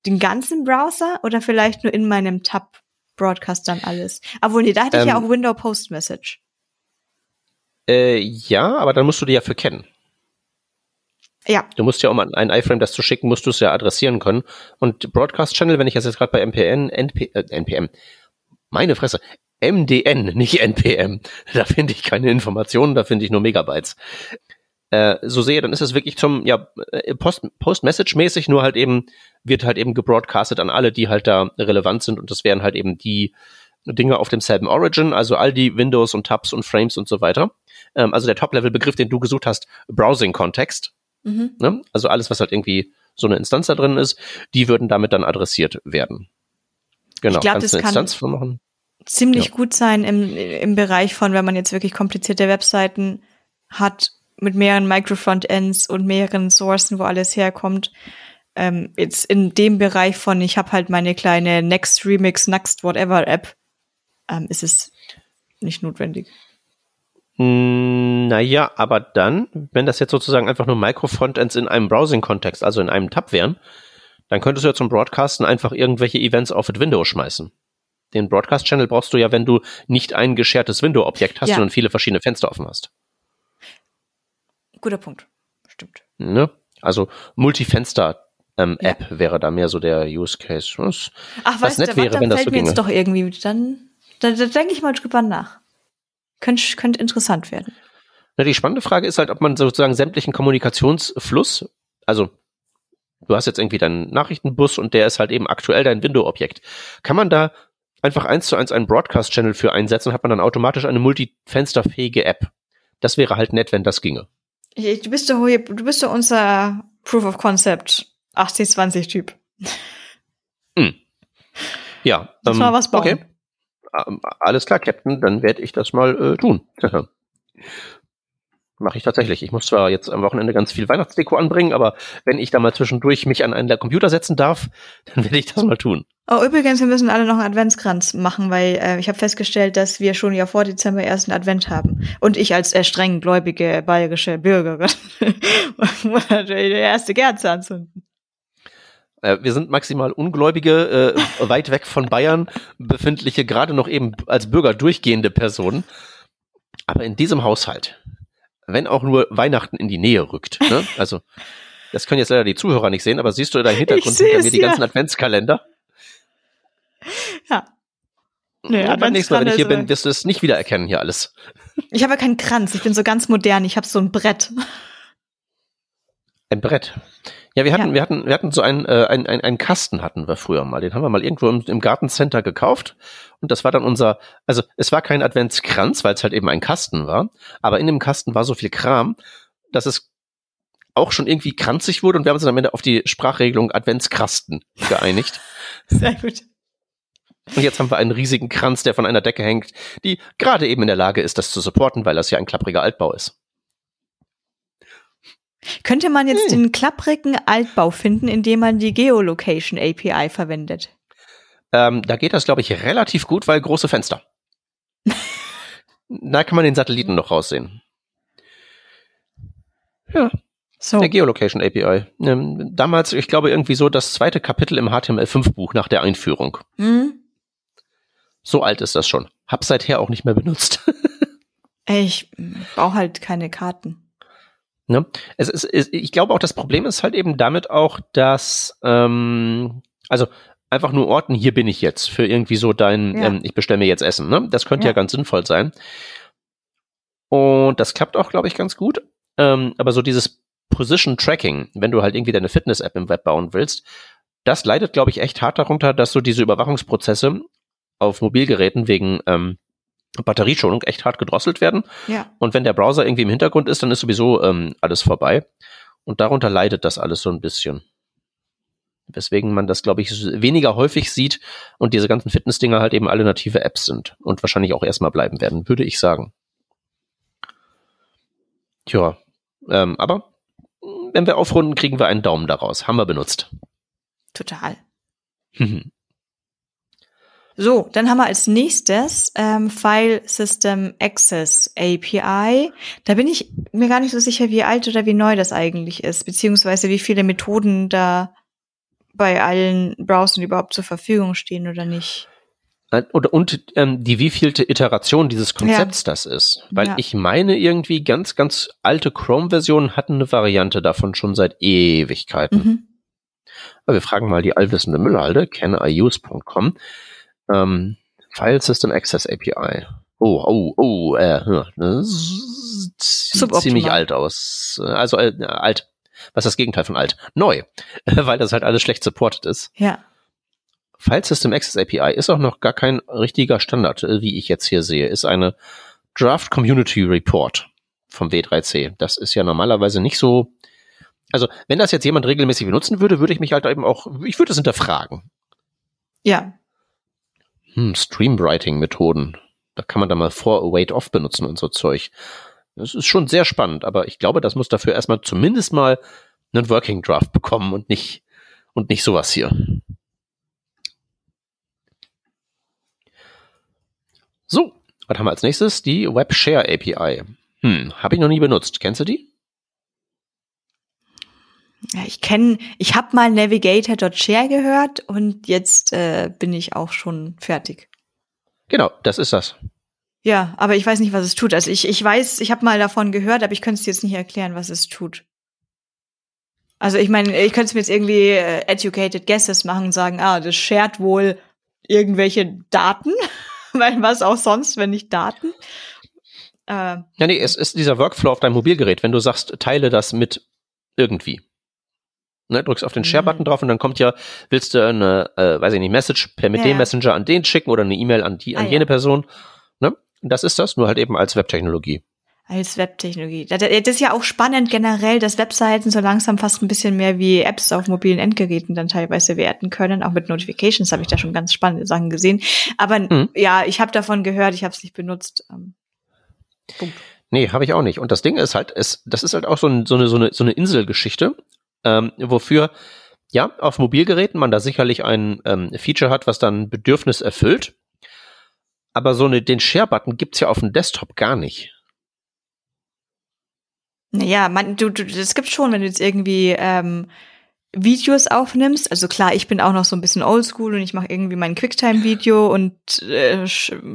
den ganzen Browser oder vielleicht nur in meinem Tab Broadcast dann alles. Obwohl, nee, da hätte ich ja Ähm, auch Window Post Message. Äh, ja, aber dann musst du die ja für kennen. Ja, Du musst ja, um an einen iFrame das zu schicken, musst du es ja adressieren können. Und Broadcast Channel, wenn ich das jetzt gerade bei MPN, NP, äh, NPM, meine Fresse, MDN, nicht NPM, da finde ich keine Informationen, da finde ich nur Megabytes. Äh, so sehe, dann ist es wirklich zum, ja, äh, Post, Post-Message-mäßig, nur halt eben, wird halt eben gebroadcastet an alle, die halt da relevant sind und das wären halt eben die Dinge auf demselben Origin, also all die Windows und Tabs und Frames und so weiter. Ähm, also der Top-Level-Begriff, den du gesucht hast, Browsing-Kontext, mhm. Ne? Also alles, was halt irgendwie so eine Instanz da drin ist, die würden damit dann adressiert werden. Genau, Ich glaub, kannst das eine kann- Instanz von machen. ziemlich Ja. gut sein im, im Bereich von, wenn man jetzt wirklich komplizierte Webseiten hat mit mehreren Microfrontends und mehreren Sourcen, wo alles herkommt. Ähm, jetzt in dem Bereich von, ich habe halt meine kleine Next Remix, Next Whatever App, ähm, ist es nicht notwendig. Mm, Naja, aber dann, wenn das jetzt sozusagen einfach nur Microfrontends in einem Browsing-Kontext, also in einem Tab wären, dann könntest du ja zum Broadcasten einfach irgendwelche Events auf das Window schmeißen. Den Broadcast-Channel brauchst du ja, wenn du nicht ein geschertes Window-Objekt hast, Ja. sondern viele verschiedene Fenster offen hast. Guter Punkt. Stimmt. Ne? Also Multifenster-App wäre da mehr so der Use Case. Was, Ach, Was weißt nett du, wäre, dann wenn das fällt so mir ginge. jetzt doch irgendwie, dann, da, da denke ich mal drüber nach. Könnte könnte interessant werden. Na, die spannende Frage ist halt, ob man sozusagen sämtlichen Kommunikationsfluss, also du hast jetzt irgendwie deinen Nachrichtenbus und der ist halt eben aktuell dein Window-Objekt. Kann man da einfach eins zu eins einen Broadcast-Channel für einsetzen und hat man dann automatisch eine multifensterfähige App? Das wäre halt nett, wenn das ginge. Ich, du bist doch du bist doch unser Proof of Concept 80-20-Typ. Ja. Lass mal was bauen. Okay. Ähm, alles klar, Captain, dann werde ich das mal äh, tun. Mache ich tatsächlich. Ich muss zwar jetzt am Wochenende ganz viel Weihnachtsdeko anbringen, aber wenn ich da mal zwischendurch mich an einen der Computer setzen darf, dann werde ich das mal tun. Oh, übrigens, wir müssen alle noch einen Adventskranz machen, weil äh, ich habe festgestellt, dass wir schon ja vor Dezember erst einen Advent haben. Und ich als äh, streng gläubige bayerische Bürgerin muss natürlich die erste Kerze anzünden. Äh, wir sind maximal ungläubige, äh, weit weg von Bayern befindliche, gerade noch eben als Bürger durchgehende Personen. Aber in diesem Haushalt, wenn auch nur Weihnachten in die Nähe rückt, ne? also das können jetzt leider die Zuhörer nicht sehen, aber siehst du da im Hintergrund hinter mir die ja. ganzen Adventskalender? Ja. Nee, Und beim nächsten Mal, wenn ich hier bin, wirst du es nicht wiedererkennen hier alles. Ich habe ja keinen Kranz, ich bin so ganz modern, ich habe so ein Brett. Ein Brett. Ja, wir hatten, Ja. wir hatten, wir hatten so einen, äh, einen, einen, einen Kasten hatten wir früher mal. Den haben wir mal irgendwo im, im Gartencenter gekauft. Und das war dann unser, also es war kein Adventskranz, weil es halt eben ein Kasten war. Aber in dem Kasten war so viel Kram, dass es auch schon irgendwie kranzig wurde und wir haben uns dann am Ende auf die Sprachregelung Adventskrasten geeinigt. Sehr gut. Und jetzt haben wir einen riesigen Kranz, der von einer Decke hängt, die gerade eben in der Lage ist, das zu supporten, weil das ja ein klappriger Altbau ist. Könnte man jetzt Hm. den klapprigen Altbau finden, indem man die Geolocation API verwendet? Ähm, da geht das, glaube ich, relativ gut, weil große Fenster. da kann man den Satelliten noch raussehen. Ja, So. der Geolocation API. Ähm, damals, ich glaube, irgendwie so das zweite Kapitel im HTML5-Buch nach der Einführung. Hm? So alt ist das schon. Hab seither auch nicht mehr benutzt. Ich brauche halt keine Karten. Ne? Es ist, es, ich glaube auch, das Problem ist halt eben damit auch, dass, ähm, also einfach nur orten, hier bin ich jetzt, für irgendwie so dein, Ja. ähm, ich bestelle mir jetzt Essen. Ne? Das könnte ja. Ja. ganz sinnvoll sein. Und das klappt auch, glaube ich, ganz gut. Ähm, aber so dieses Position Tracking, wenn du halt irgendwie deine Fitness-App im Web bauen willst, das leidet, glaube ich, echt hart darunter, dass so diese Überwachungsprozesse auf Mobilgeräten wegen ähm, Batterieschonung echt hart gedrosselt werden. Ja. Und wenn der Browser irgendwie im Hintergrund ist, dann ist sowieso ähm, alles vorbei. Und darunter leidet das alles so ein bisschen. Weswegen man das, glaube ich, weniger häufig sieht und diese ganzen Fitness-Dinger halt eben alle native Apps sind und wahrscheinlich auch erstmal bleiben werden, würde ich sagen. Tja, ähm, aber wenn wir aufrunden, kriegen wir einen Daumen daraus. Haben wir benutzt. Total. So, dann haben wir als nächstes ähm, File System Access API. Da bin ich mir gar nicht so sicher, wie alt oder wie neu das eigentlich ist, beziehungsweise wie viele Methoden da bei allen Browsern überhaupt zur Verfügung stehen oder nicht. und, und ähm, die wievielte Iteration dieses Konzepts ja. das ist. Weil ja. ich meine irgendwie ganz, ganz alte Chrome-Versionen hatten eine Variante davon schon seit Ewigkeiten. Mhm. Aber wir fragen mal die allwissende Müllhalde, caniuse.com. Ähm, File System Access API. Oh, oh, oh, äh, sieht ziemlich alt aus. Also äh, alt. Was ist das Gegenteil von alt? Neu. Weil das halt alles schlecht supported ist. Ja. File System Access API ist auch noch gar kein richtiger Standard, äh, wie ich jetzt hier sehe. Ist eine Draft Community Report vom W3C. Das ist ja normalerweise nicht so. Also, wenn das jetzt jemand regelmäßig benutzen würde, würde ich mich halt eben auch, ich würde es hinterfragen. Ja. Hm, Streamwriting-Methoden. Da kann man da mal for await off benutzen und so Zeug. Das ist schon sehr spannend, aber ich glaube, das muss dafür erstmal zumindest mal einen Working Draft bekommen und nicht, und nicht sowas hier. So, was haben wir als nächstes? Die WebShare API. Hm, habe ich noch nie benutzt. Kennst du die? Ja, ich kenne, ich habe mal Navigator.share gehört und jetzt äh, bin ich auch schon fertig. Genau, das ist das. Ja, aber ich weiß nicht, was es tut. Also ich, ich weiß, ich habe mal davon gehört, aber ich könnte es jetzt nicht erklären, was es tut. Also ich meine, ich könnte es mir jetzt irgendwie äh, educated guesses machen und sagen, ah, das shared wohl irgendwelche Daten. weil was auch sonst, wenn nicht Daten. Äh, ja, nee, es ist dieser Workflow auf deinem Mobilgerät, wenn du sagst, teile das mit irgendwie. Ne, drückst auf den Share-Button mhm. drauf und dann kommt ja, willst du eine, äh, weiß ich nicht, Message per mit ja, dem Messenger an den schicken oder eine E-Mail an die, an ah, jene ja. Person. Ne? Das ist das, nur halt eben als Webtechnologie als Webtechnologie. Das ist ja auch spannend generell, dass Webseiten so langsam fast ein bisschen mehr wie Apps auf mobilen Endgeräten dann teilweise werten können. Auch mit Notifications habe ich da schon ganz spannende Sachen gesehen. Aber mhm. ja, ich habe davon gehört, ich habe es nicht benutzt. Ähm, Punkt. Nee, habe ich auch nicht. Und das Ding ist halt, es, das ist halt auch so, ein, so, eine, so, eine, so eine Inselgeschichte, ähm, wofür ja auf Mobilgeräten man da sicherlich ein ähm, Feature hat, was dann Bedürfnis erfüllt. Aber so eine, den Share-Button gibt's ja auf dem Desktop gar nicht. Naja, man, du, du, das gibt schon, wenn du jetzt irgendwie ähm, Videos aufnimmst. Also klar, ich bin auch noch so ein bisschen oldschool und ich mache irgendwie mein Quicktime-Video und äh,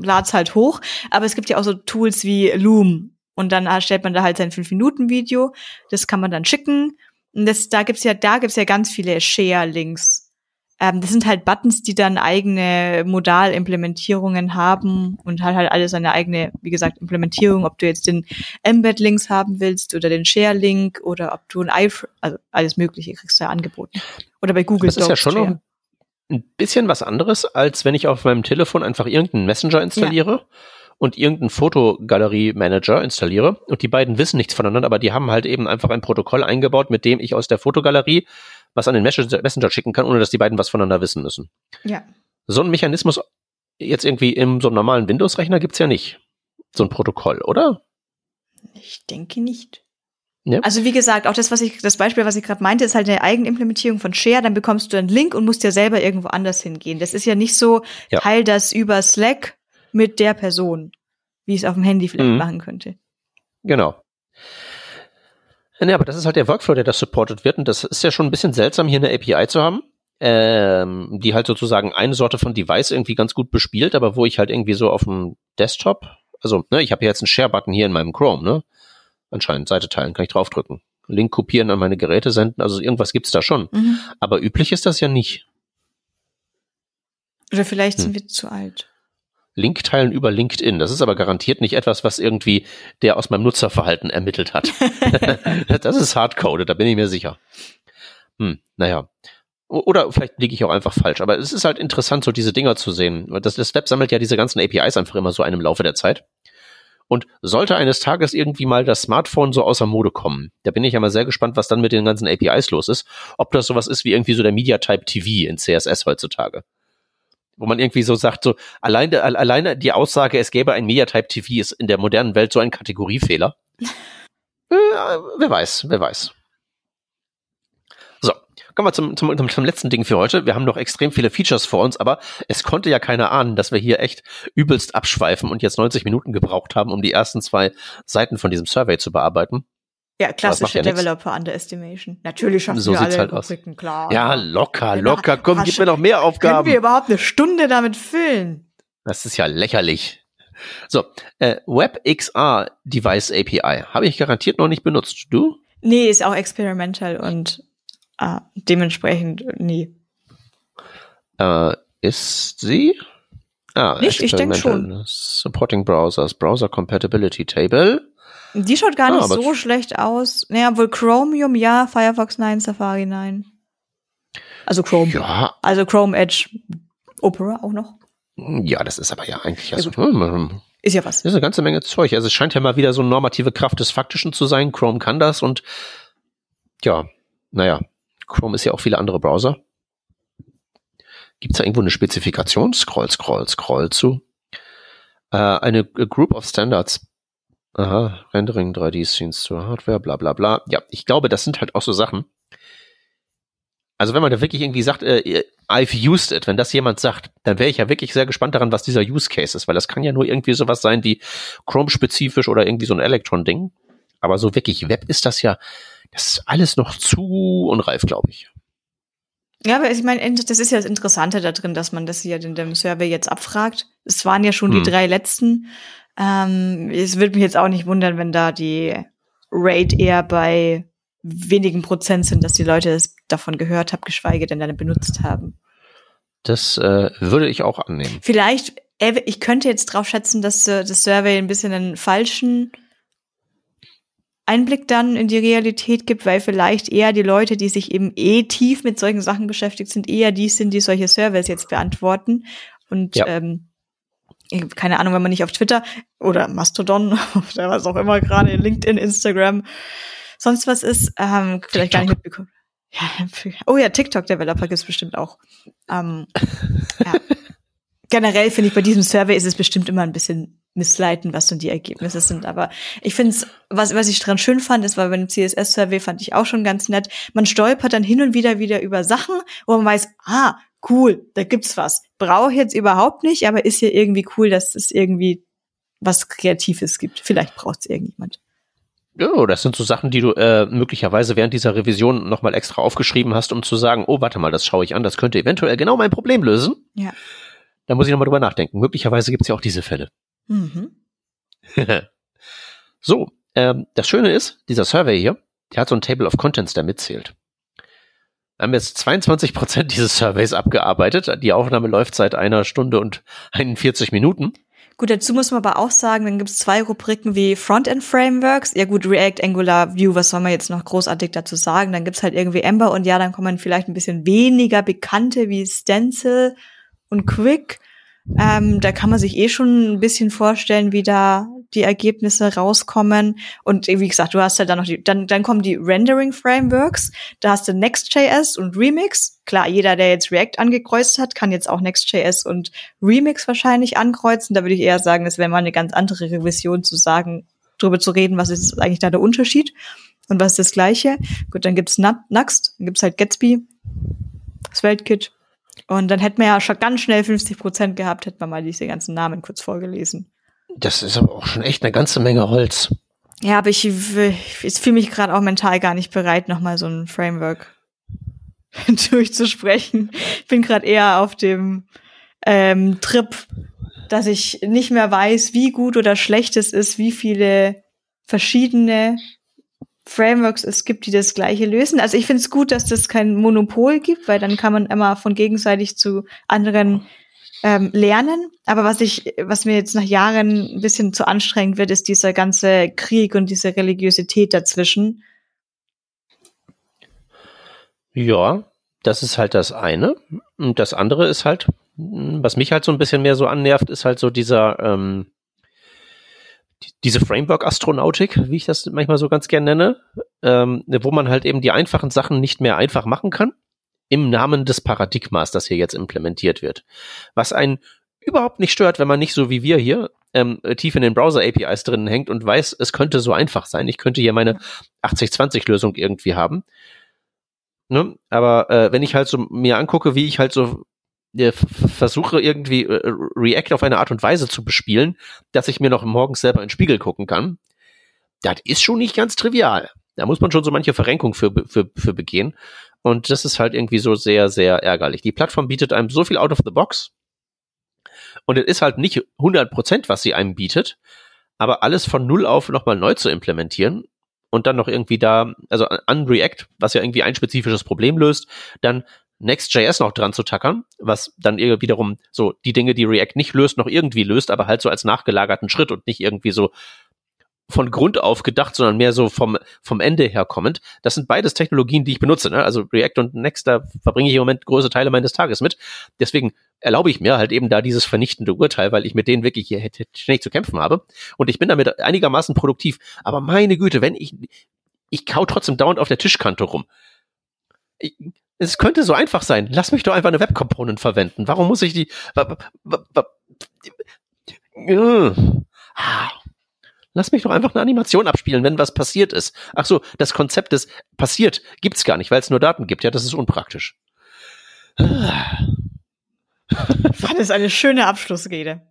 lad's halt hoch. Aber es gibt ja auch so Tools wie Loom. Und dann erstellt man da halt sein 5-Minuten-Video. Das kann man dann schicken. Und das, da gibt's ja, da gibt's ja ganz viele Share-Links. Ähm, das sind halt Buttons, die dann eigene Modalimplementierungen haben und hat halt alles seine eigene, wie gesagt, Implementierung, ob du jetzt den Embed-Links haben willst oder den Share-Link oder ob du ein iFrame, also alles Mögliche kriegst du ja angeboten. Oder bei Google Das ist ja schon noch ein bisschen was anderes, als wenn ich auf meinem Telefon einfach irgendeinen Messenger installiere. Ja und irgendeinen Fotogalerie-Manager installiere und die beiden wissen nichts voneinander, aber die haben halt eben einfach ein Protokoll eingebaut, mit dem ich aus der Fotogalerie was an den Messenger schicken kann, ohne dass die beiden was voneinander wissen müssen. Ja. So ein Mechanismus jetzt irgendwie im so einem normalen Windows-Rechner gibt's ja nicht. So ein Protokoll, oder? Ich denke nicht. Ja. Also wie gesagt, auch das, was ich, das Beispiel, was ich gerade meinte, ist halt eine Eigenimplementierung von Share. Dann bekommst du einen Link und musst ja selber irgendwo anders hingehen. Das ist ja nicht so, ja. teil das über Slack mit der Person, wie ich es auf dem Handy vielleicht mhm. machen könnte. Genau. Ja, aber das ist halt der Workflow, der das supported wird. Und das ist ja schon ein bisschen seltsam, hier eine API zu haben, ähm, die halt sozusagen eine Sorte von Device irgendwie ganz gut bespielt, aber wo ich halt irgendwie so auf dem Desktop, also ne, ich habe jetzt einen Share-Button hier in meinem Chrome, ne? Anscheinend, Seite teilen, kann ich draufdrücken. Link kopieren an meine Geräte senden, also irgendwas gibt's da schon. Mhm. Aber üblich ist das ja nicht. Oder vielleicht hm. sind wir zu alt. Link teilen über LinkedIn. Das ist aber garantiert nicht etwas, was irgendwie der aus meinem Nutzerverhalten ermittelt hat. das ist Hardcode, da bin ich mir sicher. Hm, naja. Oder vielleicht liege ich auch einfach falsch, aber es ist halt interessant, so diese Dinger zu sehen. Das, das Step sammelt ja diese ganzen APIs einfach immer so einem Laufe der Zeit. Und sollte eines Tages irgendwie mal das Smartphone so außer Mode kommen, da bin ich ja mal sehr gespannt, was dann mit den ganzen APIs los ist. Ob das sowas ist wie irgendwie so der MediaType TV in CSS heutzutage wo man irgendwie so sagt, so alleine, alleine die Aussage, es gäbe ein Mediatype TV, ist in der modernen Welt so ein Kategoriefehler. äh, wer weiß, wer weiß. So, kommen wir zum, zum, zum letzten Ding für heute. Wir haben noch extrem viele Features vor uns, aber es konnte ja keiner ahnen, dass wir hier echt übelst abschweifen und jetzt 90 Minuten gebraucht haben, um die ersten zwei Seiten von diesem Survey zu bearbeiten. Ja, klassische ja Developer Underestimation. Natürlich schaffen so wir alle halt Rubriken, klar. Ja, locker, locker. Komm, gib mir noch mehr Aufgaben. Können wir überhaupt eine Stunde damit füllen? Das ist ja lächerlich. So, äh, WebXR Device API habe ich garantiert noch nicht benutzt. Du? Nee, ist auch experimental und äh, dementsprechend nie. Äh, ist sie? Ah, nicht, ich denke schon. Supporting Browsers, Browser Compatibility Table. Die schaut gar nicht ah, so schlecht aus. Naja, wohl Chromium ja, Firefox nein, Safari nein. Also Chrome. Ja. Also Chrome Edge Opera auch noch. Ja, das ist aber ja eigentlich also, hm, ist ja was. Das ist eine ganze Menge Zeug. Also es scheint ja mal wieder so eine normative Kraft des Faktischen zu sein. Chrome kann das und ja, naja, Chrome ist ja auch viele andere Browser. Gibt es da irgendwo eine Spezifikation? Scroll, scroll, scroll zu. Äh, eine Group of Standards. Aha, Rendering 3D-Scenes zur Hardware, bla bla bla. Ja, ich glaube, das sind halt auch so Sachen. Also wenn man da wirklich irgendwie sagt, äh, I've used it, wenn das jemand sagt, dann wäre ich ja wirklich sehr gespannt daran, was dieser Use Case ist, weil das kann ja nur irgendwie sowas sein wie Chrome-spezifisch oder irgendwie so ein Electron-Ding. Aber so wirklich Web ist das ja, das ist alles noch zu unreif, glaube ich. Ja, aber ich meine, das ist ja das Interessante da drin, dass man das hier in dem Survey jetzt abfragt. Es waren ja schon hm. die drei letzten. Ähm, es würde mich jetzt auch nicht wundern, wenn da die Rate eher bei wenigen Prozent sind, dass die Leute es davon gehört haben, geschweige denn dann benutzt haben. Das äh, würde ich auch annehmen. Vielleicht, ich könnte jetzt drauf schätzen, dass äh, das Survey ein bisschen einen falschen Einblick dann in die Realität gibt, weil vielleicht eher die Leute, die sich eben eh tief mit solchen Sachen beschäftigt sind, eher die sind, die solche Surveys jetzt beantworten. Und ja. ähm, keine Ahnung, wenn man nicht auf Twitter oder Mastodon oder was auch immer gerade, LinkedIn, Instagram, sonst was ist, ähm, vielleicht gar nicht mitbekommen. Ja, oh ja, TikTok-Developer gibt's bestimmt auch. Ähm, ja. Generell finde ich, bei diesem Survey ist es bestimmt immer ein bisschen missleiten, was dann die Ergebnisse sind. Aber ich finde es, was, was ich dran schön fand, ist, weil bei dem CSS-Survey fand ich auch schon ganz nett. Man stolpert dann hin und wieder wieder über Sachen, wo man weiß, ah, cool, da gibt's was. Brauche ich jetzt überhaupt nicht, aber ist ja irgendwie cool, dass es irgendwie was Kreatives gibt. Vielleicht braucht es irgendjemand. Ja, das sind so Sachen, die du äh, möglicherweise während dieser Revision nochmal extra aufgeschrieben hast, um zu sagen, oh, warte mal, das schaue ich an, das könnte eventuell genau mein Problem lösen. Ja. Da muss ich nochmal drüber nachdenken. Möglicherweise gibt es ja auch diese Fälle. Mhm. so, ähm, das Schöne ist, dieser Survey hier, der hat so ein Table of Contents, der mitzählt. Haben jetzt 22 Prozent dieses Surveys abgearbeitet. Die Aufnahme läuft seit einer Stunde und 41 Minuten. Gut, dazu muss man aber auch sagen, dann gibt es zwei Rubriken wie Frontend-Frameworks. Ja gut, React, Angular, Vue, was soll man jetzt noch großartig dazu sagen? Dann gibt's halt irgendwie Ember und ja, dann kommen vielleicht ein bisschen weniger bekannte wie Stencil und Quick. Ähm, da kann man sich eh schon ein bisschen vorstellen, wie da die Ergebnisse rauskommen. Und wie gesagt, du hast halt dann noch die, dann, dann kommen die Rendering Frameworks. Da hast du Next.js und Remix. Klar, jeder, der jetzt React angekreuzt hat, kann jetzt auch Next.js und Remix wahrscheinlich ankreuzen. Da würde ich eher sagen, es wäre mal eine ganz andere Revision zu sagen, darüber zu reden, was ist eigentlich da der Unterschied und was ist das Gleiche. Gut, dann gibt's Nuxt, dann gibt's halt Gatsby, das Weltkit, und dann hätten wir ja schon ganz schnell 50 Prozent gehabt, hätten wir mal diese ganzen Namen kurz vorgelesen. Das ist aber auch schon echt eine ganze Menge Holz. Ja, aber ich, ich fühle mich gerade auch mental gar nicht bereit, nochmal so ein Framework durchzusprechen. Ich bin gerade eher auf dem ähm, Trip, dass ich nicht mehr weiß, wie gut oder schlecht es ist, wie viele verschiedene Frameworks es gibt, die das Gleiche lösen. Also ich finde es gut, dass das kein Monopol gibt, weil dann kann man immer von gegenseitig zu anderen ähm, lernen. Aber was ich, was mir jetzt nach Jahren ein bisschen zu anstrengend wird, ist dieser ganze Krieg und diese Religiosität dazwischen. Ja, das ist halt das eine. Und das andere ist halt, was mich halt so ein bisschen mehr so annervt, ist halt so dieser, ähm, diese Framework-Astronautik, wie ich das manchmal so ganz gern nenne, ähm, wo man halt eben die einfachen Sachen nicht mehr einfach machen kann, im Namen des Paradigmas, das hier jetzt implementiert wird. Was einen überhaupt nicht stört, wenn man nicht so wie wir hier ähm, tief in den Browser-APIs drinnen hängt und weiß, es könnte so einfach sein. Ich könnte hier meine 80-20-Lösung irgendwie haben. Ne? Aber äh, wenn ich halt so mir angucke, wie ich halt so versuche irgendwie äh, React auf eine Art und Weise zu bespielen, dass ich mir noch morgens selber in den Spiegel gucken kann. Das ist schon nicht ganz trivial. Da muss man schon so manche Verrenkung für, für, für begehen. Und das ist halt irgendwie so sehr, sehr ärgerlich. Die Plattform bietet einem so viel out of the box. Und es ist halt nicht 100 Prozent, was sie einem bietet, aber alles von null auf nochmal neu zu implementieren und dann noch irgendwie da, also an React, was ja irgendwie ein spezifisches Problem löst, dann Next.js noch dran zu tackern, was dann wiederum so die Dinge, die React nicht löst, noch irgendwie löst, aber halt so als nachgelagerten Schritt und nicht irgendwie so von Grund auf gedacht, sondern mehr so vom, vom Ende her kommend. Das sind beides Technologien, die ich benutze. Ne? Also React und Next, da verbringe ich im Moment große Teile meines Tages mit. Deswegen erlaube ich mir halt eben da dieses vernichtende Urteil, weil ich mit denen wirklich hier ständig zu kämpfen habe. Und ich bin damit einigermaßen produktiv. Aber meine Güte, wenn ich, ich kau trotzdem dauernd auf der Tischkante rum. Ich, es könnte so einfach sein. Lass mich doch einfach eine Web-Component verwenden. Warum muss ich die, Lass mich doch einfach eine Animation abspielen, wenn was passiert ist. Ach so, das Konzept des passiert gibt's gar nicht, weil es nur Daten gibt. Ja, das ist unpraktisch. War das eine schöne Abschlussrede?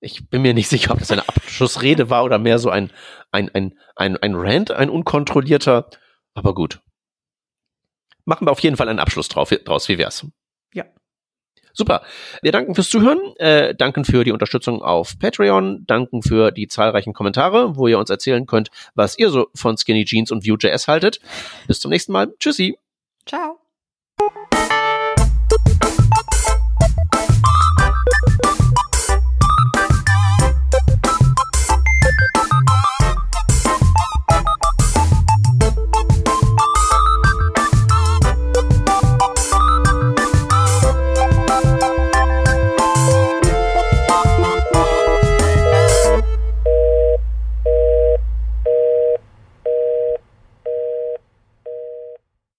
Ich bin mir nicht sicher, ob das eine Abschlussrede war oder mehr so ein, ein, ein, ein, ein Rant, ein unkontrollierter. Aber gut. Machen wir auf jeden Fall einen Abschluss drauf, draus. Wie wär's? Ja. Super. Wir danken fürs Zuhören, äh, danken für die Unterstützung auf Patreon, danken für die zahlreichen Kommentare, wo ihr uns erzählen könnt, was ihr so von Skinny Jeans und Vue.js haltet. Bis zum nächsten Mal. Tschüssi. Ciao.